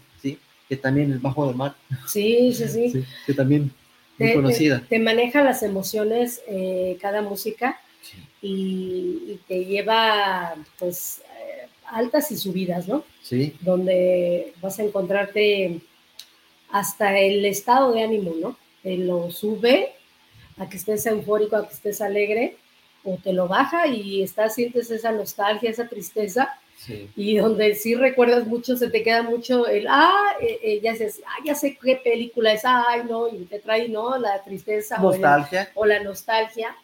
Que también es bajo del mar. Sí, sí, sí. que también muy conocida. Te, maneja las emociones, eh, cada música, y, te lleva pues eh, altas y subidas, ¿no? Sí. Donde vas a encontrarte hasta el estado de ánimo, ¿no? Te lo sube a que estés eufórico, a que estés alegre, o te lo baja y estás, sientes esa nostalgia, esa tristeza, y donde sí recuerdas mucho, se te queda mucho el, ah, eh, eh, ya, sé, ah, ya sé qué película es, ay, no, y te trae, ¿no? La tristeza. Nostalgia. O, la nostalgia,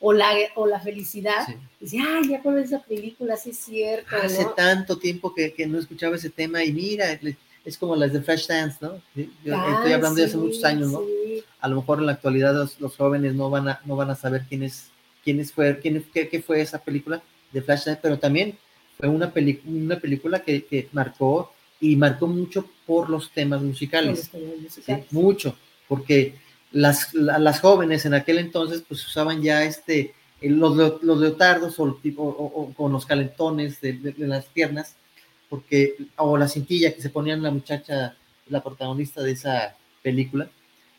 o la, o la felicidad. Y dice, ay, ya con esa película, sí es cierto. Hace tanto tiempo que, que, no escuchaba ese tema y mira, es como las de Fresh Dance, ¿no? Yo estoy hablando de hace muchos años, ¿no? A lo mejor en la actualidad los, jóvenes no van, a, no van a saber quién es, quién fue, quién, qué, qué fue esa película de Flash Dance, pero también fue una, una película que, que, marcó y marcó mucho por los temas musicales. mucho, porque las, las jóvenes en aquel entonces pues usaban ya este, los, los leotardos o, tipo, o, con los calentones de, de, las piernas, porque, o la cintilla que se ponían la muchacha, la protagonista de esa película,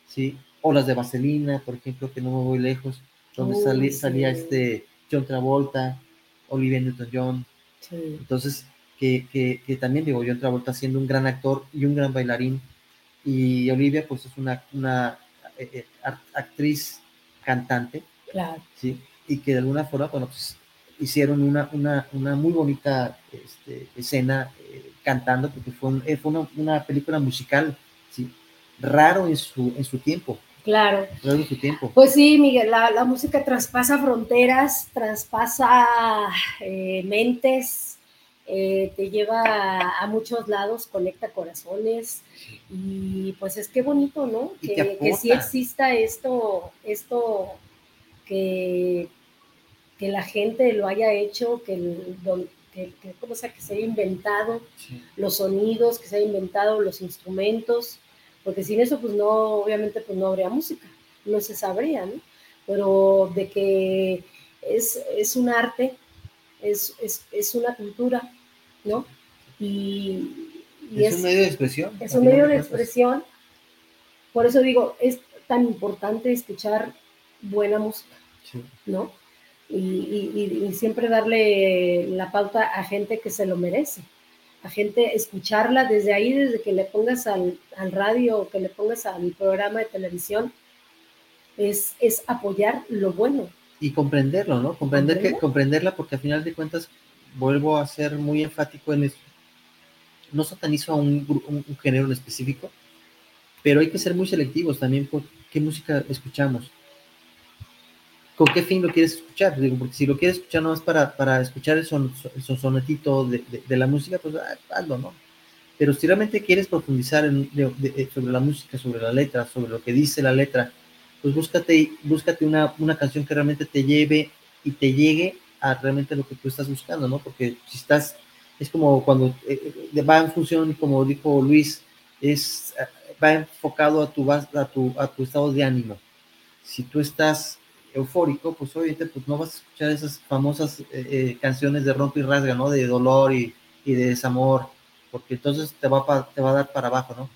¿sí? o las de Vaselina, por ejemplo, que no me voy lejos, donde salía este John Travolta, Olivia Newton-John. Entonces, que, que, también digo, John Travolta siendo un gran actor y un gran bailarín, y Olivia pues es una, una eh, eh, actriz cantante, claro. ¿sí? y que de alguna forma, bueno, pues hicieron una, una, una muy bonita este, escena eh, cantando, porque fue, fue una, una película musical, ¿sí? raro en su, en su tiempo. Claro. Su tiempo. Pues sí, Miguel, la, la música traspasa fronteras, traspasa eh, mentes, eh, te lleva a, muchos lados, conecta corazones y pues es que bonito, ¿no? Que, que, sí exista esto, esto que, que la gente lo haya hecho, que, el, que, que, que se haya inventado los sonidos, que se haya inventado los instrumentos porque sin eso, pues no, obviamente, pues no habría música, no se sabría, ¿no? Pero de que es, es un arte, es, es, es una cultura, ¿no? Y, es, un medio de expresión. Es un medio de expresión. Por eso digo, es tan importante escuchar buena música, ¿no? Y, y, y, siempre darle la pauta a gente que se lo merece a gente escucharla desde ahí, desde que le pongas al, al radio o que le pongas al programa de televisión, es, es apoyar lo bueno. Y comprenderlo, ¿no? Comprender que, comprenderla porque al final de cuentas, vuelvo a ser muy enfático en eso. No satanizo a un, un, género en específico, pero hay que ser muy selectivos también por qué música escuchamos con qué fin lo quieres escuchar. Digo, porque si lo quieres escuchar nomás para, para escuchar el, son, sonetito de, de, la música, pues ah, hazlo, ¿no? Pero si realmente quieres profundizar en, eh, sobre la música, sobre la letra, sobre lo que dice la letra, pues búscate, búscate una, una canción que realmente te lleve y te llegue a realmente lo que tú estás buscando, ¿no? Porque si estás, es como cuando eh, eh, va en función, como dijo Luis, es, va enfocado a tu, a, tu, a tu estado de ánimo. Si tú estás eufórico, pues obviamente pues no vas a escuchar esas famosas eh, eh, canciones de rompe y rasga, ¿no? De dolor y, y de desamor, porque entonces te va, te va a dar para abajo, ¿no?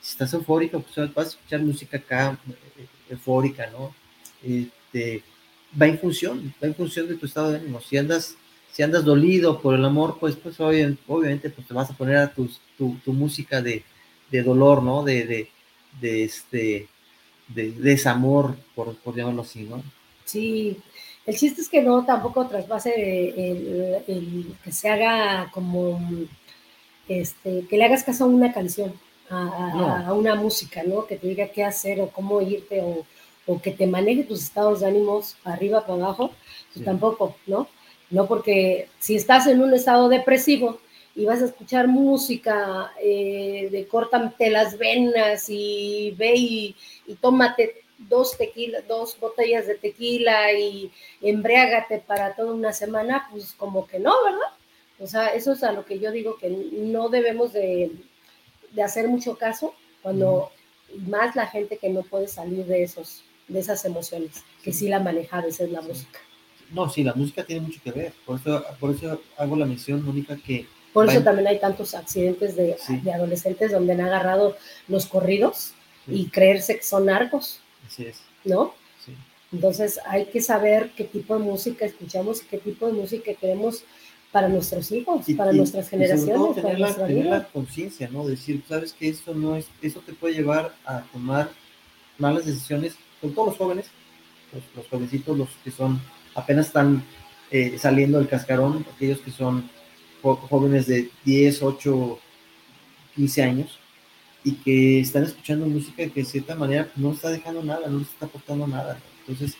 Si estás eufórico, pues vas a escuchar música acá eh, eufórica, ¿no? Este, va en función, va en función de tu estado de ánimo. Si andas, si andas dolido por el amor, pues, pues obviamente, pues te vas a poner a tu, tu, música de, de, dolor, ¿no? De, de, de este, de, desamor, por, por llamarlo así, ¿no? Sí, el chiste es que no tampoco trasvase el, el, que se haga como, este, que le hagas caso a una canción, a, una música, ¿no? Que te diga qué hacer o cómo irte o, o que te maneje tus estados de ánimos arriba, para abajo, pues tampoco, ¿no? No porque si estás en un estado depresivo y vas a escuchar música eh, de córtate las venas y ve y, y tómate dos tequila, dos botellas de tequila y embriágate para toda una semana, pues como que no, ¿verdad? O sea, eso es a lo que yo digo que no debemos de, hacer mucho caso cuando más la gente que no puede salir de esos, de esas emociones, que sí la maneja a veces la música. No, sí, la música tiene mucho que ver. Por eso, por eso hago la mención, Mónica, que... Por eso también hay tantos accidentes de, de adolescentes donde han agarrado los corridos y creerse que son narcos. Así es. ¿No? Sí. Entonces hay que saber qué tipo de música escuchamos y qué tipo de música queremos para nuestros hijos, para nuestras generaciones, tener para la, nuestra tener vida. la conciencia, ¿no? Decir, sabes que esto no es, eso te puede llevar a tomar malas decisiones con todos los jóvenes, los, los jovencitos, los que son apenas están eh, saliendo del cascarón, aquellos que son jóvenes de 10, 8, 15 años y que están escuchando música que de cierta manera no está dejando nada, no les está aportando nada. Entonces,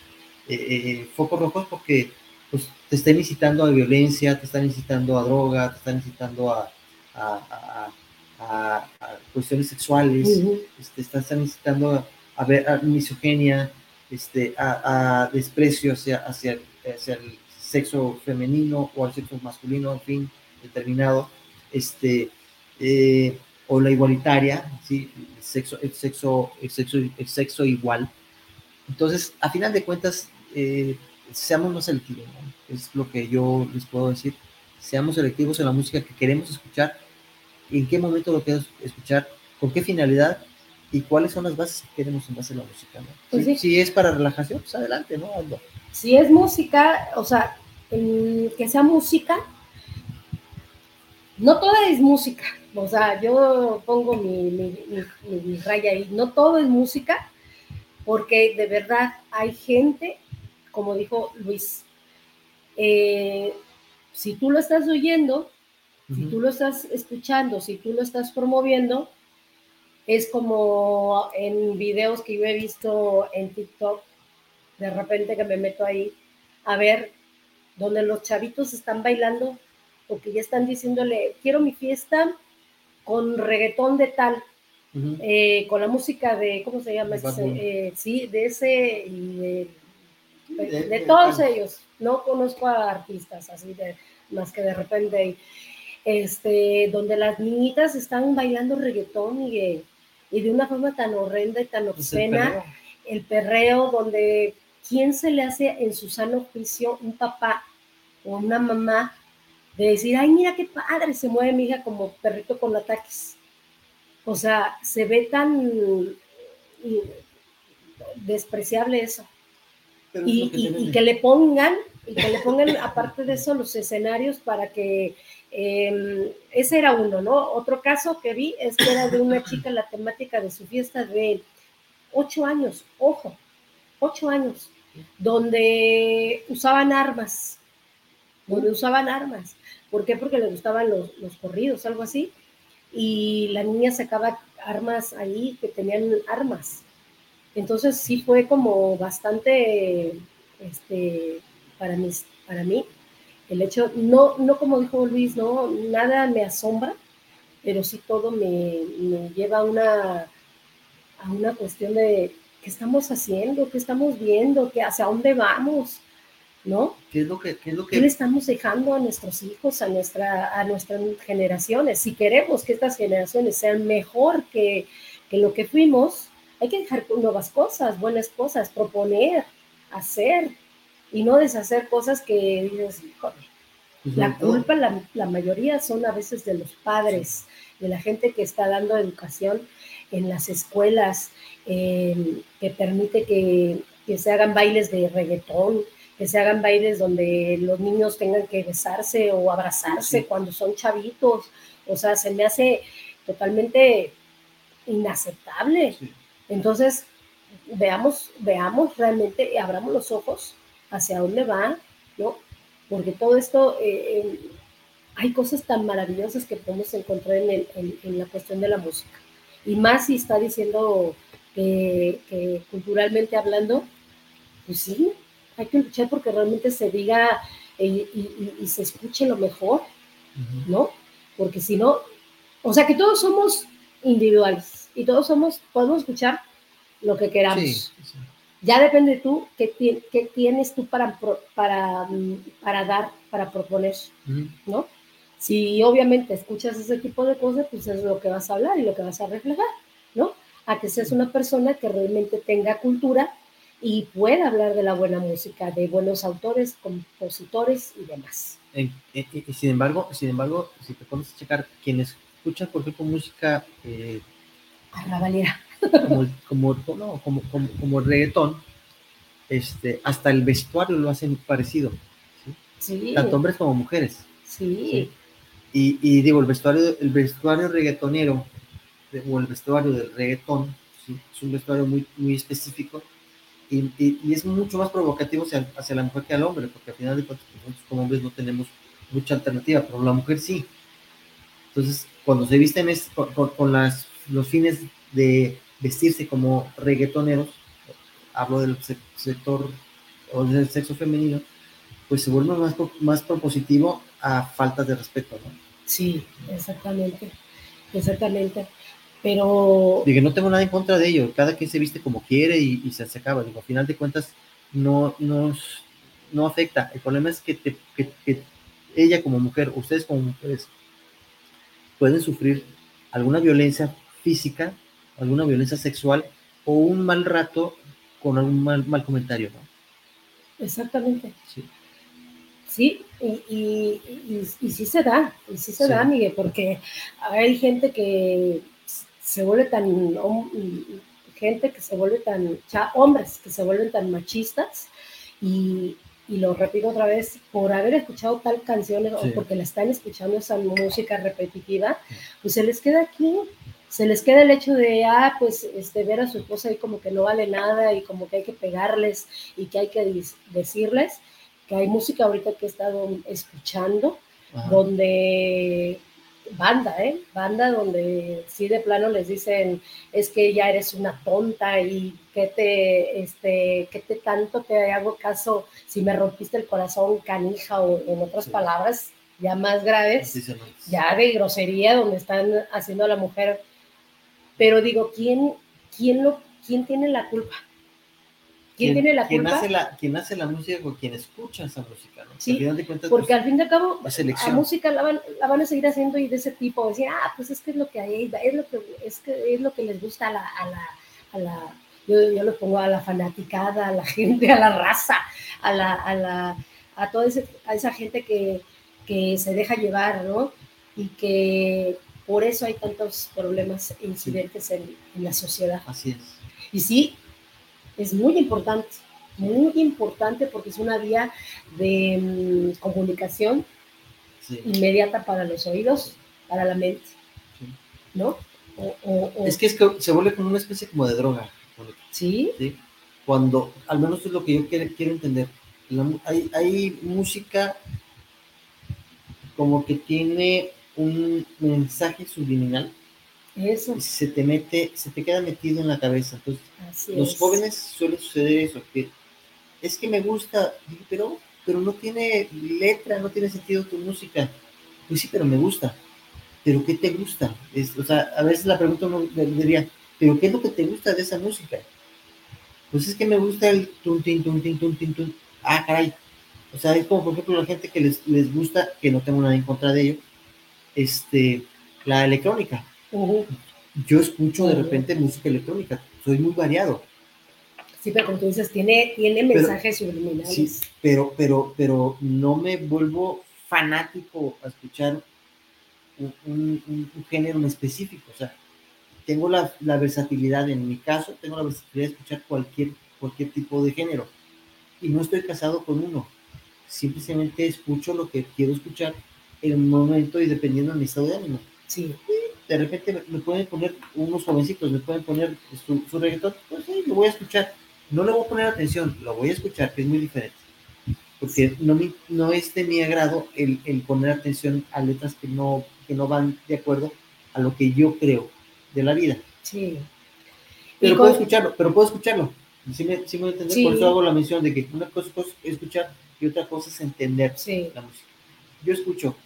eh, eh, focos rojos porque pues, te están incitando a violencia, te están incitando a droga, te están incitando a, a- a- cuestiones sexuales, Ujú. este, están, incitando a, ver a misogenia, este, a, a desprecio hacia, hacia, hacia el sexo femenino o al sexo masculino, en fin, determinado, este, eh, o la igualitaria, ¿sí? el, sexo, el, sexo, el, sexo, el sexo igual. Entonces, a final de cuentas, eh, seamos más selectivos, ¿no? es lo que yo les puedo decir. Seamos selectivos en la música que queremos escuchar, en qué momento lo queremos escuchar, con qué finalidad y cuáles son las bases que queremos en base a la música. ¿no? Pues si, sí. si es para relajación, pues adelante, ¿no? Hazlo. Si es música, o sea, que sea música, no toda es música. O sea, yo pongo mi, mi- mi- mi raya ahí. No todo es música, porque de verdad hay gente, como dijo Luis, eh, si tú lo estás oyendo, si tú lo estás escuchando, si tú lo estás promoviendo, es como en videos que yo he visto en TikTok, de repente que me meto ahí a ver donde los chavitos están bailando porque ya están diciéndole, quiero mi fiesta con reggaetón de tal, Ujú. eh, con la música de, ¿cómo se llama? Ese? Eh, sí, de ese y de, de- de- de todos ellos. No conozco a artistas así de, más que de repente, este, donde las niñitas están bailando reggaetón y de, y de una forma tan horrenda y tan Pues el obscena perreo. el perreo, donde quién se le hace en su sano juicio un papá o una mamá de decir, ay, mira qué padre, se mueve mi hija como perrito con ataques. O sea, se ve tan mm, despreciable eso. Pero Y, que y- que le pongan, y que le pongan <laughs> aparte de eso los escenarios para que eh, ese era uno, ¿no? Otro caso que vi es que era de una chica la temática de su fiesta de ocho años, ojo, ocho años, donde usaban armas, donde usaban armas. ¿Por qué? Porque le gustaban los, los corridos, algo así. Y la niña sacaba armas ahí que tenían armas. Entonces sí fue como bastante, este, para mí, para mí, el hecho, no, no como dijo Luis, no, nada me asombra, pero sí todo me, me lleva a una, a una cuestión de qué estamos haciendo, qué estamos viendo, qué, hacia dónde vamos, ¿no? ¿Qué es lo que, qué es lo ¿Qué le que estamos dejando a nuestros hijos, a, nuestra, a nuestras generaciones? Si queremos que estas generaciones sean mejor que, que lo que fuimos, hay que dejar nuevas cosas, buenas cosas, proponer, hacer y no deshacer cosas que dices, "Híjole". pues, la sobre todo- culpa, la, la mayoría son a veces de los padres, de la gente que está dando educación en las escuelas, eh, que permite que, que se hagan bailes de reggaetón, que se hagan bailes donde los niños tengan que besarse o abrazarse Sí. cuando son chavitos. O sea, se me hace totalmente inaceptable. Sí. Entonces, veamos, veamos realmente, y abramos los ojos hacia dónde va, ¿no? Porque todo esto, eh, eh, hay cosas tan maravillosas que podemos encontrar en, el- en- en la cuestión de la música. Y más si está diciendo que, que culturalmente hablando, pues sí, hay que luchar porque realmente se diga eh, y, y- y se escuche lo mejor. ¿no? Porque si no, o sea que todos somos individuales y todos somos, podemos escuchar lo que queramos. Sí, sí. Ya depende tú qué, ti- qué tienes tú para, pro- para, mm, para dar, para proponer. ¿no? Si obviamente escuchas ese tipo de cosas, pues es lo que vas a hablar y lo que vas a reflejar, ¿no? A que seas una persona que realmente tenga cultura y pueda hablar de la buena música, de buenos autores, compositores y demás. En- y sin embargo, sin embargo, si te pones a checar, quienes escuchan, por ejemplo, música eh, Arrabalera. como, el- como, no, como, como, reggaetón, este, hasta el vestuario lo hacen parecido, Sí, tanto hombres como mujeres. sí, Y, y digo, el vestuario, el vestuario reggaetonero, o el vestuario del reggaetón, es un vestuario muy, muy específico y, y- es mucho más provocativo hacia, hacia la mujer que al hombre, porque al final de cuentas pues, como hombres no tenemos mucha alternativa, pero la mujer sí. Entonces, cuando se visten es, con, con- las, los fines de vestirse como reggaetoneros, hablo del se- sector o del sexo femenino, pues se vuelve más, más propositivo a faltas de respeto, ¿no? sí, exactamente, exactamente. Pero Digo, no tengo nada en contra de ello, cada quien se viste como quiere y, y se, se acaba. Digo, al final de cuentas, no, no, no afecta. El problema es que, te- que- que ella como mujer, ustedes como mujeres, pueden sufrir alguna violencia física, alguna violencia sexual o un mal rato con algún mal, mal comentario, ¿no? exactamente, Sí. sí, y, y, y- y sí se da, y sí se Sí. da, Miguel, porque hay gente que se vuelve tan, gente que se vuelve tan, hombres que se vuelven tan machistas y, y lo repito otra vez, por haber escuchado tal canción Sí. o porque la están escuchando esa música repetitiva, pues se les queda aquí, se les queda el hecho de, ah, pues este, ver a su esposa ahí como que no vale nada y como que hay que pegarles y que hay que decirles que hay música ahorita que he estado escuchando Ajá. donde banda, ¿eh? Banda donde sí de plano les dicen es que ya eres una tonta y que te, este, que te tanto te hago caso si me rompiste el corazón canija o en otras Sí. palabras ya más graves, ya de grosería donde están haciendo a la mujer. Pero digo, ¿quién, quién, lo, quién tiene la culpa? ¿Quién, tiene la quién culpa? Hace la, ¿Quién hace la música o quien escucha esa música? ¿no? Sí, Al final de cuentas, Porque pues, al fin y al cabo, la música la van, la van a seguir haciendo y de ese tipo, decir, ah, pues es que es lo que hay, es lo que, es que es lo que les gusta a la, a la, a la yo, yo lo pongo a la fanaticada, a la gente, a la raza, a la, a la, a toda ese- a esa gente que, que se deja llevar, ¿no? Y que por eso hay tantos problemas e incidentes en, en la sociedad. Así es. Y sí, es muy importante, muy importante porque es una vía de mm, comunicación Sí. inmediata para los oídos, para la mente, Sí. ¿no? O- o- o- Es que, es que se vuelve como una especie como de droga. Sí, ¿sí? Cuando, al menos es lo que yo quiero, quiero entender. La hay, hay música como que tiene un mensaje subliminal eso, y se te mete, se te queda metido en la cabeza. Entonces, así los es. jóvenes suele suceder eso, que es que me gusta, pero, pero no tiene letra, no tiene sentido tu música. Pues sí, pero me gusta. ¿Pero qué te gusta? Es, o sea, a veces la pregunta uno diría, ¿pero qué es lo que te gusta de esa música? Pues es que me gusta el tun, tin, tun, tin, tun, tin, tun. Ah, caray. O sea, es como, por ejemplo, la gente que les, les gusta, que no tengo nada en contra de ello, este, la electrónica. Yo escucho de repente música electrónica, soy muy variado. Sí, pero como tú dices, tiene, tiene Pero- mensajes subliminales. Sí, pero, pero, pero no me vuelvo fanático a escuchar un, un- un- un género en específico. O sea, tengo la, la versatilidad, en mi caso, tengo la versatilidad de escuchar cualquier, cualquier tipo de género. Y no estoy casado con uno. Simplemente escucho lo que quiero escuchar en el momento y dependiendo de mi estado de ánimo. Sí, De repente me, pueden poner unos jovencitos, me pueden poner su, su reggaetón, pues sí, lo voy a escuchar. No le voy a poner atención, lo voy a escuchar, que es muy diferente. Porque no, me- no es de mi agrado el, el poner atención a letras que no, que no van de acuerdo a lo que yo creo de la vida. sí. Pero Y puedo con- escucharlo, pero puedo escucharlo. ¿Sí me, sí me entender? Sí. Por eso hago la mención de que una cosa es escuchar y otra cosa es entender Sí, la música. Yo escucho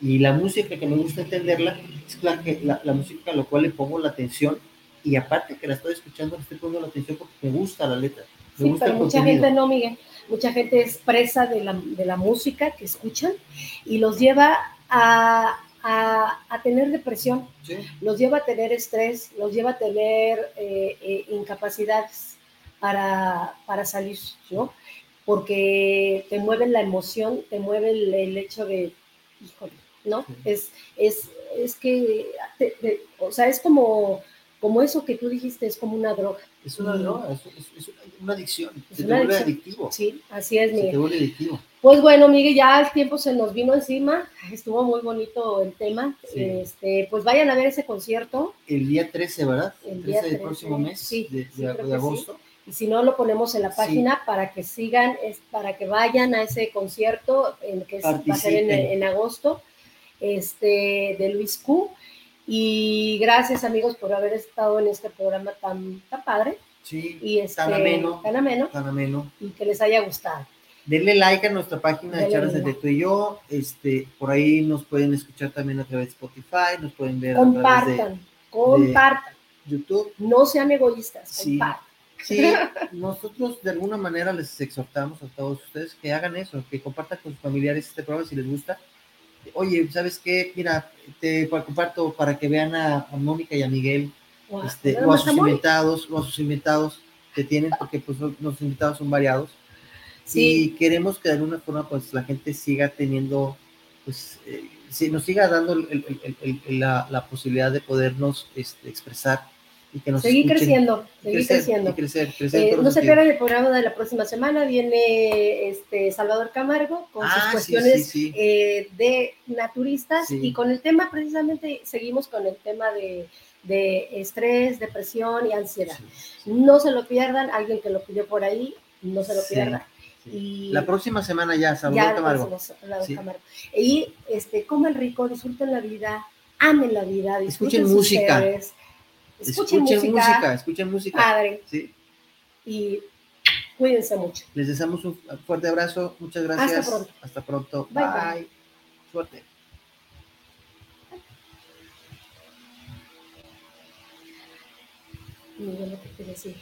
y la música que me gusta entenderla es la, que, la, la música a la cual le pongo la atención y aparte que la estoy escuchando le estoy poniendo la atención porque me gusta la letra, me Sí, gusta pero el mucha contenido. gente no, Miguel. Mucha gente es presa de la, de la música que escuchan y los lleva a, a- a tener depresión, Sí, los lleva a tener estrés, los lleva a tener eh, eh, incapacidades para, para salir, ¿no? Porque te mueven la emoción, te mueve el, el hecho de, híjole, ¿no? Es, es, es que, te- te- o sea, es como, como eso que tú dijiste, es como una droga. Es una droga, es, es, una adicción, Es se una te vuelve adicción. adictivo, Sí, así es, se te Miguel. vuelve adictivo. Pues bueno, Miguel, ya el tiempo se nos vino encima, estuvo muy bonito el tema. Sí. Este, pues vayan a ver ese concierto El día 13, ¿verdad? El 13 día del 13, próximo mes sí, de, sí, agosto. y si no lo ponemos en la Sí. página para que sigan, es, para que vayan a ese concierto en que es- va a ser en agosto, este, de Luis Q. Y gracias amigos por haber estado en este programa tan, tan padre Sí, y este, tan ameno, tan ameno tan ameno. y que les haya gustado. Denle like a nuestra página de Denle Charlas like. entre tú y yo. Este, por ahí nos pueden escuchar también a través de Spotify, nos pueden ver a través Compartan, compartan, de YouTube. no sean egoístas, Sí. compartan. Sí, nosotros de alguna manera les exhortamos a todos ustedes que hagan eso, que compartan con sus familiares este programa si les gusta. Oye, ¿sabes qué? Mira, te comparto para que vean a, a Mónica y a Miguel, este, o a sus invitados, o a sus invitados que tienen, porque pues los invitados son variados. Sí. Y queremos que de alguna forma pues la gente siga teniendo, pues, eh, si nos siga dando el- el- el- el- el- la, la posibilidad de podernos este, expresar y que nos Seguir escuchen. creciendo, crecer, creciendo. y crecer, crecer en Eh, no se pierdan el programa de la próxima semana. Viene este Salvador Camargo con Ah, sus sí, cuestiones sí, sí. eh, de naturistas y con el tema, precisamente, seguimos con el tema de, de estrés, depresión y ansiedad. No se lo pierdan, alguien que lo pidió por ahí, no se lo. Y La próxima semana ya, Salvador Camargo. Salvador. Y este, coman rico, disfruten la vida, amen la vida, disfruten música. Escuchen, Escuchen música, música, escuchen música. padre Sí. y cuídense mucho. Les deseamos un fuerte abrazo. Muchas gracias. pronto. Hasta pronto. Bye, bye. bye. Suerte. Miguel, lo que te decía.